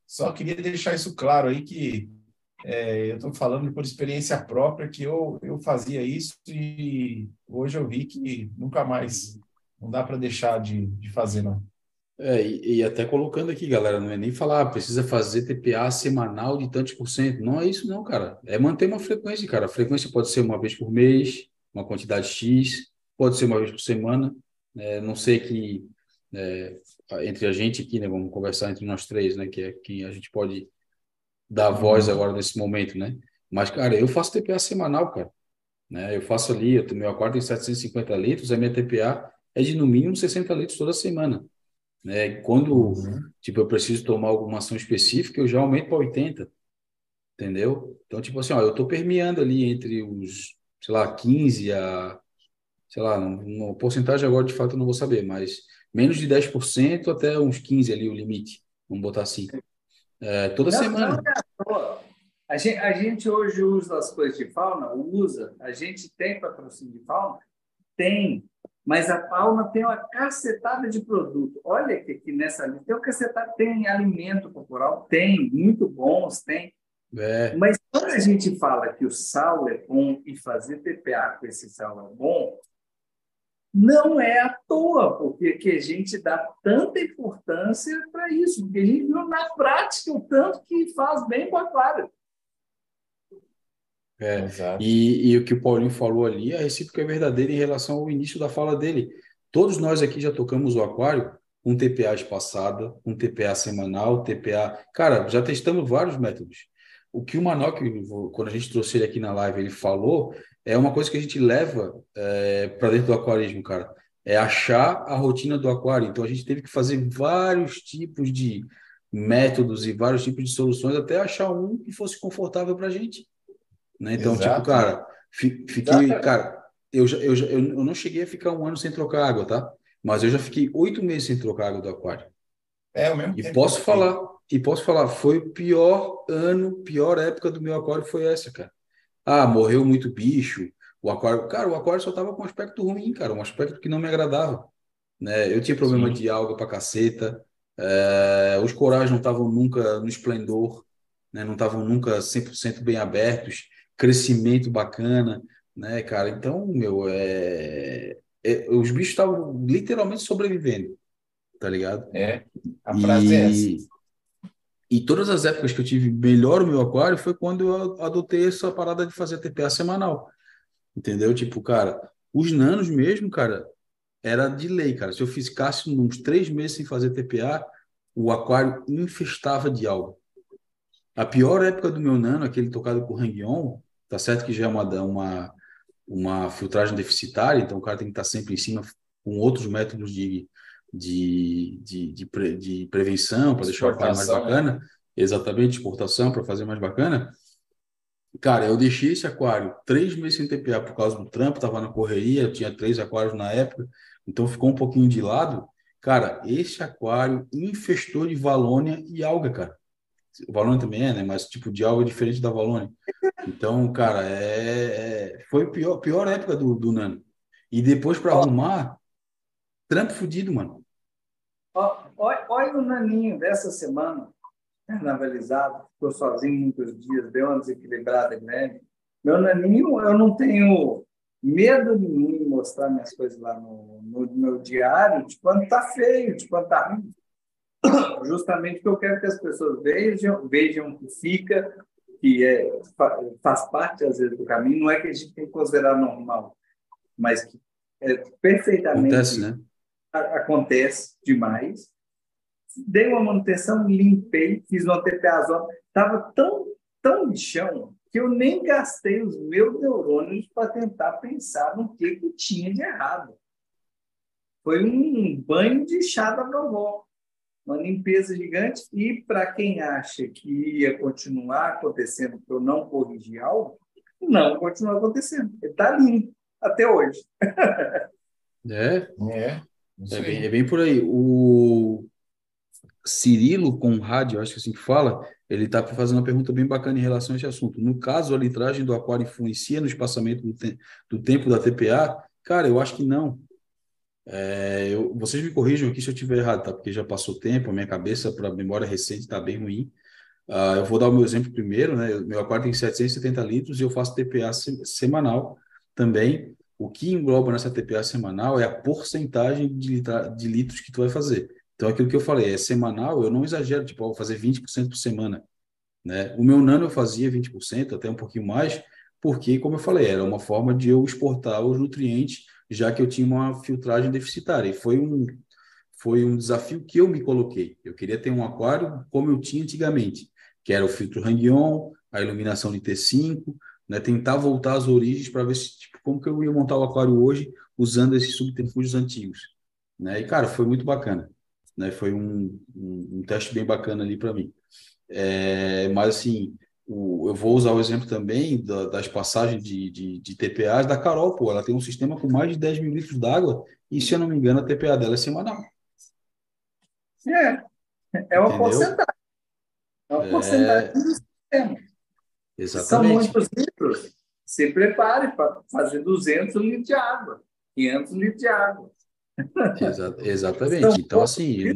S4: Só queria deixar isso claro aí que é, eu estou falando por experiência própria que eu, eu fazia isso e hoje eu vi que nunca mais não dá para deixar de, de fazer, não.
S1: É, e, e, até colocando aqui, galera, não é nem falar, ah, precisa fazer TPA semanal de tantos por cento. Não é isso, não, cara. É manter uma frequência, cara. A frequência pode ser uma vez por mês, uma quantidade X, pode ser uma vez por semana. É, não sei que é, entre a gente aqui, né? Vamos conversar entre nós três, né? Que é quem a gente pode dar voz uhum. agora nesse momento, né? Mas, cara, eu faço TPA semanal, cara. Né? Eu faço ali, eu, meu aquário tem 750 litros, a minha TPA é de no mínimo 60 litros toda semana. Né? Quando, uhum. tipo, eu preciso tomar alguma ação específica, eu já aumento para 80. Entendeu? Então, tipo assim, ó, eu estou permeando ali entre os, sei lá, 15 a, sei lá, uma porcentagem agora de fato eu não vou saber, mas menos de 10% até uns 15 ali o limite. Vamos botar assim. É, toda não, semana. Não
S3: a, gente, a gente hoje usa as coisas de fauna, usa, a gente tem patrocínio de fauna? Tem, mas a fauna tem uma cacetada de produto. Olha que aqui nessa lista tem uma cacetada, tem alimento corporal, tem, muito bons, tem. É. Mas quando a gente fala que o sal é bom e fazer TPA com esse sal é bom, não é à toa, porque que a gente dá tanta importância para isso, porque a gente viu na prática o tanto que faz bem com a aquário.
S1: É, e, e, o que o Paulinho falou ali, a recíproca é verdadeira em relação ao início da fala dele. Todos nós aqui já tocamos o aquário com TPA espaçada, com TPA semanal, TPA. Cara, já testamos vários métodos. O que o Manoc, quando a gente trouxe ele aqui na live, ele falou é uma coisa que a gente leva é, para dentro do aquarismo, cara. É achar a rotina do aquário. Então a gente teve que fazer vários tipos de métodos e vários tipos de soluções até achar um que fosse confortável para a gente. Né? Então, tipo, Exato. tipo, cara, fiquei, cara, eu, já, eu, já, eu não cheguei a ficar um ano sem trocar água, tá? Mas eu já fiquei oito meses sem trocar água do aquário.
S4: É, o mesmo
S1: E posso falar, e posso falar, foi o pior ano, pior época do meu aquário foi essa, cara. Ah, morreu muito bicho. O aquário, cara, o aquário só tava com um aspecto ruim, cara, um aspecto que não me agradava. Né? Eu tinha problema Sim. de alga para caceta. É, os corais não estavam nunca no esplendor, né? não estavam nunca 100% bem abertos, crescimento bacana, né, cara? Então, meu, é, é os bichos estavam literalmente sobrevivendo, tá ligado?
S4: É, a frase e... é essa.
S1: E todas as épocas que eu tive melhor o meu aquário foi quando eu adotei essa parada de fazer TPA semanal. Entendeu? Tipo, cara, os nanos mesmo, cara, era de lei, cara. Se eu ficasse uns três meses sem fazer TPA, o aquário infestava de algo. A pior época do meu nano, aquele tocado com Hang-On, tá certo que já é uma, uma, uma filtragem deficitária, então o cara tem que estar sempre em cima com outros métodos de, de, de, de, pre, de prevenção, para deixar o aquário mais né? bacana, né? exatamente, exportação, para fazer mais bacana. Cara, eu deixei esse aquário três meses sem TPA por causa do trampo, tava na correria, tinha três aquários na época, então ficou um pouquinho de lado. Cara, esse aquário infestou de valônia e alga, cara. O valônia também é, né? Mas tipo de alga diferente da valônia. Então, cara, é, é... foi a pior, pior época do, do Nano. E depois para arrumar, trampo fudido, mano.
S3: Olha, olha o Naninho dessa semana, carnavalizado, ficou sozinho muitos dias, deu uma desequilibrada grande. Meu Naninho, eu não tenho medo nenhum em mostrar minhas coisas lá no, no meu diário, de quando está feio, de quando está ruim. Justamente porque eu quero que as pessoas vejam, vejam que fica, que é, faz parte, às vezes, do caminho. Não é que a gente tem que considerar normal, mas que é perfeitamente
S1: acontece, né?
S3: acontece demais. Dei uma manutenção, limpei, fiz uma TPA. Estava tão, tão de chão que eu nem gastei os meus neurônios para tentar pensar no que, que tinha de errado. Foi um banho de chá da vovó, uma limpeza gigante. E para quem acha que ia continuar acontecendo, que eu não corrigi algo, não continua acontecendo. Ele está limpo até hoje.
S1: é, é. É bem, é bem por aí. O Cirilo Conrad, acho que é assim que fala, ele está fazendo uma pergunta bem bacana em relação a esse assunto. No caso, a litragem do aquário influencia no espaçamento do, te do tempo da TPA? Cara, eu acho que não. É, eu, vocês me corrijam aqui se eu estiver errado, tá? Porque já passou tempo, a minha cabeça para memória recente está bem ruim. Uh, eu vou dar o meu exemplo primeiro, né? Meu aquário tem 770 litros e eu faço TPA se semanal também. O que engloba nessa TPA semanal é a porcentagem de, de litros que tu vai fazer. Então, aquilo que eu falei, é semanal, eu não exagero, tipo, eu vou fazer 20% por semana. Né? O meu nano eu fazia 20%, até um pouquinho mais, porque, como eu falei, era uma forma de eu exportar os nutrientes, já que eu tinha uma filtragem deficitária. E foi um, foi um desafio que eu me coloquei. Eu queria ter um aquário como eu tinha antigamente, que era o filtro Hang-On, a iluminação de T5, né? tentar voltar às origens para ver se, tipo, como que eu ia montar o aquário hoje usando esses subterfúgios antigos. Né? E, cara, foi muito bacana né? Foi um, um, um teste bem bacana ali para mim. É, mas, assim, o, eu vou usar o exemplo também da, das passagens de, de, de TPAs da Carol, pô, ela tem um sistema com mais de 10 mil litros d'água e, se eu não me engano, a TPA dela é semanal.
S3: É, é uma Entendeu? porcentagem. É uma é... porcentagem do sistema.
S1: Exatamente.
S3: São muitos litros. Se prepare para fazer 200 litros de água, 500 litros de água.
S1: Exa exatamente. Então, assim. Eu,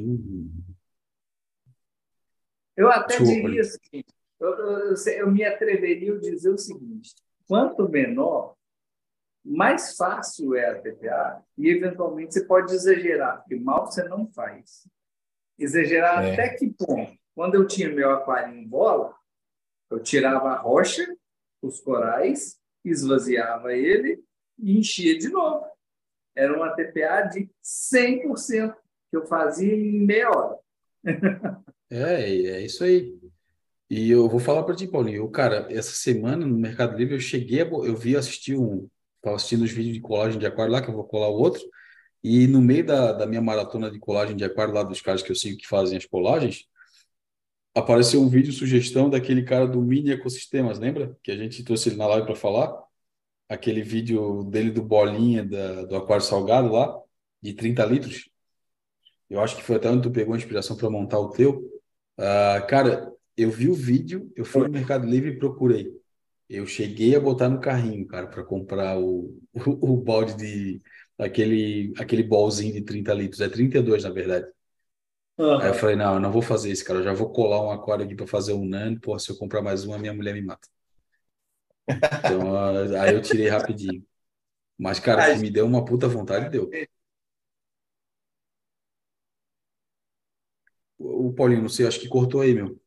S3: eu até diria o seguinte: eu, eu, eu, me atreveria a dizer o seguinte: quanto menor, mais fácil é a TPA, e eventualmente você pode exagerar, porque mal você não faz. Exagerar é. até que ponto? Quando eu tinha meu aquário em bola, eu tirava a rocha, os corais, esvaziava ele e enchia de novo era uma TPA de 100% que eu fazia em meia hora.
S1: é, é isso aí. E eu vou falar para ti, Paulinho. Eu, cara, essa semana no Mercado Livre eu cheguei, a, eu vi assistir um, estava assistindo os vídeos de colagem de aquário lá, que eu vou colar o outro. E no meio da, da minha maratona de colagem de aquário lá dos caras que eu sigo que fazem as colagens, apareceu um vídeo sugestão daquele cara do Mini Ecosistemas, lembra? Que a gente trouxe ele na live para falar aquele vídeo dele do Bolinha, da, do Aquário Salgado lá, de 30 litros. Eu acho que foi até onde tu pegou a inspiração para montar o teu. Uh, cara, eu vi o vídeo, eu fui no Mercado Livre e procurei. Eu cheguei a botar no carrinho, cara, para comprar o, o, o, balde de. aquele, aquele bolzinho de 30 litros. É 32, na verdade. Uhum. Aí eu falei, não, eu não vou fazer isso, cara. Eu já vou colar um aquário aqui para fazer um nano. Pô, se eu comprar mais uma, minha mulher me mata. Então, aí eu tirei rapidinho. Mas, cara, que me deu uma puta vontade, deu. O Paulinho, não sei, acho que cortou aí, meu.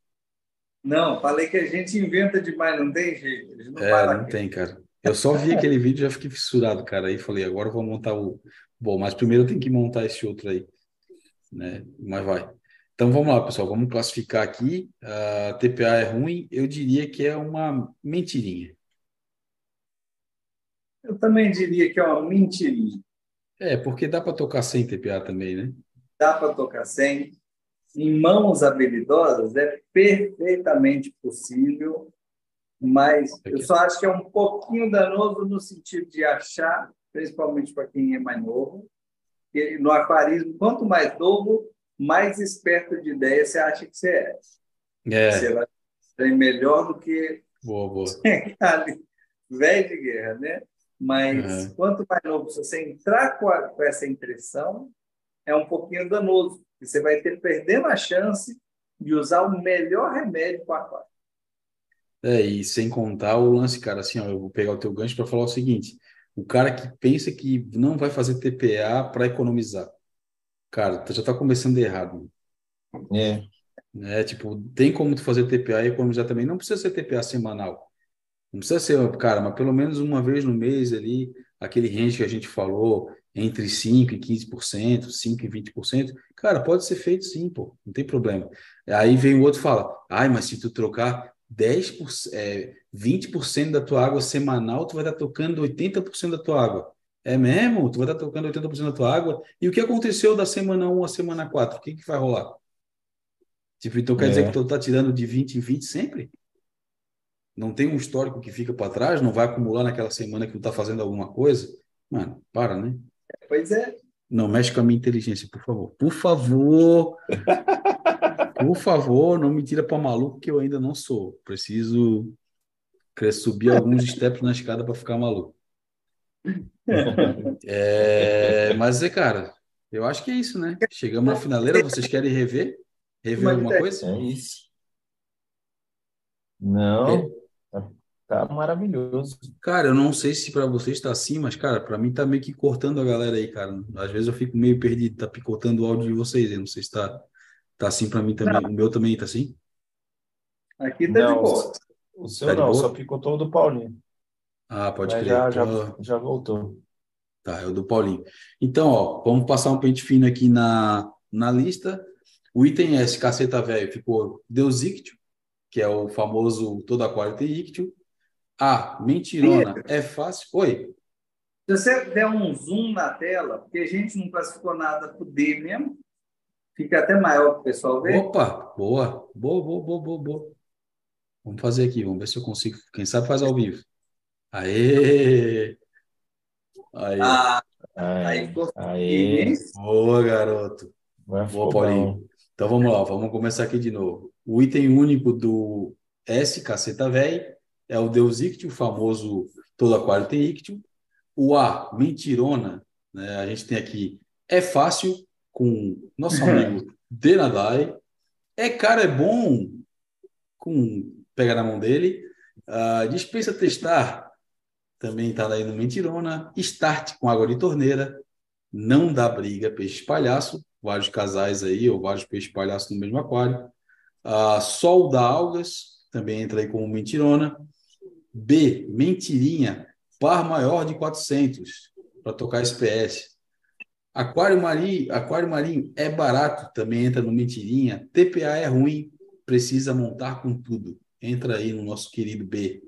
S3: Não, falei que a gente inventa demais, não tem jeito.
S1: Não é, não aqui. tem, cara. Eu só vi aquele vídeo e já fiquei fissurado, cara. Aí falei, agora eu vou montar o. Bom, mas primeiro eu tenho que montar esse outro aí. Né? Mas vai. Então vamos lá, pessoal, vamos classificar aqui. A TPA é ruim, eu diria que é uma mentirinha.
S3: Eu também diria que é uma mentirinha.
S1: É, porque dá para tocar sem TPA também, né?
S3: Dá para tocar sem. Em mãos habilidosas é perfeitamente possível Mas eu só acho que é um pouquinho danoso no sentido de achar, principalmente para quem é mais novo, que no aquarismo, quanto mais novo, mais esperto de ideia você acha que você é.
S1: É.
S3: Você vai ser melhor do que
S1: Boa, boa.
S3: velho de guerra, né? Mas
S1: Uhum.
S3: quanto mais novo você entrar com, a- com essa impressão, é um pouquinho danoso. E você vai ter perdendo a chance de usar o melhor remédio para aquário.
S1: É, e sem contar o lance, cara, assim, ó, eu vou pegar o teu gancho para falar o seguinte: o cara que pensa que não vai fazer TPA para economizar, cara, tu já tá começando errado.
S4: É.
S1: né? Tipo, tem como tu fazer TPA e economizar também. Não precisa ser TPA semanal. Não precisa ser, cara, mas pelo menos uma vez no mês ali, aquele range que a gente falou, entre 5% e 15%, 5% e 20%, cara, pode ser feito sim, pô, não tem problema. Aí vem o outro e fala, ai, mas se tu trocar 10%, é, 20% da tua água semanal, tu vai estar tocando 80% da tua água. É mesmo? Tu vai estar tocando 80% da tua água? E o que aconteceu da semana 1 à semana 4? O que que vai rolar? Tipo, então quer
S4: É.
S1: dizer que tu tá tirando de 20 em 20 sempre? Não tem um histórico que fica para trás? Não vai acumular naquela semana que tu tá fazendo alguma coisa? Mano, para, né?
S3: Pois é.
S1: Não mexe com a minha inteligência, por favor. Por favor. Por favor, não me tira para maluco que eu ainda não sou. Preciso subir alguns steps na escada para ficar maluco. É, mas, é, cara, eu acho que é isso, né? Chegamos na finaleira. Vocês querem rever? Rever alguma coisa?
S4: É isso. Não, tá, tá maravilhoso.
S1: Cara, eu não sei se para vocês está assim, mas, cara, para mim tá meio que cortando a galera aí, cara. Às vezes eu fico meio perdido, tá picotando o áudio de vocês. Eu não sei se tá, tá assim para mim também. O meu também tá assim?
S3: Aqui tá de
S4: Não,
S3: boa.
S4: o seu
S1: Tá de
S4: não, só picotou o do Paulinho.
S1: Ah, pode
S4: Mas
S1: crer.
S4: já, já, já voltou.
S1: Tá, é o do Paulinho. Então, ó, vamos passar um pente fino aqui na, na lista. O item S, caceta velho, ficou Deus Ictio, que é o famoso todo aquário tem ictio. A, mentirona, é fácil. Oi,
S3: Se você der um zoom na tela, porque a gente não classificou nada por D mesmo, fica até maior para o pessoal ver.
S1: opa, boa, boa, boa, boa, boa, boa. Vamos fazer aqui, vamos ver se eu consigo. Quem sabe faz ao vivo. Aê! Aí,
S3: Ah,
S4: Aí,
S3: hein?
S1: boa, garoto.
S4: vai
S1: Boa,
S4: ficou
S1: Paulinho.
S4: bom.
S1: Então vamos lá, vamos começar aqui de novo. O item único do S, caceta véi, é o Deus Ictio, o famoso todo aquário tem ictio. O A, mentirona, né? A gente tem aqui é fácil com nosso amigo Denadai. É cara, é bom com pegar na mão dele. Ah, dispensa testar, também está aí no mentirona. Start com água de torneira. Não dá briga, peixe palhaço vários casais aí, ou vários peixes palhaços no mesmo aquário. Ah, Sol da Algas, também entra aí como mentirona. B, mentirinha, par maior de 400, para tocar SPS. Aquário marinho, aquário marinho é barato, também entra no mentirinha. TPA é ruim, precisa montar com tudo. Entra aí no nosso querido B.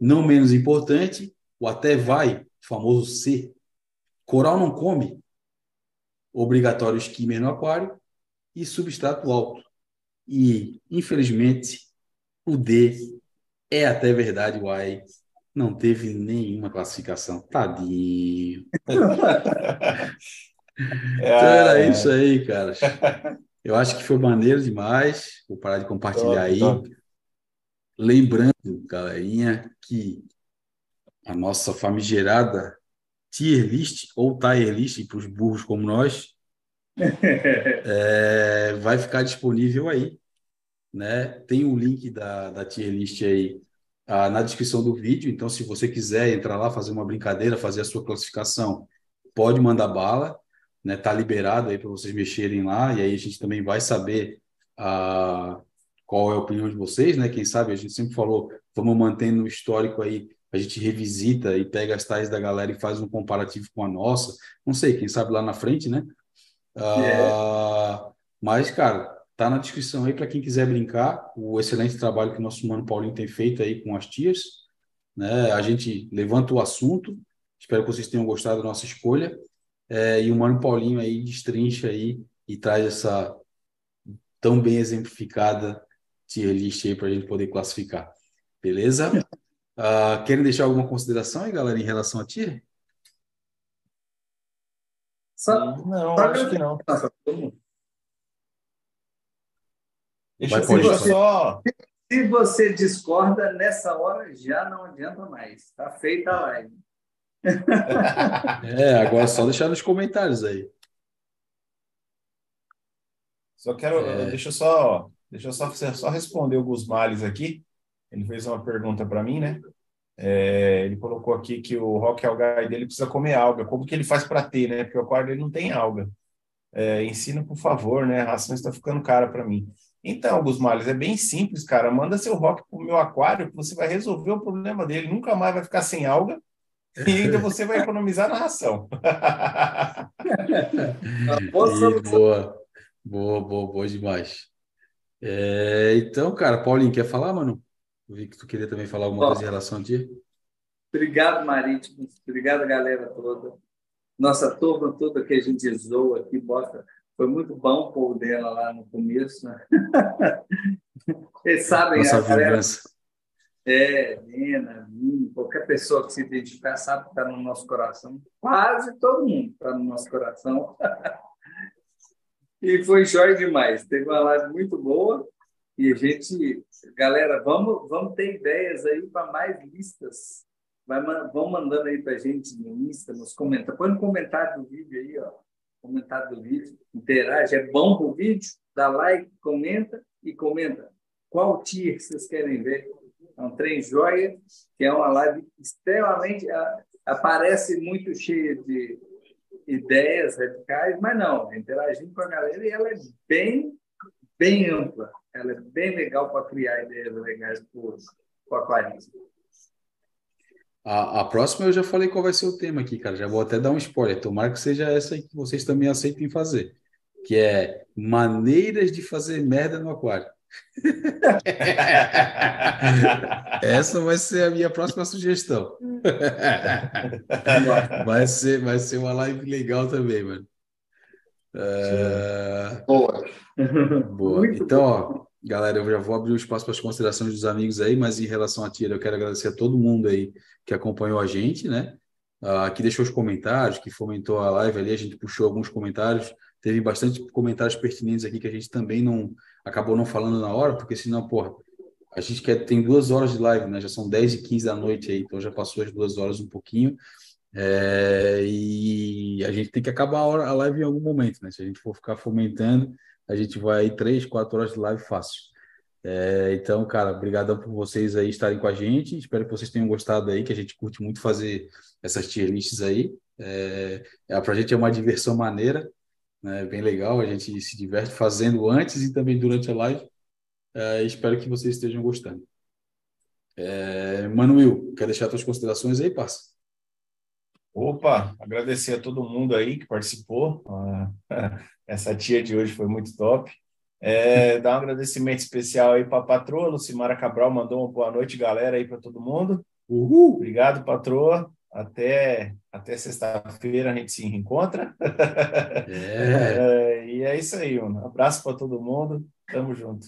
S1: Não menos importante, o até vai, famoso C. Coral não come, obrigatório skimmer no aquário e substrato alto. E, infelizmente, o D é até verdade, uai. Não teve nenhuma classificação. Tadinho. Então era
S4: É,
S1: isso aí, cara. Eu acho que foi maneiro demais. Vou parar de compartilhar
S4: top,
S1: aí.
S4: top.
S1: Lembrando, galerinha, que a nossa famigerada tier list ou tier list para os burros como nós é, vai ficar disponível aí, né? Tem o link da, da tier list aí ah, na descrição do vídeo. Então, se você quiser entrar lá, fazer uma brincadeira, fazer a sua classificação, pode mandar bala, né? Tá liberado aí para vocês mexerem lá e aí a gente também vai saber ah, qual é a opinião de vocês, né? Quem sabe a gente sempre falou, vamos mantendo o histórico aí, a gente revisita e pega as tais da galera e faz um comparativo com a nossa. Não sei, quem sabe lá na frente, né? Ah, mas, cara, tá na descrição aí para quem quiser brincar. O excelente trabalho que o nosso mano Paulinho tem feito aí com as tias, né? A gente levanta o assunto. Espero que vocês tenham gostado da nossa escolha. É, e o mano Paulinho aí destrincha aí e traz essa tão bem exemplificada tier list aí para a gente poder classificar. Beleza? Uh, querem deixar alguma consideração aí, galera, em relação a ti?
S4: Só, não, só acho que não.
S3: Deixa, Vai, se, você, só... se você discorda, nessa hora já não adianta mais. Está feita a live.
S1: é, agora é só deixar nos comentários aí.
S4: Só quero, é... deixa eu só, deixa eu só, só responder o Gus Males aqui. Ele fez uma pergunta para mim, né? É, ele colocou aqui que o rock algae dele precisa comer alga. Como que ele faz para ter, né? Porque o aquário dele não tem alga. É, ensina, por favor, né? A ração está ficando cara para mim. Então, Gusmales, é bem simples, cara. Manda seu rock pro meu aquário que você vai resolver o problema dele. Nunca mais vai ficar sem alga e ainda você vai economizar na ração.
S1: boa. Boa, boa, boa demais. É, então, cara, Paulinho, quer falar, mano? Eu vi que tu queria também falar alguma Bom, coisa em relação a ti.
S3: Obrigado, Marítimo. Obrigado, galera toda. Nossa turma toda que a gente zoa aqui, bota. Foi muito bom pôr dela lá no começo. Né? Eles sabem,
S1: Nossa a galera.
S3: É, mim, qualquer pessoa que se identificar sabe que está no nosso coração. Quase todo mundo está no nosso coração. E foi jóia demais. Teve uma live muito boa. E a gente, galera, vamos, vamos ter ideias aí para mais listas. Vai, vão mandando aí para a gente no Insta, nos comentários. Põe no comentário do vídeo aí, ó. Comentário do vídeo. Interage. É bom o vídeo? Dá like, comenta e comenta. Qual tier vocês querem ver? É um trem joia, que é uma live extremamente. Aparece muito cheia de ideias radicais, mas não, interagindo com a galera e ela é bem, bem ampla. Ela é bem legal para criar ideias legais para o aquarismo.
S1: A, a, próxima eu já falei qual vai ser o tema aqui, cara. Já vou até dar um spoiler. Tomara que seja essa aí que vocês também aceitem fazer. Que é maneiras de fazer merda no aquário. Essa vai ser a minha próxima sugestão. vai, ser, vai ser uma live legal também, mano. Uh... Boa. Boa. então, ó, galera, eu já vou abrir o espaço para as considerações dos amigos aí, mas em relação a Tira, eu quero agradecer a todo mundo aí que acompanhou a gente, né? Uh, que deixou os comentários, que fomentou a live ali, a gente puxou alguns comentários, teve bastante comentários pertinentes aqui que a gente também não acabou não falando na hora, porque senão, porra, a gente quer, tem duas horas de live, né? Já são 10 e 15 da noite aí, então já passou as duas horas um pouquinho. É, e a gente tem que acabar a, hora, a live em algum momento, né? Se a gente for ficar fomentando, a gente vai três, quatro horas de live fácil. É, então, cara, obrigadão por vocês aí estarem com a gente. Espero que vocês tenham gostado aí, que a gente curte muito fazer essas tier lists aí. É, é, pra gente é uma diversão maneira né? Bem legal, a gente se diverte fazendo antes e também durante a live. É, espero que vocês estejam gostando. É, Manuel, quer deixar suas considerações aí, parça?
S4: Opa, agradecer a todo mundo aí que participou. essa tia de hoje foi muito top. É, dar um agradecimento especial aí para a patroa, Lucimara Cabral, mandou uma boa noite, galera, aí para todo mundo. Uhul. Obrigado, patroa. Até, até sexta-feira a gente se reencontra. É. é, e é isso aí, mano. Abraço para todo mundo. Tamo junto.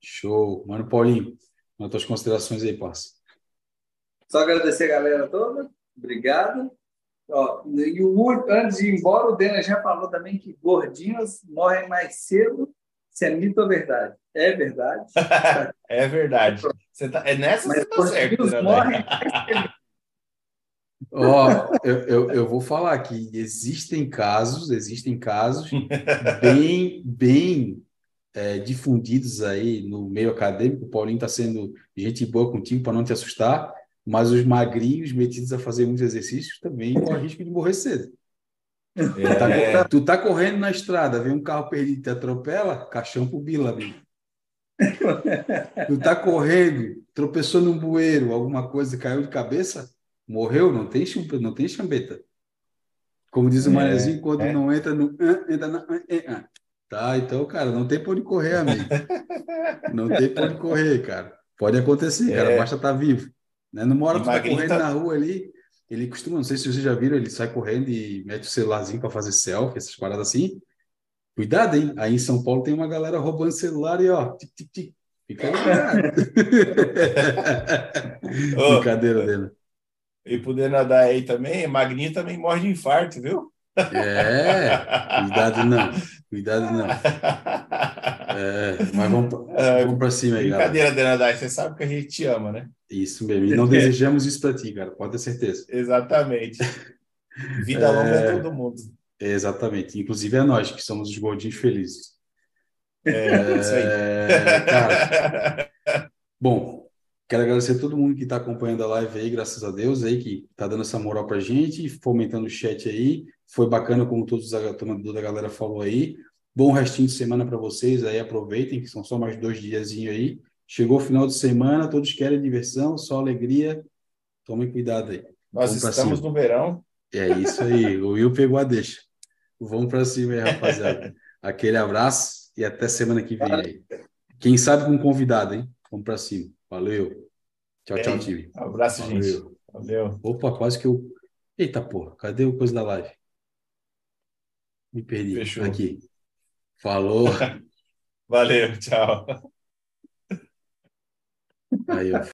S1: Show. Mano Paulinho, as tuas considerações aí, parça.
S3: Só agradecer a galera toda. Obrigado. Ó, e o, antes de ir embora, o Dena já falou também que gordinhos morrem mais cedo se é mito ou verdade. É verdade.
S4: é verdade. Você tá, é nessa Mas você tá certo. Né? Morrem mais cedo.
S1: Ó, eu, eu, eu, vou falar que existem casos, existem casos bem, bem é, difundidos aí no meio acadêmico. O Paulinho está sendo gente boa contigo para não te assustar, mas os magrinhos metidos a fazer muitos exercícios também correm risco de morrer cedo. É. Tá, tu tá correndo na estrada, vem um carro perdido te atropela, caixão pro Bila, amigo. tu tá correndo, tropeçou num bueiro, alguma coisa caiu de cabeça, Morreu, não tem, não tem chambeta. Como diz o é, Manezinho, quando é. não entra no entra na Tá, então, cara, não tem por onde correr, amigo. não tem por onde correr, cara. Pode acontecer, cara, é. basta estar tá vivo. Né? Numa hora que tu tá correndo na rua ali, ele costuma, não sei se vocês já viram, ele sai correndo e mete o celularzinho para fazer selfie, essas paradas assim. Cuidado, hein? Aí em São Paulo tem uma galera roubando celular e ó, tic, tic, tic, Fica ligado. Brincadeira dele.
S4: E poder nadar aí também, Magninho também morre de infarto, viu?
S1: É, cuidado não, cuidado não. É, mas vamos, vamos para cima aí,
S4: Brincadeira, galera. Denadai, você sabe que a gente te ama, né?
S1: Isso mesmo, e não desejamos isso para ti, cara, pode ter certeza.
S4: Exatamente. Vida longa é, é todo mundo.
S1: Exatamente, inclusive é nós que somos os gordinhos felizes.
S4: É, isso aí.
S1: É, cara, bom, quero agradecer a todo mundo que está acompanhando a live aí, graças a Deus, aí, que está dando essa moral para a gente, fomentando o chat aí. Foi bacana, como todos a turma da galera falou aí. Bom restinho de semana para vocês aí, aproveitem, que são só mais dois dias aí. Chegou o final de semana, todos querem diversão, só alegria. Tomem cuidado aí.
S4: Nós Vamos estamos no verão.
S1: É isso aí, o Will pegou a deixa. Vamos para cima aí, rapaziada. Aquele abraço e até semana que vem aí. Quem sabe com um convidado, hein? Vamos para cima. Valeu. Tchau, tchau, time.
S4: Abraço, Valeu. gente. Valeu.
S1: Opa, quase que eu. Eita porra, cadê o coisa da live? Me perdi. Fechou. Aqui. Falou.
S4: Valeu, tchau.
S1: Aí, ó.